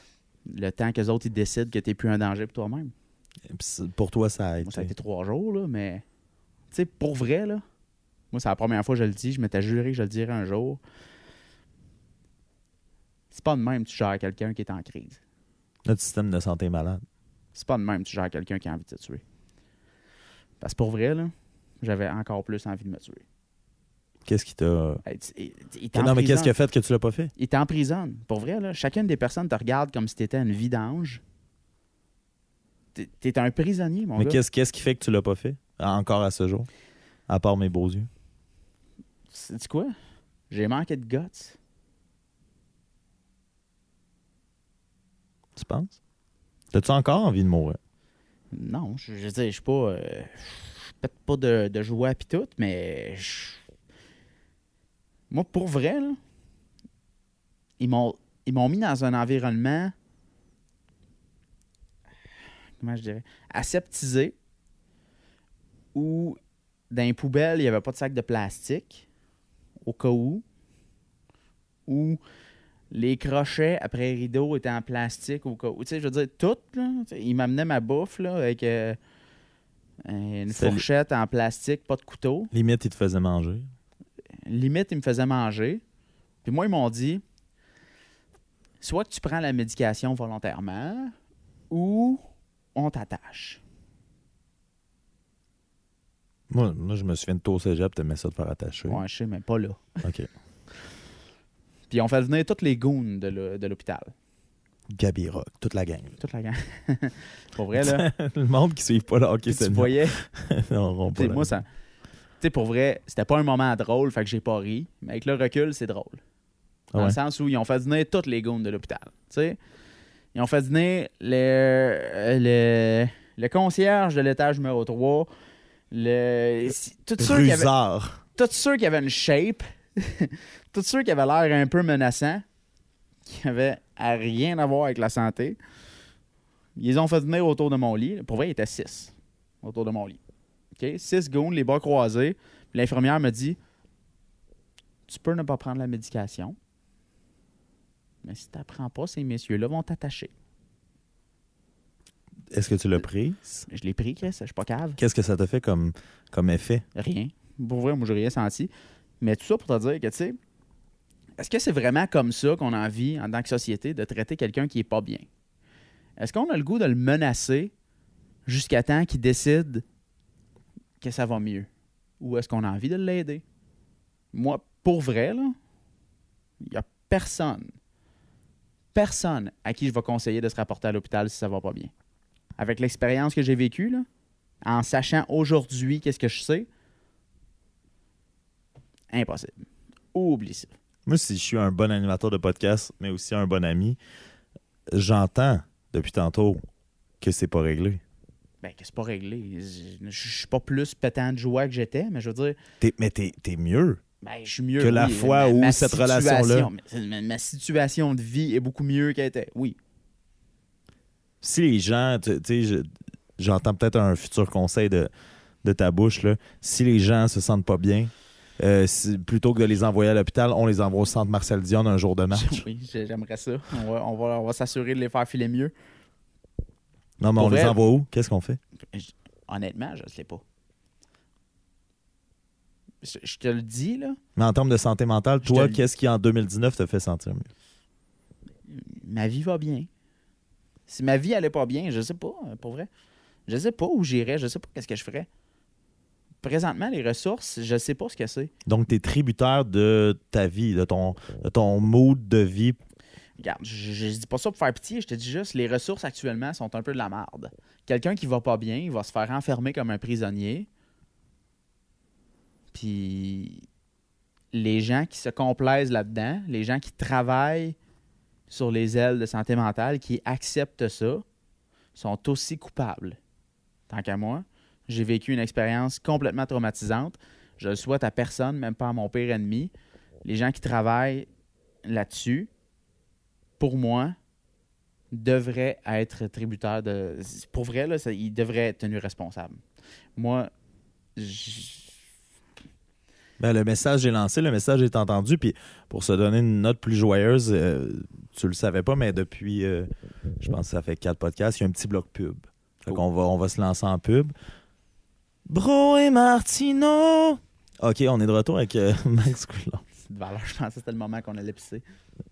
Le temps que les autres ils décident que t'es plus un danger pour toi-même. Pour toi, ça a été. Moi, ça a été trois jours, là, mais. Tu sais, pour vrai, là. Moi, c'est la première fois que je le dis. Je m'étais juré que je le dirais un jour. C'est pas de même que tu gères quelqu'un qui est en crise. Notre système de santé est malade. C'est pas de même que tu gères quelqu'un qui a envie de te tuer. Parce que pour vrai, là, j'avais encore plus envie de me tuer. Qu'est-ce qui t'a. Tu- il- il Non, mais qu'est-ce qui a fait que tu l'as pas fait? Il t'emprisonne. Pour vrai, là, chacune des personnes te regarde comme si t'étais une vidange. T'es- T'es un prisonnier, mon mais gars. qu'est-ce qu'est-ce qui fait que tu l'as pas fait? Encore à ce jour? À part mes beaux yeux? Sais-tu quoi? J'ai manqué de guts. Tu penses? T'as-tu encore envie de mourir? Non, je, je veux dire, je suis pas. euh, je pète pas de, de joie pis tout, mais. je- Moi, pour vrai, là, ils m'ont ils m'ont mis dans un environnement. Comment je dirais? Aseptisé. Où, dans les poubelles, il n'y avait pas de sac de plastique. Au cas où. Où les crochets après rideau étaient en plastique au cas où. Tu sais, je veux dire, tout, là. Tu sais, Il m'amenait ma bouffe, là, avec euh, une fourchette en plastique, pas de couteau. Limite, il te faisait manger. Limite, ils me faisaient manger. Puis moi, ils m'ont dit soit que tu prends la médication volontairement ou on t'attache. Moi, moi, je me souviens de toi au cégep, t'aimais ça de faire attacher. Ouais, je sais, mais pas là. OK. Puis on fait venir toutes les goons de l'hô- de l'hôpital. Gabi Rock, toute la gang. Toute la gang. pour vrai, là. le monde qui suit pas le hockey Puis tu voyais? n'auront pas T'sais, la- moi, ça. Sais, pour vrai, c'était pas un moment drôle, fait que j'ai pas ri. Mais avec le recul, c'est drôle. Ah Dans ouais? le sens où ils ont fait dîner toutes les goons de l'hôpital. Tu sais, ils ont fait dîner le, le, le concierge de l'étage numéro 3, le, tous ceux qui avaient, tous ceux qui avaient une shape, tous ceux qui avaient l'air un peu menaçants, qui avaient à rien à voir avec la santé. Ils ont fait venir autour de mon lit. Pour vrai, il était six autour de mon lit. OK? Six goons, les bras croisés. L'infirmière me dit Tu peux ne pas prendre la médication. Mais si tu n'apprends pas, ces messieurs-là vont t'attacher. Est-ce que tu l'as pris? Je l'ai pris, Chris. Je suis pas cave. Qu'est-ce que ça t'a fait comme, comme effet? Rien. Pour vrai, moi, j'ai rien senti. Mais tout ça pour te dire que, tu sais, est-ce que c'est vraiment comme ça qu'on a envie, en tant que société, de traiter quelqu'un qui est pas bien? Est-ce qu'on a le goût de le menacer jusqu'à temps qu'il décide que ça va mieux? Ou est-ce qu'on a envie de l'aider? Moi, pour vrai, il n'y a personne, personne à qui je vais conseiller de se rapporter à l'hôpital si ça va pas bien. Avec l'expérience que j'ai vécue, en sachant aujourd'hui qu'est-ce que je sais, impossible. Oublie ça. Moi, si je suis un bon animateur de podcast, mais aussi un bon ami, j'entends depuis tantôt que c'est pas réglé. Ben, que c'est pas réglé. Je suis pas plus pétant de joie que j'étais, mais je veux dire, T'es- mais t'es es mieux. ben, je suis mieux. Que la fois où ma cette relation-là- Ma, ma situation de vie est beaucoup mieux qu'elle était. Oui. Si les gens, tu sais, je- j'entends peut-être un futur conseil de, de ta bouche, là. si les gens se sentent pas bien, euh, plutôt que de les envoyer à l'hôpital, on les envoie au centre Marcel Dion un jour de match. Oui, j'ai- j'aimerais ça. On va, on va, on va s'assurer de les faire filer mieux. Non, mais Pour on les envoie où? Qu'est-ce qu'on fait? Honnêtement, je ne sais pas. Je, je te le dis, là, Mais en termes de santé mentale, toi, qu'est-ce qui en 2019 te fait sentir mieux? ma vie va bien. Si ma vie allait pas bien, je sais pas, euh, pour vrai. Je sais pas où j'irais, je sais pas qu'est-ce que je ferais. Présentement, les ressources, je sais pas ce que c'est. Donc, tu es tributaire de ta vie, de ton, de ton mood de vie. Regarde, je, je dis pas ça pour faire pitié, je te dis juste, les ressources actuellement sont un peu de la merde. Quelqu'un qui va pas bien, il va se faire enfermer comme un prisonnier. Puis les gens qui se complaisent là-dedans, les gens qui travaillent sur les ailes de santé mentale, qui acceptent ça, sont aussi coupables. Tant qu'à moi, j'ai vécu une expérience complètement traumatisante. Je le souhaite à personne, même pas à mon pire ennemi. Les gens qui travaillent là-dessus, pour moi, devraient être tributaires de. Pour vrai, là, ça- ils devraient être tenus responsables. Moi, j- Ben, le message est lancé, le message est entendu. Puis, pour se donner une note plus joyeuse, euh, tu le savais pas, mais depuis, euh, je pense que ça fait quatre podcasts, il y a un petit bloc pub. Fait Cool. qu'on va, on va se lancer en pub. Bro et Martino! OK, on est de retour avec euh, Max Coulon. c'est de valeur, je pensais que c'était le moment qu'on allait pisser.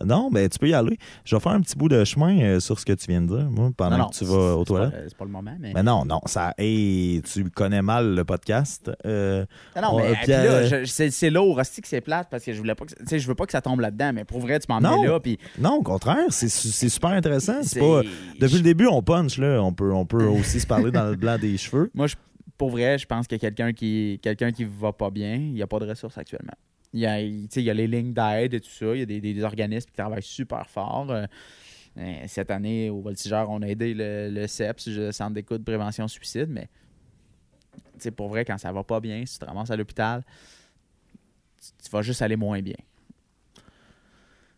Non, ben tu peux y aller. Je vais faire un petit bout de chemin euh, sur ce que tu viens de dire, moi, pendant non, non, que tu vas aux toilettes. euh, C'est pas le moment, mais. Mais non, non, ça. Hey, tu connais mal le podcast. Euh, Non, non, on- mais euh, euh, c'est lourd, hostie que c'est plate parce que je voulais pas que, tu sais, je veux pas que ça tombe là-dedans, mais pour vrai, tu m'en mets là, puis non, au contraire, c'est su- c'est super intéressant. C'est c'est- pas. Depuis je- le début, on punch, là. On peut, on peut aussi se parler dans le blanc des cheveux. Moi, je- pour vrai, je pense que quelqu'un qui quelqu'un qui va pas bien, il n'y a pas de ressources actuellement. Il y a, il y a les lignes d'aide et tout ça. Il y a des, des- organismes qui travaillent super fort. Euh, cette année, au Voltigeur, on a aidé le, le CEPS, le Centre d'écoute de prévention suicide, mais pour vrai, quand ça va pas bien, si tu te ramasses à l'hôpital, tu vas juste aller moins bien.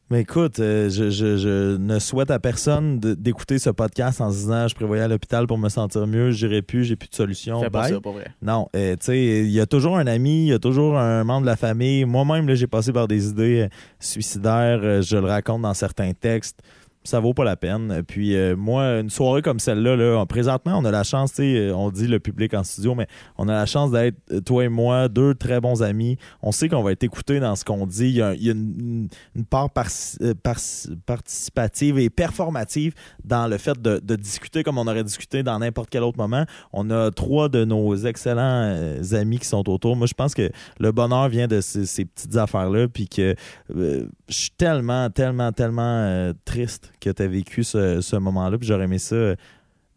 Mais écoute, euh, je, je- je ne souhaite à personne d'écouter ce podcast en se disant je prévoyais à l'hôpital pour me sentir mieux, j'irai plus, j'ai plus de solution. Fais pas ça, vrai. Non, euh, tu sais, il y a toujours un ami, il y a toujours un membre de la famille. Moi-même, j'ai passé par des idées euh, suicidaires, je le raconte dans certains textes. Ça vaut pas la peine. Puis euh, moi, une soirée comme celle-là, là, présentement, on a la chance, euh, on dit le public en studio, mais on a la chance d'être, euh, toi et moi, deux très bons amis. On sait qu'on va être écouté dans ce qu'on dit. Il y a, une, part par- euh, par- participative et performative dans le fait de, discuter comme on aurait discuté dans n'importe quel autre moment. On a trois de nos excellents amis qui sont autour. Moi, je pense que le bonheur vient de ces, petites affaires-là, puis que je suis tellement, tellement, tellement triste que tu as vécu ce, ce moment-là, puis j'aurais aimé ça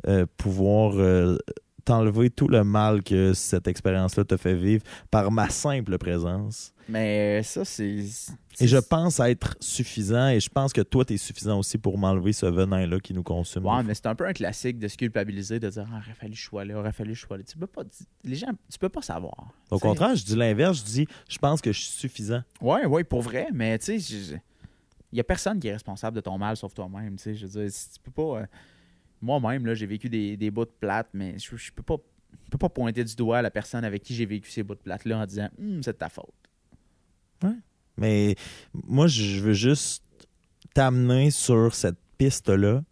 euh, pouvoir euh, t'enlever tout le mal que cette expérience-là te fait vivre par ma simple présence. Mais ça, c'est. Et je pense être suffisant, et je pense que toi, tu es suffisant aussi pour m'enlever ce venin-là qui nous consume. Ouais, mais c'est un peu un classique de se culpabiliser, de dire Ah, aurait fallu là, aurait fallu sois là. Tu peux pas, les gens, tu peux pas savoir. Au contraire, je dis l'inverse, je dis je pense que je suis suffisant. Ouais, ouais, pour vrai, mais tu sais, il y a personne qui est responsable de ton mal sauf toi-même. Je veux dire, tu peux pas. euh, moi-même, j'ai vécu des, des bouts de plates, mais je, je peux pas. je peux pas pointer du doigt la personne avec qui j'ai vécu ces bouts de plates-là en disant Hum, c'est de ta faute. Mais moi, je veux juste t'amener sur cette piste-là,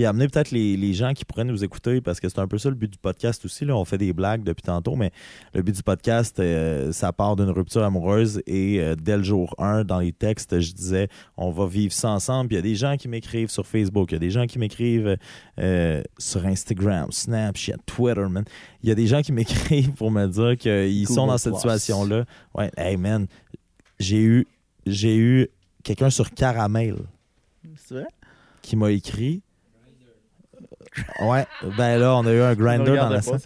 puis amener peut-être les, les gens qui pourraient nous écouter, parce que c'est un peu ça le but du podcast aussi. Là. On fait des blagues depuis tantôt, mais le but du podcast, euh, ça part d'une rupture amoureuse et euh, dès le jour 1, dans les textes, je disais on va vivre ça ensemble. Puis il y a des gens qui m'écrivent sur Facebook, il y a des gens qui m'écrivent euh, sur Instagram, Snapchat, Twitter, man. Il y a des gens qui m'écrivent pour me dire qu'ils sont dans cette situation-là. Ouais, hey man, j'ai eu, j'ai eu quelqu'un sur Caramel C'est vrai? qui m'a écrit. Ouais, ben là, on a eu un grinder dans la salle.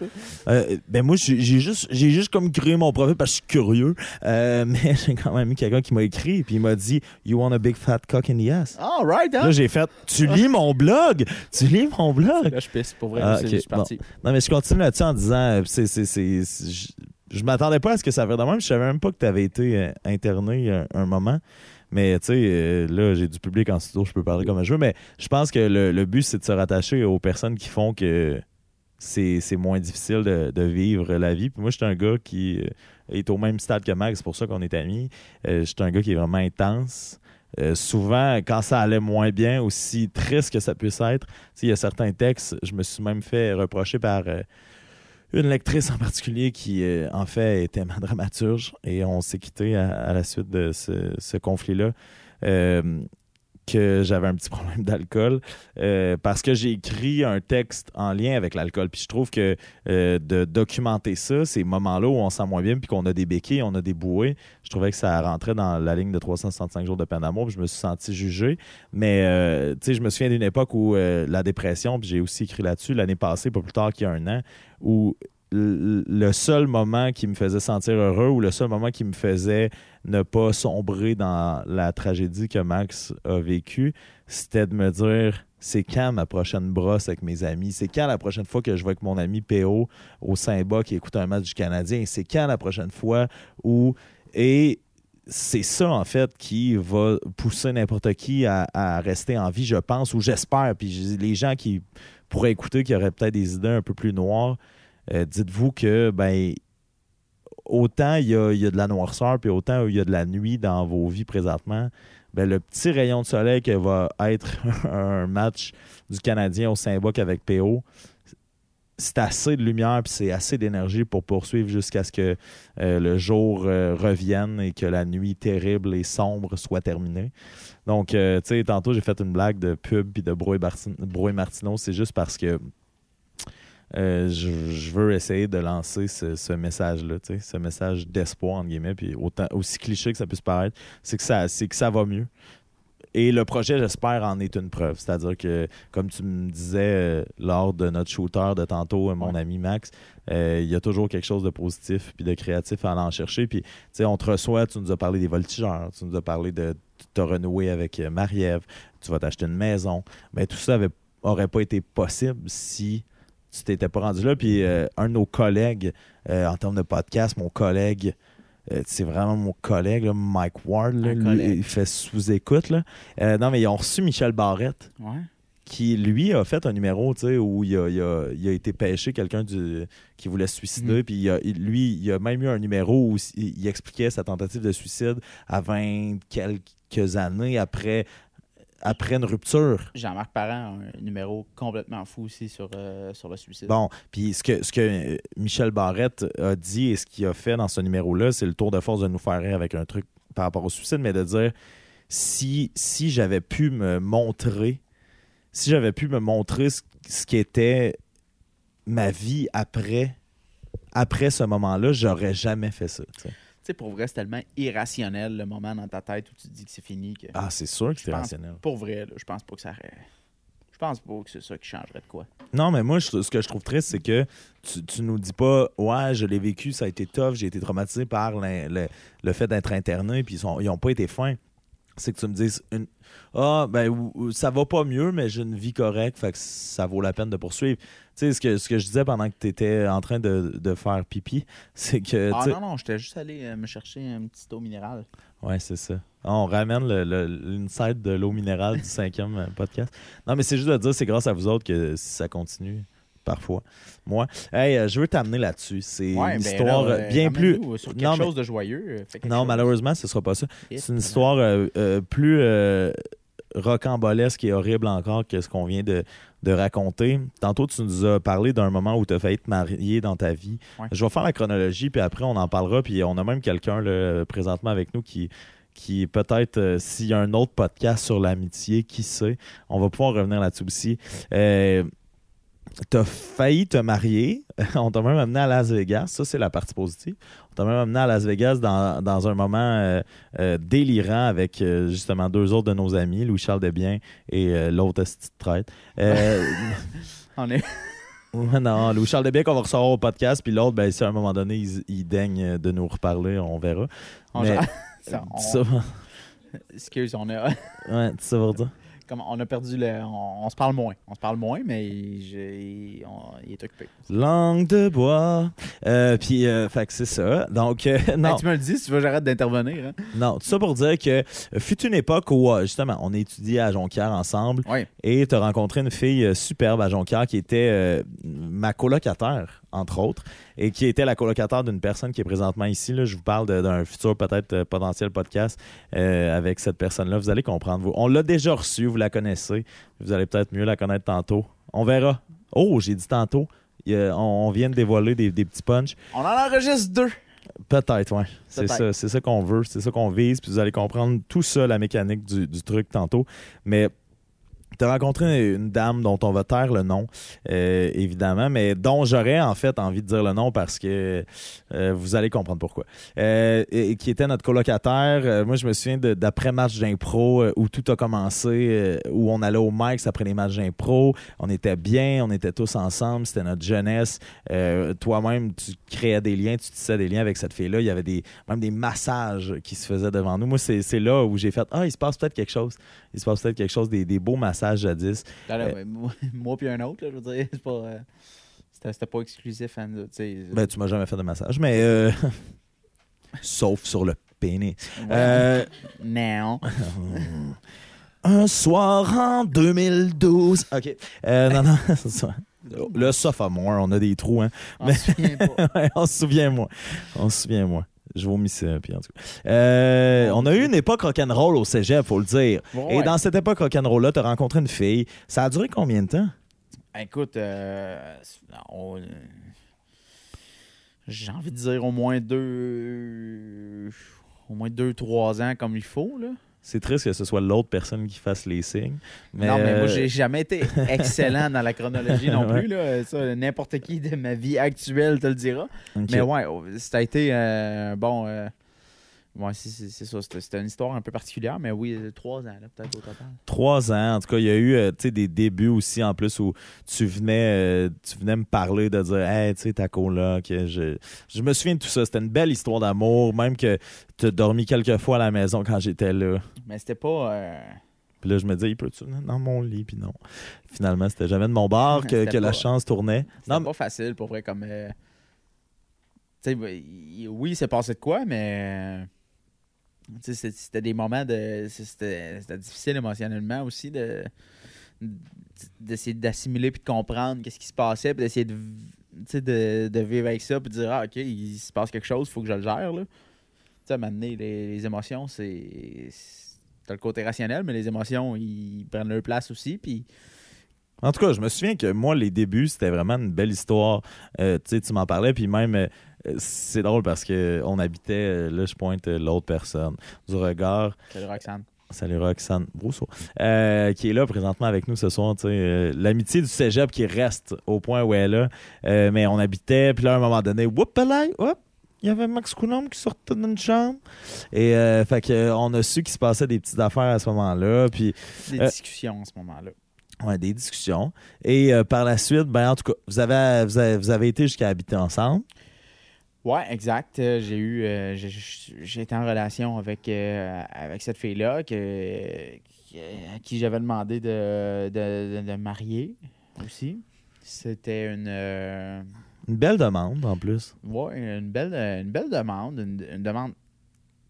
Euh, ben moi, j'ai juste, j'ai juste comme créé mon profil parce que je suis curieux. Euh, mais j'ai quand même eu quelqu'un qui m'a écrit puis il m'a dit You want a big fat cock in the ass? All right, hein? Là, j'ai fait Tu lis mon blog? Tu lis mon blog? Là, je pisse, pour vrai. Ah, je suis parti. Non, mais je continue là-dessus en disant euh, c'est, c'est, c'est, c'est- je, je m'attendais pas à ce que ça fasse de même. Je savais même pas que tu avais été interné un, un moment. Mais tu sais, euh, là, j'ai du public en studio, je peux parler comme je veux. Mais je pense que le, le but, c'est de se rattacher aux personnes qui font que c'est, moins difficile de, vivre la vie. Puis moi, je suis un gars qui euh, est au même stade que Max, c'est pour ça qu'on est amis. Euh, je suis un gars qui est vraiment intense. Euh, souvent, quand ça allait moins bien, aussi triste que ça puisse être, il y a certains textes, je me suis même fait reprocher par une lectrice en particulier qui, euh, en fait, était ma dramaturge et on s'est quitté à, la suite de ce, ce conflit-là. euh, que j'avais un petit problème d'alcool euh, parce que j'ai écrit un texte en lien avec l'alcool. Puis je trouve que euh, de documenter ça, ces moments-là où on se sent moins bien, puis qu'on a des béquilles, on a des bouées, je trouvais que ça rentrait dans la ligne de 365 jours de peine d'amour, puis je me suis senti jugé. Mais euh, tu sais, je me souviens d'une époque où la dépression, puis j'ai aussi écrit là-dessus l'année passée, pas plus tard qu'il y a un an, où le seul moment qui me faisait sentir heureux ou le seul moment qui me faisait ne pas sombrer dans la tragédie que Max a vécue, c'était de me dire c'est quand ma prochaine brosse avec mes amis? C'est quand la prochaine fois que je vais avec mon ami PO au Saint-Bas qui écoute un match du Canadien? C'est quand la prochaine fois où. Et c'est ça, en fait, qui va pousser n'importe qui à, rester en vie, je pense, ou j'espère. Puis les gens qui pourraient écouter, qui auraient peut-être des idées un peu plus noires, euh, dites-vous que, ben, autant il y a, de la noirceur, puis autant il y a de la nuit dans vos vies présentement, ben, le petit rayon de soleil que va être un match du Canadien au Saint-Boc avec PO, c'est assez de lumière puis c'est assez d'énergie pour poursuivre jusqu'à ce que euh, le jour euh, revienne et que la nuit terrible et sombre soit terminée. Donc, tu sais, tantôt, j'ai fait une blague de pub puis de Bartin- Brouet Martineau. C'est juste parce que euh, je, je veux essayer de lancer ce, ce message-là, ce message d'espoir, entre guillemets, puis autant, aussi cliché que ça puisse paraître, c'est que ça, c'est que ça va mieux. Et le projet, j'espère, en est une preuve. C'est-à-dire que, comme tu me disais euh, lors de notre shooter de tantôt, euh, mon Ouais. ami Max, euh, il y a toujours quelque chose de positif puis de créatif à aller en chercher. Puis, tu sais, on te reçoit, tu nous as parlé des voltigeurs, tu nous as parlé de te renouer avec Marie-Ève, tu vas t'acheter une maison. Mais tout ça avait, aurait pas été possible si tu t'étais pas rendu là. Puis, euh, un de nos collègues, euh, en termes de podcast, mon collègue, euh, c'est vraiment mon collègue, là, Mike Ward, là, lui, il fait sous-écoute. là. Non, mais ils ont reçu Michel Barrette, Ouais. qui lui a fait un numéro tu sais, où il a, il a- il a été pêché quelqu'un qui voulait se suicider. Mhm. Puis il a- il- lui, il a même eu un numéro où il, il expliquait sa tentative de suicide à 20 quelques années après, après une rupture. Jean-Marc Parent a un numéro complètement fou aussi sur, euh, sur le suicide. Bon, puis ce que, ce que euh, Michel Barrette a dit et ce qu'il a fait dans ce numéro-là, c'est le tour de force de nous faire rire avec un truc par rapport au suicide, mais de dire si, si j'avais pu me montrer, si j'avais pu me montrer ce, ce qu'était ma vie après, après ce moment-là, j'aurais jamais fait ça. Sais. Tu sais, pour vrai, c'est tellement irrationnel le moment dans ta tête où tu te dis que c'est fini. Que... Ah, c'est sûr que c'est pense- rationnel. Pour vrai, là, je pense pas que ça Je pense pas que c'est ça qui changerait de quoi. Non, mais moi, je- ce que je trouve triste, c'est que tu, tu nous dis pas, ouais, je l'ai vécu, ça a été tough, j'ai été traumatisé par l'in- le, le fait d'être interné, puis ils, sont, ils ont pas été fins. C'est que tu me dises, une, ah, ben, ça va pas mieux, mais j'ai une vie correcte, fait que ça vaut la peine de poursuivre. Tu sais, ce que, ce que je disais pendant que tu étais en train de, de faire pipi, c'est que. Ah non, non, j'étais juste allé euh, me chercher un petit eau minérale. Ouais, c'est ça. On ramène le- le- l'insight de l'eau minérale du cinquième euh, podcast. Non, mais c'est juste de dire, c'est grâce à vous autres que si ça continue, parfois. Moi, hey, euh, je veux t'amener là-dessus. C'est Ouais, une ben histoire là, euh, euh, bien plus. Sur quelque Non, mais- de joyeux. euh, Non, chose. malheureusement, ce sera pas ça. C'est une histoire euh, euh, plus euh, rocambolesque et horrible encore que ce qu'on vient de, de raconter. Tantôt, tu nous as parlé d'un moment où tu as failli te marier dans ta vie. Ouais. Je vais faire la chronologie, puis après, on en parlera. Puis on a même quelqu'un présentement avec nous qui, qui peut-être, euh, s'il y a un autre podcast sur l'amitié, qui sait, on va pouvoir revenir là-dessus aussi. Euh, T'as failli te marier. On t'a même amené à Las Vegas. Ça, c'est la partie positive. On t'a même amené à Las Vegas dans, dans un moment euh, euh, délirant avec euh, justement deux autres de nos amis, Louis-Charles Desbiens et l'autre traite. On est... non, Louis-Charles Desbiens qu'on va recevoir au podcast, puis l'autre, ben, si à un moment donné, il, il daigne de nous reparler, on verra. on- Mais- ça, on- Ça, Excuse, on a... ouais, sais, va dire. Comme on a perdu le. On, on se parle moins. On se parle moins, mais on- il est occupé. Langue de bois. Euh, puis, euh, fait que c'est ça. Donc, euh, non. Hey, tu me le dis si tu veux, j'arrête d'intervenir. Hein? Non, tout ça pour dire que fut une époque où, euh, justement, on étudiait à Jonquière ensemble Oui. et tu as rencontré une fille superbe à Jonquière qui était ma colocataire, entre autres, et qui était la colocataire d'une personne qui est présentement ici. Là. Je vous parle d'un futur, peut-être, euh, potentiel podcast euh, avec cette personne-là. Vous allez comprendre. Vous. On l'a déjà reçue, vous la connaissez. Vous allez peut-être mieux la connaître tantôt. On verra. Oh, j'ai dit tantôt. A- on, on vient de dévoiler des, des petits punchs. On en enregistre deux. Peut-être, oui. C'est Peut-être. ça, c'est ça qu'on veut, c'est ça qu'on vise, puis vous allez comprendre tout ça, la mécanique du, du truc tantôt. Mais tu as rencontré une dame dont on va taire le nom, euh, évidemment, mais dont j'aurais en fait envie de dire le nom parce que euh, vous allez comprendre pourquoi. Euh, qui était notre colocataire. Moi, je me souviens d'après-match d'impro où tout a commencé, où on allait au Mike's après les matchs d'impro. On était bien, on était tous ensemble, c'était notre jeunesse. Toi-même, tu créais des liens, tu tissais des liens avec cette fille-là. Il y avait des, même des massages qui se faisaient devant nous. Moi, c'est là où j'ai fait Ah, il se passe peut-être quelque chose. Il se passe peut-être quelque chose, des, des beaux massages jadis. Euh, moi, moi puis un autre, là, je veux dire, c'est pas. euh, C'était pas exclusif, hein. Ben, tu m'as jamais fait de massage, mais. euh, Sauf sur le pénis. Ouais. Euh, Non. un soir en 2012. OK. Euh, non, non, c'est ça. Le sophomore, on a des trous, hein. On se souvient pas. Ouais, on se souvient, moi. On se souvient, moi. Je vomissais, puis en tout cas. Euh, on a eu une époque rock'n'roll au cégep, faut le dire. Et dans cette époque rock'n'roll-là, t'as rencontré une fille. Ça a duré combien de temps? Écoute, euh, on- euh, j'ai envie de dire au moins deux. Au moins deux, trois ans comme il faut, là. C'est triste que ce soit l'autre personne qui fasse les signes. Mais, non, mais moi, euh, j'ai jamais été excellent dans la chronologie non Ouais. plus. Là. N'importe qui de ma vie actuelle te le dira. Mais ouais, oh, ça a été euh, bon. euh, ouais, c'est, c'est- c'est ça. C'était, une histoire un peu particulière, mais oui, euh, trois ans, là, peut-être au total. Trois ans. En tout cas, il y a eu euh, des débuts aussi en plus où tu venais, euh, tu venais me parler de dire Hey, tu sais, ta coloc. Je, je me souviens de tout ça. C'était une belle histoire d'amour, même que tu as dormi quelques fois à la maison quand j'étais là. Mais c'était pas. euh, Puis là, je me disais, il peut-tu venir dans mon lit? Puis non. Finalement, c'était jamais de mon bord que, la chance tournait. C'était pas facile pour vrai comme. euh, tu sais, oui, il s'est passé de quoi, mais. euh, tu sais, c'est- c'était des moments de. C'était difficile émotionnellement aussi de d'essayer d'assimiler puis de comprendre qu'est-ce qui se passait puis d'essayer de, de, de vivre avec ça puis de dire ah ok il se passe quelque chose faut que je le gère là tu sais à un moment donné, les, les émotions c'est- t'as le côté rationnel mais les émotions ils prennent leur place aussi puis En tout cas, je me souviens que moi, les débuts, c'était vraiment une belle histoire. Euh, tu sais, tu m'en parlais, puis même, euh, c'est drôle parce que on habitait, euh, là, je pointe l'autre personne, du regard. salut Roxane Salut Roxane Brousseau, qui est là présentement avec nous ce soir. L'amitié du cégep qui reste au point où elle est là. Mais on habitait, puis là, à un moment donné, whoop, là, hop, il y avait Max Coulomb qui sortait d'une chambre. Et euh, fait que, on a su qu'il se passait des petites affaires à ce moment-là. Puis des Euh, discussions en ce moment-là Ouais, des discussions. Et euh, par la suite, ben, en tout cas, vous avez, vous avez, vous avez été jusqu'à habiter ensemble. Ouais, exact. Euh, J'ai eu, euh, j'ai- été en relation avec, euh, avec cette fille-là que, à qui j'avais demandé de, de, de- de marier aussi. C'était une, Une belle demande, en plus. ouais, une belle, une belle demande, une, une demande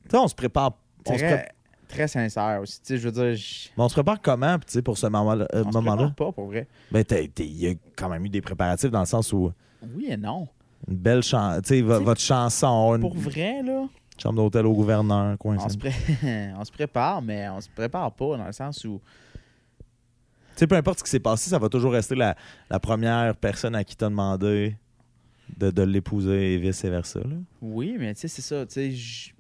Tu sais, on se prépare. On se très, pré- très sincère aussi. Tu sais, je veux dire, je- Mais on se prépare comment tu sais, pour ce moment-là? euh, on se moment-là? prépare pas pour vrai. Ben, il y a quand même eu des préparatifs dans le sens où Oui et non. une belle chanson, tu sais, votre chanson, une Pour vrai, là, chambre d'hôtel au gouverneur, on se, pré- on se prépare, mais on se prépare pas dans le sens où. Tu sais, peu importe ce qui s'est passé, ça va toujours rester la, la première personne à qui t'as demandé de, de l'épouser et vice-versa. Oui, mais tu sais, c'est ça. Tu sais,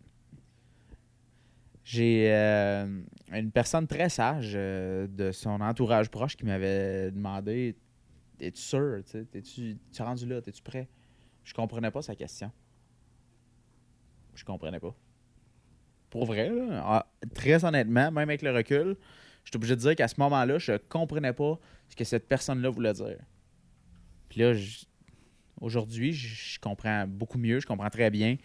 j'ai euh, une personne très sage euh, de son entourage proche qui m'avait demandé Es-tu sûr tu sais, T'es-tu tu es rendu là? Es-tu prêt? Je comprenais pas sa question. Je comprenais pas. Pour vrai, très honnêtement, même avec le recul, je suis obligé de dire qu'à ce moment-là, je comprenais pas ce que cette personne-là voulait dire. Puis là, aujourd'hui, je comprends beaucoup mieux, je comprends très bien.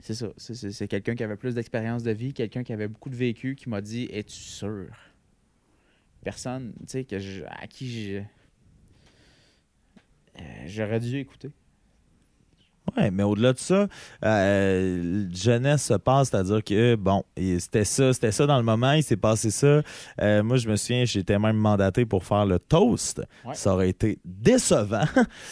C'est ça. C'est- quelqu'un qui avait plus d'expérience de vie, quelqu'un qui avait beaucoup de vécu, qui m'a dit Es-tu sûr? Personne, tu sais, à qui euh, j'aurais dû écouter. Ouais, mais au-delà de ça, euh, jeunesse se passe, c'est-à-dire que, bon, c'était ça, c'était ça dans le moment, il s'est passé ça. Euh, moi, je me souviens, j'étais même mandaté pour faire le toast. Ouais. Ça aurait été décevant.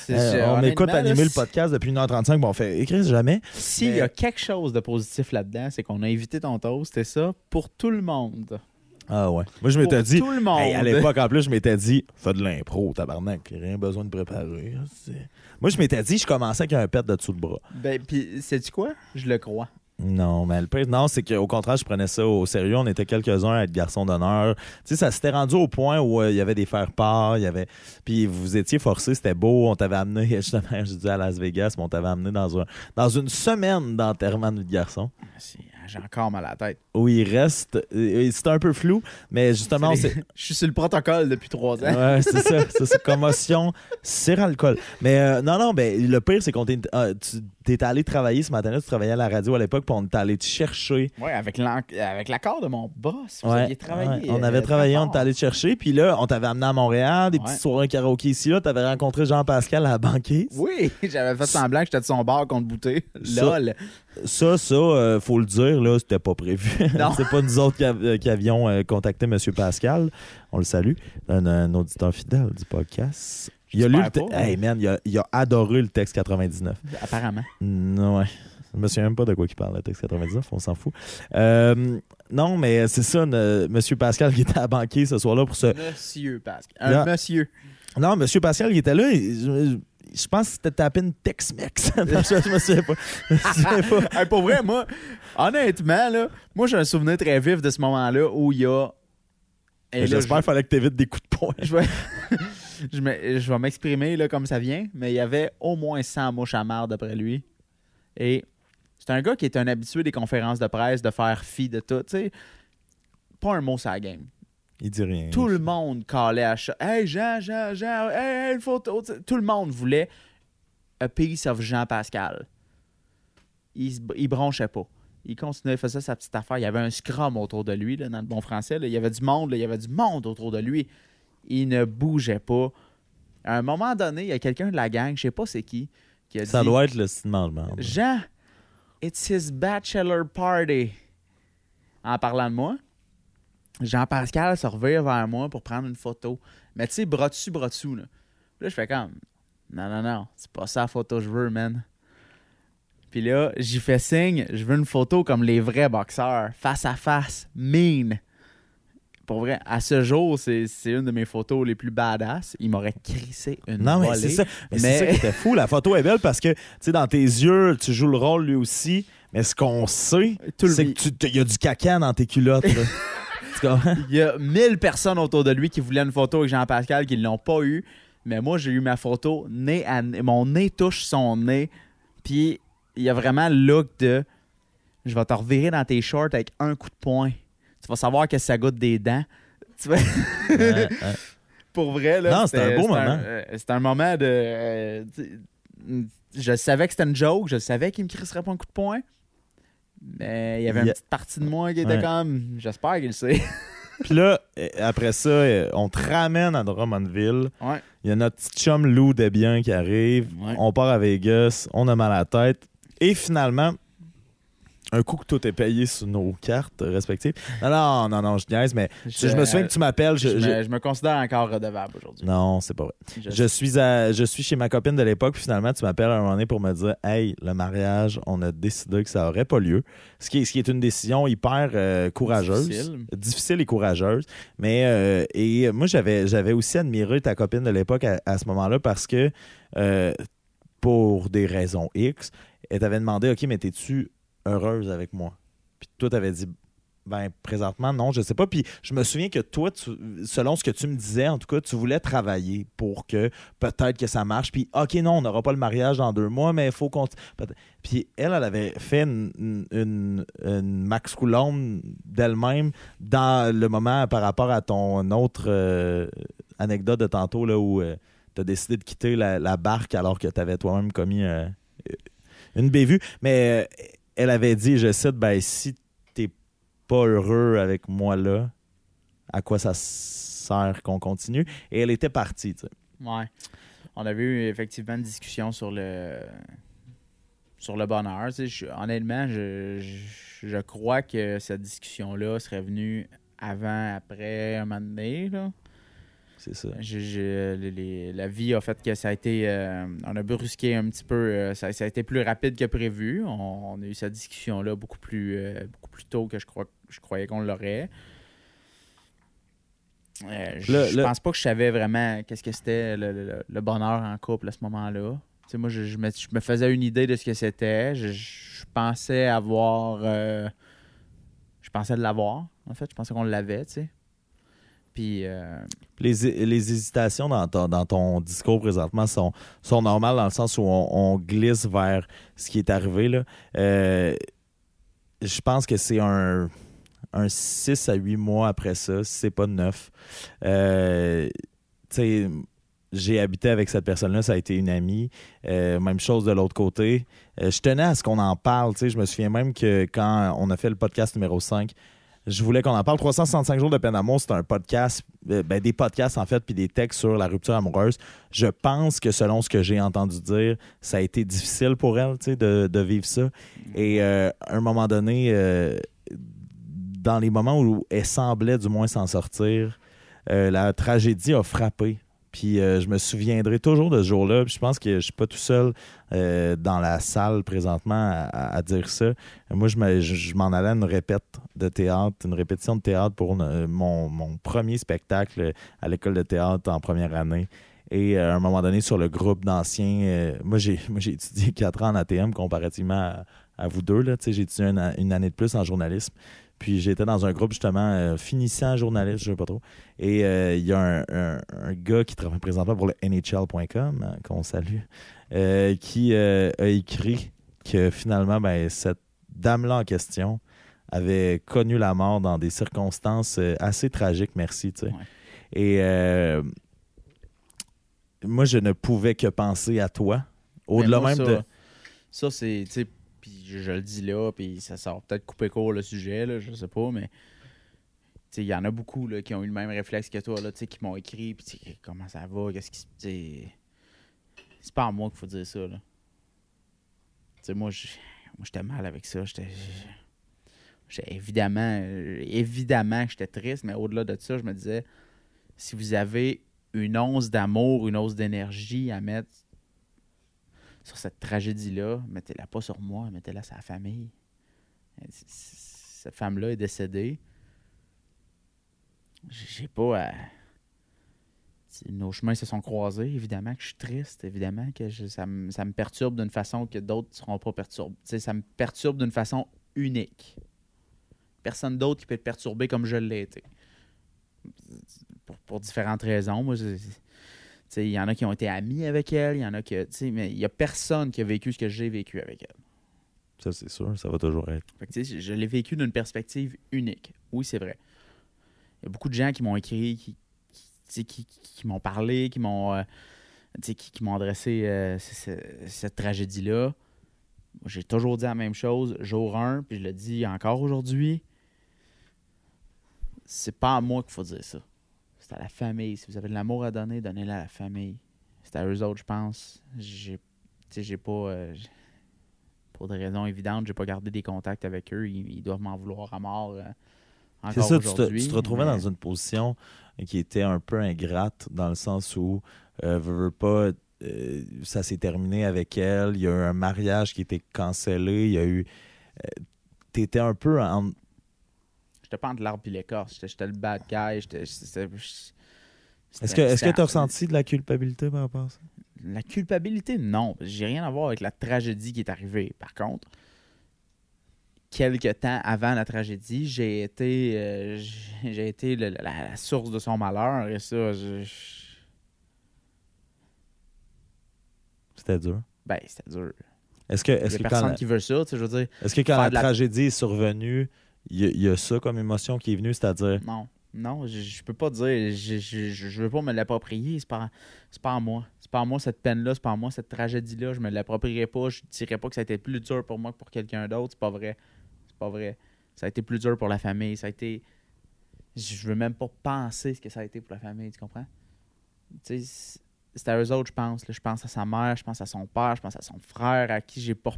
C'est- Euh, c'est- on là, animer le podcast depuis 1h35, bon, on fait écrire jamais. S'il Mais- y a quelque chose de positif là-dedans, c'est qu'on a évité ton toast, et ça pour tout le monde. Ah ouais. Moi, je m'étais dit, tout le monde. Hey, à l'époque, en plus, je m'étais dit, fais de l'impro, tabarnak, rien besoin de préparer. hein, Moi, je m'étais dit, je commençais avec un pet de dessous le bras. Ben, puis, sais-tu quoi? Je le crois. Non, mais le pire, non, c'est qu'au contraire, je prenais ça au sérieux. On était quelques-uns à être garçons d'honneur. Tu sais, ça s'était rendu au point où euh, il y avait des faire-part, il y avait. Puis vous étiez forcés, c'était beau. On t'avait amené, justement, je dis à Las Vegas, mais on t'avait amené dans, un, dans une semaine d'enterrement de vie de garçon. C'est- J'ai encore mal à la tête. Où il reste. euh, C'était un peu flou, mais justement, C'est c'est. les- Je suis sur le protocole depuis trois ans. Ouais, c'est ça. c'est commotion, c'est alcool. Mais euh, non, non, ben, le pire, c'est qu'on tu t'es allé travailler ce matin-là, tu travaillais à la radio à l'époque, puis on est allé te chercher. Ouais, avec l'accord de mon boss. Vous Ouais, aviez travaillé. ouais. On euh, avait travaillé, on est allé te chercher, puis là, on t'avait amené à Montréal, des Ouais. petites soirées karaoké ici, là, t'avais rencontré Jean-Pascal à la banquise. Oui, j'avais fait semblant que j'étais de son bar contre. Ça- Lol. Ça, ça, euh, faut le dire, là, c'était pas prévu. C'est pas nous autres qui, av- euh, qui avions euh, contacté M. Pascal. On le salue. Un, un auditeur fidèle du podcast. Il a lu le pas. Hey man, il a, il a adoré le texte 99. Apparemment. Non, ouais. Je me souviens même pas de quoi il parle, le texte 99, on s'en fout. Euh, non, mais c'est ça, ne- M. Pascal qui était à banquier ce soir-là pour se. Monsieur Pascal. Un Là- monsieur. Non, M. Pascal qui était là, il- je, pense que c'était tapé une Tex-Mex. Je, me souviens pas. Je me souviens pas. Hey, pour vrai, moi, honnêtement, là, moi, j'ai un souvenir très vif de ce moment-là où il y a. J'espère qu'il fallait que tu évites des coups de poing. je vais, je me- je vais m'exprimer là, comme ça vient, mais il y avait au moins 100 mouches à marde après lui. Et c'est un gars qui est un habitué des conférences de presse, de faire fi de tout. sais. Pas un mot sur la game. Il dit rien. Tout le monde calait à chat. Hey, Jean, Jean, Jean, hey, hey, une photo. Tout le monde voulait a piece of Jean Pascal. Il, il bronchait pas. Il continuait, il faisait sa petite affaire. Il y avait un scrum autour de lui, là, dans le bon français. là. Il y avait du monde, là. il y avait du monde autour de lui. Il ne bougeait pas. À un moment donné, il y a quelqu'un de la gang, je sais pas c'est qui, qui a Ça dit doit être le cinéma. Jean, it's his bachelor party. En parlant de moi, Jean-Pascal se revient vers moi pour prendre une photo. Mais tu sais, bras dessus, bras dessous. Là. Là, je fais comme Non, non, non, c'est pas ça la photo que je veux, man. Puis là, j'y fais signe, je veux une photo comme les vrais boxeurs, face à face, mean. Pour vrai, à ce jour, c'est une de mes photos les plus badass. Il m'aurait crissé une Non, mais c'est ça. Mais, Mais- c'est ça qui était fou. La photo est belle parce que, tu sais, dans tes yeux, tu joues le rôle lui aussi. Mais ce qu'on sait, c'est qu'il y a du caca dans tes culottes. Il y a 1000 personnes autour de lui qui voulaient une photo avec Jean-Pascal qui ne l'ont pas eu. Mais moi, j'ai eu ma photo, nez à nez. Mon nez touche son nez. Puis il y a vraiment le look de je vais te revirer dans tes shorts avec un coup de poing. Tu vas savoir que ça goûte des dents. Tu ouais. Pour vrai, là. Non, c'était un beau moment. euh, C'était un moment de. euh, je savais que c'était une joke. Je savais qu'il me crisserait pas un coup de poing. Mais il y avait une petite partie de moi qui était Ouais. comme. J'espère qu'il le sait. Puis là, euh, après ça, on te ramène à Drummondville. ouais. Il y a notre petit chum Lou Desbiens qui arrive. Ouais. On part à Vegas. On a mal à la tête. Et finalement, un coup que tout est payé sur nos cartes respectives. Non, non, non, non, je niaise, mais Je, je, me souviens que tu m'appelles. je, je- je- me, considère encore redevable aujourd'hui. Non, c'est pas vrai. Je- suis, à, je suis chez ma copine de l'époque, puis finalement, tu m'appelles à un moment donné pour me dire Hey, le mariage, on a décidé que ça aurait pas lieu. Ce qui est, ce qui est une décision hyper euh, courageuse. Difficile. Difficile et courageuse. Mais euh, et moi, j'avais, j'avais aussi admiré ta copine de l'époque à, à ce moment-là parce que, euh, pour des raisons X, elle t'avait demandé Ok, mais t'es-tu heureuse avec moi Puis toi, t'avais dit ben, présentement, non, je sais pas. Puis je me souviens que toi, selon ce que tu me disais, en tout cas, tu voulais travailler pour que peut-être que ça marche. Puis, OK, non, on n'aura pas le mariage dans deux mois, mais il faut qu'on. Puis elle, elle avait fait une, Max Coulomb d'elle-même dans le moment par rapport à ton autre euh, anecdote de tantôt, là, où tu as décidé de quitter la, la barque alors que tu avais toi-même commis euh, une bévue. Mais euh, elle avait dit, je cite, ben, si t'es pas heureux avec moi là, à quoi ça sert qu'on continue? Et elle était partie, tu. On avait eu effectivement une discussion sur le sur le bonheur. Tu sais, je- honnêtement, je, je, je crois que cette discussion-là serait venue avant, après un moment donné. Là. C'est ça. Je- je- les- les- la vie a fait que ça a été. euh, on a brusqué un petit peu. euh, ça, ça a été plus rapide que prévu. On, on a eu cette discussion-là beaucoup plus, euh, beaucoup plus tôt que je, crois, je croyais qu'on l'aurait. Je Le- je le- pense pas que je savais vraiment qu'est-ce que c'était le, bonheur en couple à ce moment-là. Moi, je, je me, je me faisais une idée de ce que c'était. Je, je pensais avoir. euh, je pensais l'avoir, en fait. Je pensais qu'on l'avait, tu sais. Euh, Les, les hésitations dans ton, dans ton discours présentement sont, sont normales dans le sens où on, glisse vers ce qui est arrivé. Là. Euh, je pense que c'est un, un 6 à 8 mois après ça, si c'est pas 9. Euh, j'ai habité avec cette personne-là, ça a été une amie. Même chose de l'autre côté. Je tenais à ce qu'on en parle. Je me souviens même que quand on a fait le podcast numéro 5, je voulais qu'on en parle. 365 jours de peine d'amour, c'est un podcast, euh, ben, des podcasts en fait, puis des textes sur la rupture amoureuse. Je pense que selon ce que j'ai entendu dire, ça a été difficile pour elle de, de vivre ça. Et euh, à un moment donné, euh, dans les moments où elle semblait du moins s'en sortir, la tragédie a frappé. Puis euh, je me souviendrai toujours de ce jour-là. Puis je pense que je suis pas tout seul euh, dans la salle présentement à, dire ça. Moi, je me- je- je m'en allais à une répète de théâtre, une répétition de théâtre pour euh, mon, premier spectacle à l'école de théâtre en première année. Et à un moment donné, sur le groupe d'anciens, moi j'ai moi, j'ai étudié quatre ans en ATM comparativement à, vous deux. Là. J'ai étudié une année de plus en journalisme. Puis j'étais dans un groupe justement euh, finissant journaliste, je sais pas trop. Et euh, il y a un, un- un gars qui travaille présentement pour le NHL.com, hein, qu'on salue, euh, qui euh, a écrit que finalement, ben, cette dame-là en question avait connu la mort dans des circonstances euh, assez tragiques, merci. tu sais. Ouais. Et euh, moi, je ne pouvais que penser à toi. Au-delà même ça, de. Ça, c'est. Je, le dis là, puis ça sort peut-être couper court le sujet, là, je sais pas, mais. Il y en a beaucoup là, qui ont eu le même réflexe que toi, là, qui m'ont écrit, puis comment ça va, qu'est-ce qui C'est pas à moi qu'il faut dire ça. Là. Moi, j'étais mal avec ça. J'étais. évidemment, évidemment que j'étais triste, mais au-delà de ça, je me disais, si vous avez une once d'amour, une once d'énergie à mettre sur cette tragédie-là, mettez-la pas sur moi, mettez-la sur la famille. Cette femme-là est décédée. J'ai pas à... Nos chemins se sont croisés. Évidemment que je suis triste. Évidemment que ça, me, perturbe d'une façon que d'autres ne seront pas perturbés. Ça me perturbe d'une façon unique. Personne d'autre qui peut être perturbé comme je l'ai été. Pour, différentes raisons. Il y en a qui ont été amis avec elle, il y en a sais, Mais il n'y a personne qui a vécu ce que j'ai vécu avec elle. Ça, c'est sûr, ça va toujours être. Fait que, je je l'ai vécu d'une perspective unique. Oui, c'est vrai. Il y a beaucoup de gens qui m'ont écrit, qui, qui, qui- qui- qui m'ont parlé, qui m'ont euh, qui, qui m'ont adressé euh, ce- ce- cette tragédie-là. J'ai toujours dit la même chose, jour 1, puis je le dis encore aujourd'hui. C'est pas à moi qu'il faut dire ça. C'est à la famille. Si vous avez de l'amour à donner, donnez-le à la famille. C'est à eux autres, je pense. J'ai tu sais, j'ai pas. euh, pour des raisons évidentes, j'ai pas gardé des contacts avec eux. Ils, ils doivent m'en vouloir à mort. euh, C'est ça, tu te, aujourd'hui, tu te retrouvais mais- dans une position qui était un peu ingrate dans le sens où, euh, veux, veux pas, euh, ça s'est terminé avec elle. Il y a eu un mariage qui était cancellé. Il y a eu. tu étais un peu en. J'étais pas entre l'arbre et l'écorce. J'étais- le bad guy. Est-ce que est-ce que c'était- tu as ressenti de la culpabilité par rapport à ça? La culpabilité, non. J'ai rien à voir avec la tragédie qui est arrivée. Par contre, quelques temps avant la tragédie, j'ai été, euh, j'ai été le- la, la source de son malheur. Et ça, je- C'était dur. ben, c'était dur. Est-ce que, est-ce que quand, personne la, qui veut ça. tu sais, Je veux dire, est-ce que quand la- tragédie est survenue, il y, y a ça comme émotion qui est venue, c'est-à-dire? non. Non, je, je peux pas dire. Je, je, je- veux pas me l'approprier. C'est pas, pas en moi. C'est pas en moi cette peine-là. C'est pas en moi cette tragédie-là. Je me l'approprierai pas. Je dirais pas que ça a été plus dur pour moi que pour quelqu'un d'autre. C'est pas vrai. C'est pas vrai. Ça a été plus dur pour la famille. Ça a été. Je veux même pas penser ce que ça a été pour la famille. Tu comprends? Tu sais, c'est- à eux autres, je pense. Je pense à sa mère, je pense à son père, je pense à son frère, à qui j'ai pas.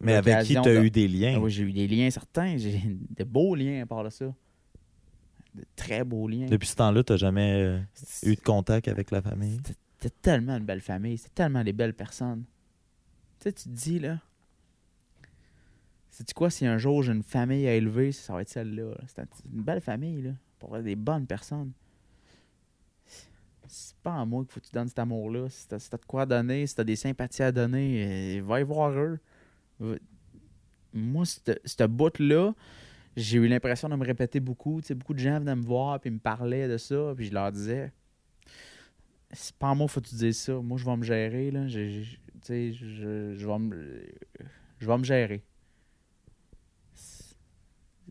Mais avec qui tu as de- eu des liens? Ah oui, j'ai eu des liens certains. J'ai de beaux liens à part de ça. De très beaux liens. Depuis ce temps-là, tu n'as jamais euh, eu de contact avec la famille? C'était tellement une belle famille. C'était tellement des belles personnes. Tu sais, tu te dis, là. Sais-tu quoi, si un jour j'ai une famille à élever, ça va être celle-là. là. C'était une belle famille, là. Pour vrai, des bonnes personnes. C'est pas à moi qu'il faut que tu donnes cet amour-là. Si t'as si t'as de quoi donner, si t'as des sympathies à donner, euh, va y voir eux. Moi, cette bout-là, j'ai eu l'impression de me répéter beaucoup. Tu sais, beaucoup de gens venaient me voir puis me parlaient de ça, puis je leur disais c'est pas moi faut que tu dises ça. Moi, je vais me gérer. Là. Je, je- sais, je, je vais me, je vais me gérer.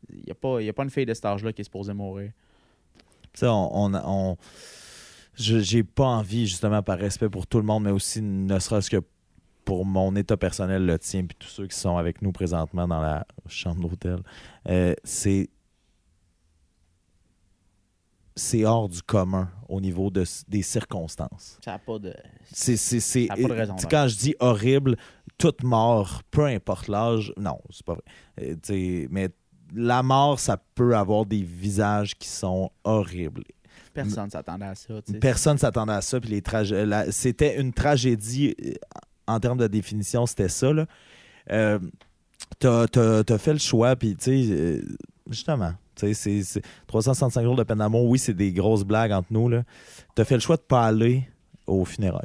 Il n'y a, pas- a pas une fille de cet âge-là qui est supposée mourir. Sais, on, on, on- je- j'ai pas envie, justement, par respect pour tout le monde, mais aussi ne serait-ce que pour mon état personnel, le tien, puis tous ceux qui sont avec nous présentement dans la chambre d'hôtel, euh, c'est c'est hors du commun au niveau de, des circonstances. Ça n'a pas de. C'est, c'est, c'est, Ça a pas de raison quand je dis horrible, toute mort, peu importe l'âge, non, c'est pas vrai. Euh, mais la mort, ça peut avoir des visages qui sont horribles. Personne ne s'attendait à ça. tu sais. Personne s'attendait à ça. Puis les tragé- la- c'était une tragédie euh, en termes de définition, c'était ça. Là. Euh, t'as, t'as fait le choix, puis tu sais, euh, justement, tu sais, c'est, c'est 365 jours de peine d'amour. Oui, c'est des grosses blagues entre nous. Là. T'as fait le choix de pas aller au funérailles.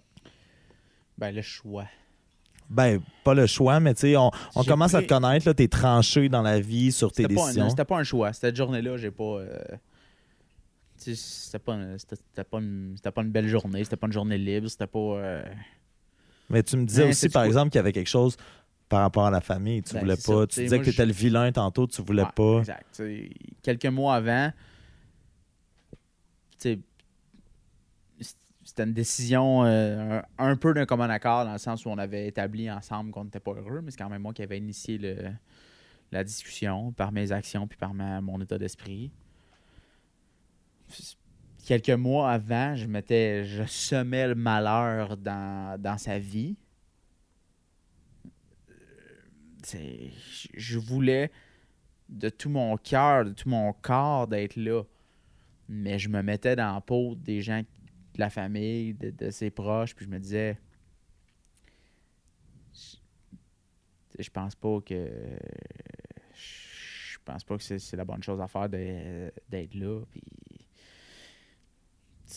Ben, le choix. Ben, pas le choix, mais tu sais, on, commence à te connaître. Là, t'es tranché dans la vie sur tes décisions. c'était pas un choix. Cette journée-là, j'ai pas. euh, tu sais, c'était pas, une- c'était, pas, pas une belle journée. C'était pas une journée libre. C'était pas. euh, Mais tu me disais aussi, par exemple, qu'il y avait quelque chose par rapport à la famille. Tu Ben, voulais pas. ça. Tu Tu sais, disais moi, que t'étais je- le vilain tantôt, tu voulais Ouais, pas. Exact. Tu quelques mois avant, tu c'était une décision euh, un, un peu d'un commun accord dans le sens où on avait établi ensemble qu'on n'était pas heureux, mais c'est quand même moi qui avais initié le- la discussion par mes actions puis par ma- mon état d'esprit. Quelques mois avant, je mettais, je semais le malheur dans, dans sa vie. Euh, je- voulais de tout mon cœur, de tout mon corps d'être là. Mais je me mettais dans la peau des gens de la famille, de, ses proches, puis je me disais. Je, je pense pas que. Je pense pas que c'est la bonne chose à faire d'être là. Puis.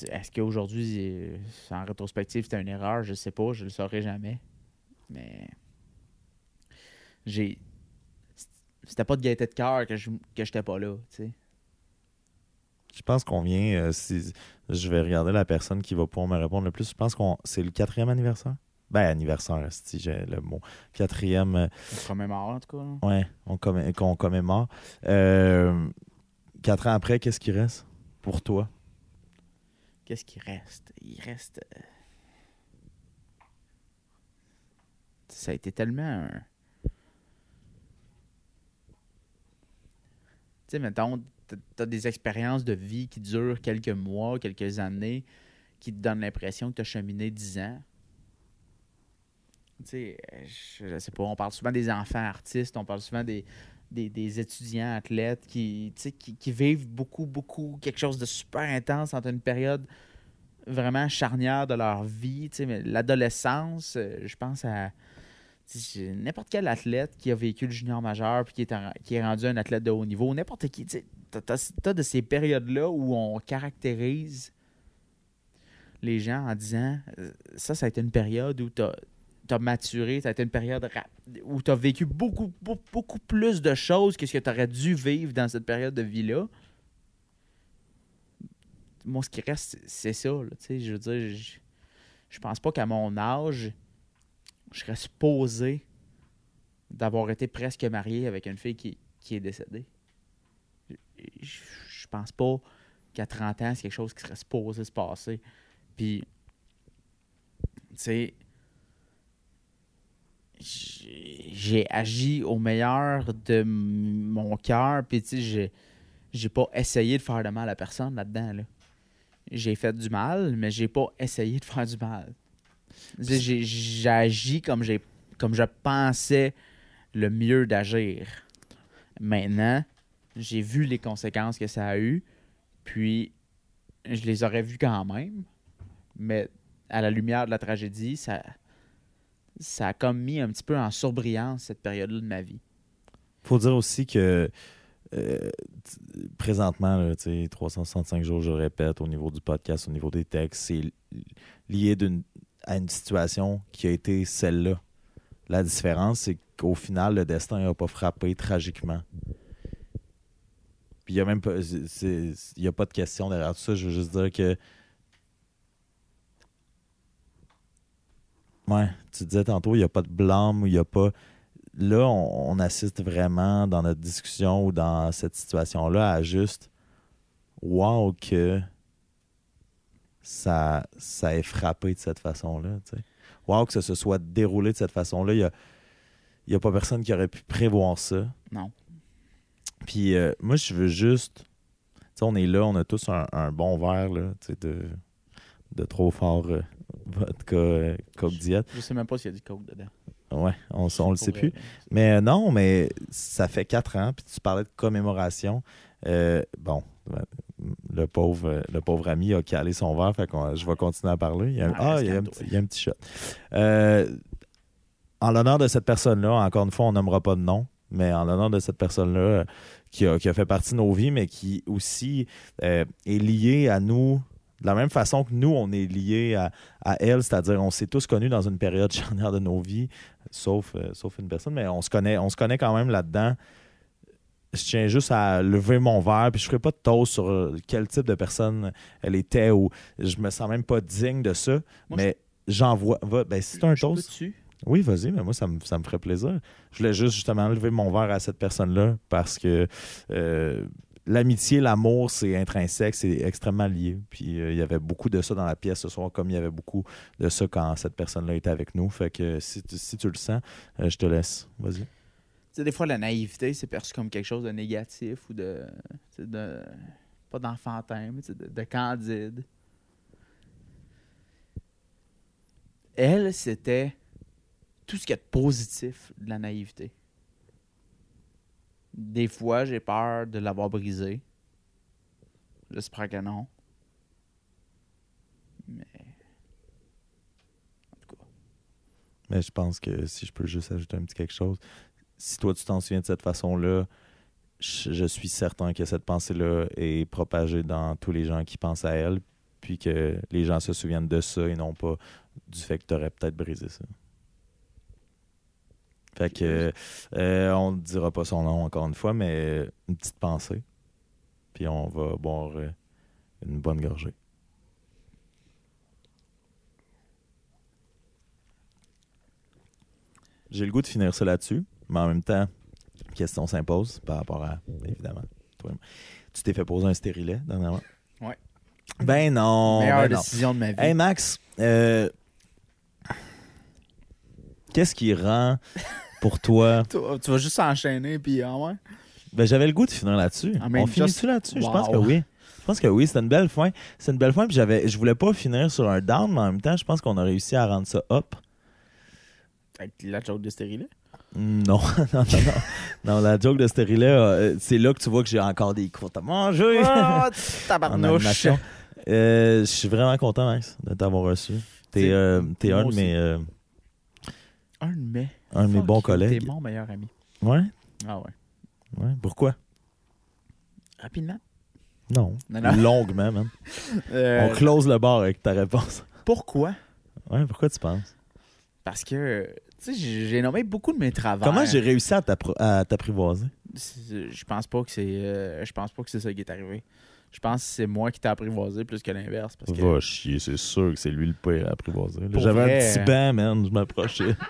Est-ce qu'aujourd'hui, euh, en rétrospective, c'était une erreur? Je sais pas, je le saurai jamais. Mais. J'ai c'était pas de gaieté de cœur que je que j'étais pas là, tu sais. Je pense qu'on vient. euh, si, je vais regarder la personne qui va pouvoir me répondre le plus. Je pense qu'on c'est le quatrième anniversaire? Ben, anniversaire, si j'ai le mot. Quatrième. euh, On commémore en tout cas. là. ouais, on commé- commémore. Euh, quatre ans après, qu'est-ce qui reste pour toi? Qu'est-ce qui reste? Il reste euh, Ça a été tellement un Tu sais mettons t'as- t'as des expériences de vie qui durent quelques mois, quelques années qui te donnent l'impression que tu as cheminé 10 ans. Tu sais, je, je sais pas, on parle souvent des enfants artistes, on parle souvent des, des, des étudiants athlètes qui, qui, vivent beaucoup, beaucoup, quelque chose de super intense entre une période vraiment charnière de leur vie. L'adolescence, euh, je pense à n'importe quel athlète qui a vécu le junior majeur puis qui est, qui est rendu un athlète de haut niveau, n'importe qui, tu t'as de ces périodes-là où on caractérise les gens en disant euh, ça, ça a été une période où tu as, maturé, ça a été une période où tu as vécu beaucoup, beaucoup, beaucoup plus de choses que ce que tu aurais dû vivre dans cette période de vie-là. Moi, ce qui reste, c'est- ça. là, je veux dire, je, je pense pas qu'à mon âge, je serais supposé d'avoir été presque marié avec une fille qui, qui est décédée. Je, je, je pense pas qu'à 30 ans, c'est quelque chose qui serait supposé se passer. Puis, tu sais, j'ai agi au meilleur de mon cœur, puis tu sais, j'ai- pas essayé de faire de mal à personne là-dedans. Là. J'ai fait du mal, mais j'ai pas essayé de faire du mal. J'ai agi comme, comme je pensais le mieux d'agir. Maintenant, j'ai vu les conséquences que ça a eu, puis je les aurais vues quand même, mais à la lumière de la tragédie, ça, ça a comme mis un petit peu en surbrillance cette période-là de ma vie. faut dire aussi que euh, présentement, là, tu sais, 365 jours, je répète, au niveau du podcast, au niveau des textes, c'est li- lié à une situation qui a été celle-là. La différence, c'est qu'au final, le destin n'a pas frappé tragiquement. Puis il n'y a même pas, y a pas de question derrière tout ça. Je veux juste dire que. Ouais, tu disais tantôt, il n'y a pas de blâme ou il n'y a pas là, on, on assiste vraiment dans notre discussion ou dans cette situation-là à juste wow que ça, ça ait frappé de cette façon-là. Wow que ça se soit déroulé de cette façon-là. Il n'y a, y a pas personne qui aurait pu prévoir ça. Non. Puis euh, moi, je veux juste. Tu sais, on est là, on a tous un, un bon verre là, de, de trop fort euh, vodka, euh, Coke Diet. Je sais même pas s'il y a du coke dedans. Ouais, on, on le sait plus. vrai. Mais euh, non, mais ça fait quatre ans, puis tu parlais de commémoration. Euh, bon, le pauvre, le pauvre ami a calé son verre, fait que je vais continuer à parler. Il y a, ah, il y a, un petit, il y a un petit shot. Euh, en l'honneur de cette personne-là, encore une fois, on nommera pas de nom, mais en l'honneur de cette personne-là qui a, qui a fait partie de nos vies, mais qui aussi est liée à nous de la même façon que nous, on est liés à, à elle, c'est-à-dire on s'est tous connus dans une période charnière de nos vies, sauf, euh, sauf une personne, mais on se connaît, on se connaît quand même là-dedans. Je tiens juste à lever mon verre, puis je ferai pas de toast sur euh, quel type de personne elle était ou je me sens même pas digne de ça, Moi, mais j'envoie. va- Ben, si c'est un Je toast, oui, vas-y, mais moi, ça me, ça me ferait plaisir. Je voulais juste justement lever mon verre à cette personne-là parce que euh, l'amitié, l'amour, c'est intrinsèque, c'est extrêmement lié. Puis euh, il y avait beaucoup de ça dans la pièce ce soir, comme il y avait beaucoup de ça quand cette personne-là était avec nous. Fait que si tu, le sens, euh, je te laisse. Vas-y. Tu sais, des fois, la naïveté, c'est perçu comme quelque chose de négatif ou de. pas d'enfantin, mais de, de candide. Elle, c'était tout ce qui est de positif de la naïveté. Des fois, j'ai peur de l'avoir brisé. J'espère que non. Mais. En tout cas. Mais je pense que si je peux juste ajouter un petit quelque chose, si toi tu t'en souviens de cette façon-là, je, je suis certain que cette pensée-là est propagée dans tous les gens qui pensent à elle, puis que les gens se souviennent de ça et non pas du fait que tu aurais peut-être brisé ça. Fait que euh, on ne dira pas son nom encore une fois, mais une petite pensée. Puis on va boire euh, une bonne gorgée. J'ai le goût de finir ça là-dessus, mais en même temps, question s'impose par rapport à, évidemment, toi. Tu t'es fait poser un stérilet dernièrement? Ouais. Ben non! Meilleure ben non. décision de ma vie. Hey Max, euh, qu'est-ce qui rend pour toi. Tu, tu vas juste enchaîner, puis ah ouais. Ben, j'avais le goût de finir là-dessus. I mean, On finit-tu just- là-dessus? Je pense que oui. Je pense que oui, c'était une belle fin. C'est une belle fin, puis j'avais, je voulais pas finir sur un down, mais en même temps, je pense qu'on a réussi à rendre ça up. Avec la joke de stérilet. Non, non, non, non. Non, la joke de stérilet, euh, c'est là que tu vois que j'ai encore des croûtes à manger. Ah, en tabarnouche. Euh, je suis vraiment content, Max, de t'avoir reçu. T'es C'est- euh, un de mes, Un de mes. un de mes bons collègues. T'es mon meilleur ami. Ouais? Ah ouais. Ouais. Pourquoi? Rapidement? Non. Non, non. Longuement, man. Euh, On close le bar avec ta réponse. pourquoi? Ouais, pourquoi tu penses? Parce que, tu sais, j'ai nommé beaucoup de mes travaux. Comment j'ai réussi à t'apprivoiser? Je pense pas que c'est. euh, je pense pas que c'est ça qui est arrivé. Je pense que c'est moi qui t'ai apprivoisé plus que l'inverse. Parce que Va chier, c'est sûr que c'est lui le pire à apprivoiser. J'avais vrai, un petit banc, man, je m'approchais.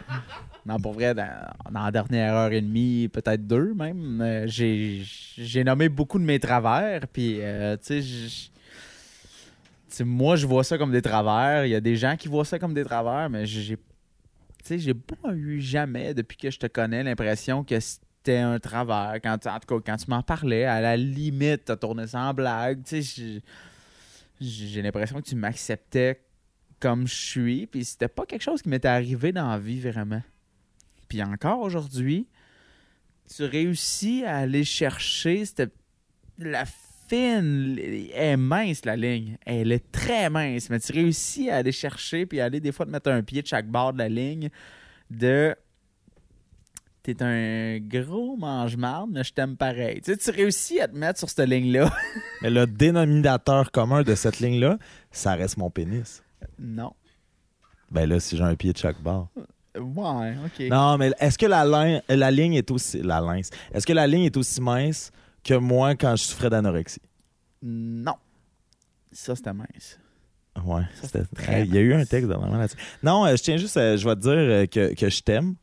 Non, pour vrai, dans, dans la dernière heure et demie, peut-être deux même, euh, j'ai nommé beaucoup de mes travers. Puis, euh, tu sais, moi, je vois ça comme des travers. Il y a des gens qui voient ça comme des travers, mais j'ai. Tu sais, j'ai pas eu jamais, depuis que je te connais, l'impression que c'était un travers. Quand, tu- en tout cas, quand tu m'en parlais, à la limite, t'as tourné ça en blague. Tu sais, j'ai- l'impression que tu m'acceptais comme je suis. Puis c'était pas quelque chose qui m'était arrivé dans la vie vraiment. Puis encore aujourd'hui, tu réussis à aller chercher cette, la fine. Elle est mince, la ligne. Elle est très mince. Mais tu réussis à aller chercher puis aller des fois te mettre un pied de chaque bord de la ligne de. T'es un gros mange-marde, mais je t'aime pareil. Tu sais, tu réussis à te mettre sur cette ligne-là. Mais le dénominateur commun de cette ligne-là, ça reste mon pénis. non. Ben là, si j'ai un pied de chaque barre. Ouais, ok. Non, mais est-ce que la, lin- la ligne est aussi. La lince. Est-ce que la ligne est aussi mince que moi quand je souffrais d'anorexie? Non. Ça, c'était mince. Ouais, c'était très Il y a eu un texte dernièrement là-dessus. Non, euh, je tiens juste, à- je vais te dire euh, que, que je t'aime.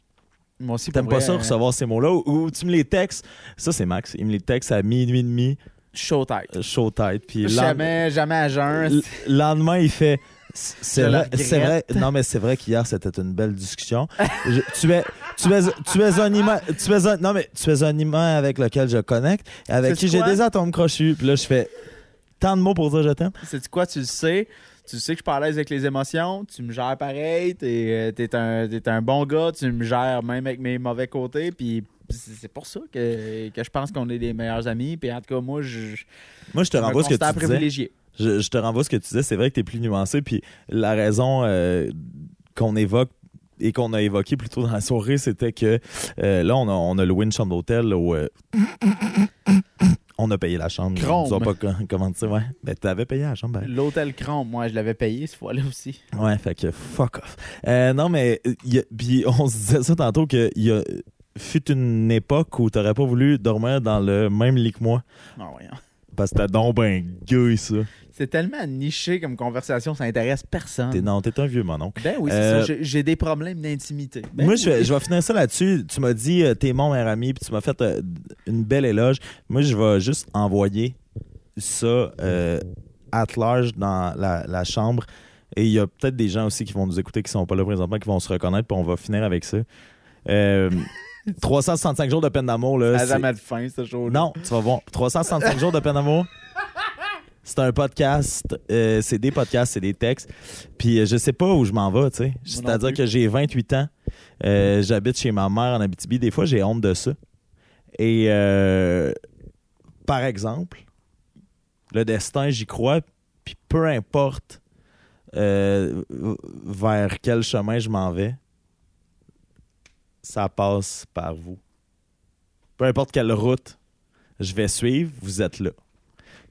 Moi aussi, T'aimes pas ça euh, recevoir ces mots-là? Ou, ou tu me les textes? Ça, c'est Max. Il me les texte à minuit et demi, Show euh, chaud tête. Puis Jamais, jamais à jeun. lendemain- le lendemain, il fait. C'est vrai, c'est vrai. regrette. Non, mais c'est vrai qu'hier, c'était une belle discussion. Je- tu, es, tu, es, tu es un imam. Tu es un, non, mais tu es un avec lequel je connecte, avec qui j'ai des atomes crochus. Puis là, je fais tant de mots pour dire je t'aime. C'est quoi, tu le sais? Tu sais que je suis pas à l'aise avec les émotions. Tu me gères pareil. T'es euh, t'es un, un bon gars. Tu me gères même avec mes mauvais côtés. Puis c'est pour ça que, que je pense qu'on est les meilleurs amis. Puis en tout cas, moi, je, Moi, je te renvoie ce que tu disais. privilégié. Je, je te renvoie ce que tu disais. C'est vrai que tu es plus nuancé. Puis la raison euh, qu'on évoque et qu'on a évoqué plus tôt dans la soirée, c'était que euh, là, on a, on a loué une chambre d'hôtel là, où. euh, on a payé la chambre. Chrome. Ils pas co- commenté. Ouais. Ben, t'avais payé la chambre. ben. L'hôtel Cramp, moi, je l'avais payé cette fois-là aussi. Ouais, fait que fuck off. Euh, non, mais il y a- puis on se disait ça tantôt qu'il y a fut une époque où t'aurais pas voulu dormir dans le même lit que moi. Non, voyons. Parce que t'as donc ben ça. C'est tellement niché comme conversation, ça intéresse personne. T'es, non, t'es un vieux mononcle. Ben oui, c'est Euh, ça. J'ai- J'ai des problèmes d'intimité. Ben Moi, oui. je vais, je vais finir ça là-dessus. Tu m'as dit, euh, t'es mon meilleur ami, puis tu m'as fait euh, une belle éloge. Moi, je vais juste envoyer ça at large dans la, la chambre. Et il y a peut-être des gens aussi qui vont nous écouter qui sont pas là présentement, qui vont se reconnaître, puis on va finir avec ça. Euh, 365 jours de peine d'amour, là. Ça a c'est- jamais de fin, ce show Non, tu vas voir. 365 jours de peine d'amour. C'est un podcast, euh, c'est des podcasts, c'est des textes. Puis euh, je sais pas où je m'en vais, tu sais. C'est-à-dire que j'ai 28 ans. Euh, J'habite chez ma mère en Abitibi. Des fois, j'ai honte de ça. Et euh, par exemple, le destin, j'y crois. Puis peu importe vers quel chemin je m'en vais, ça passe par vous. Peu importe quelle route je vais suivre, vous êtes là.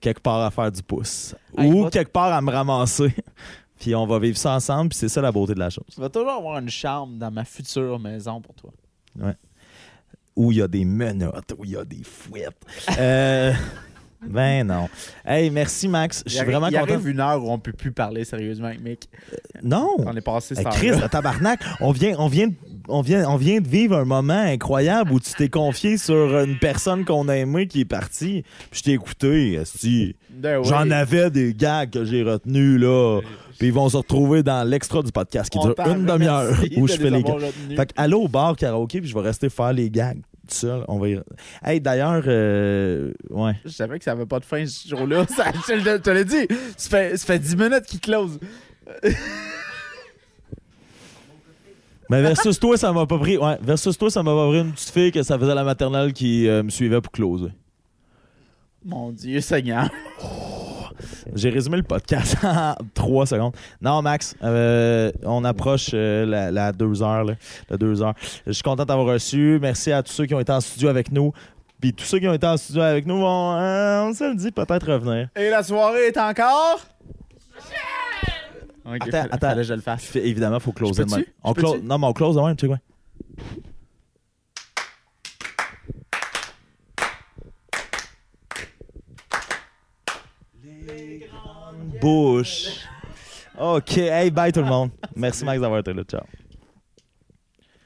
Quelque part à faire du pouce. Hey, Ou va- quelque part à me ramasser. puis on va vivre ça ensemble, puis c'est ça la beauté de la chose. Tu vas toujours avoir une chambre dans ma future maison pour toi. Où il y a des menottes, où il y a des fouettes. Euh, ben non. Hey, merci Max. Je suis Il vraiment il content. arrive une heure où on peut plus parler sérieusement avec Mick. Non. On est passé Hey, cette Chris, tabarnak, on vient, on, vient, de- on, vient, on vient de vivre un moment incroyable où tu t'es confié sur une personne qu'on a aimée qui est partie. Puis je t'ai écouté, esti. Ben oui. J'en avais des gags que j'ai retenus, là. Puis ils vont se retrouver dans l'extra du podcast qui On dure une demi-heure où je fais les gags. retenus. Fait que allô au bar karaoké, puis je vais rester faire les gags seul. On va y... Hey, d'ailleurs, euh, ouais. Je savais que ça avait pas de fin ce jour-là. Ça- je te je te l'ai dit. Ça fait, ça fait 10 minutes qu'il close. Mais versus toi, ça m'a pas pris. Ouais, versus toi, ça m'a pas pris une petite fille que ça faisait la maternelle qui euh, me suivait pour closer. Mon Dieu Seigneur. J'ai résumé le podcast en trois secondes. Non, Max, euh, on approche euh, la, la deux heures. là, la deux heures. Je suis content d'avoir reçu. Merci à tous ceux qui ont été en studio avec nous. Puis tous ceux qui ont été en studio avec nous vont, euh, on se le dit, peut-être revenir. Et la soirée est encore? Ok, Attends, fallait- attends. fallait que je le fasse. Évidemment, il faut closer de même. On close- non, mais on close de même, tu sais quoi? Les grandes bouches. OK. Hey, bye tout le monde. Merci Max d'avoir été là. Ciao.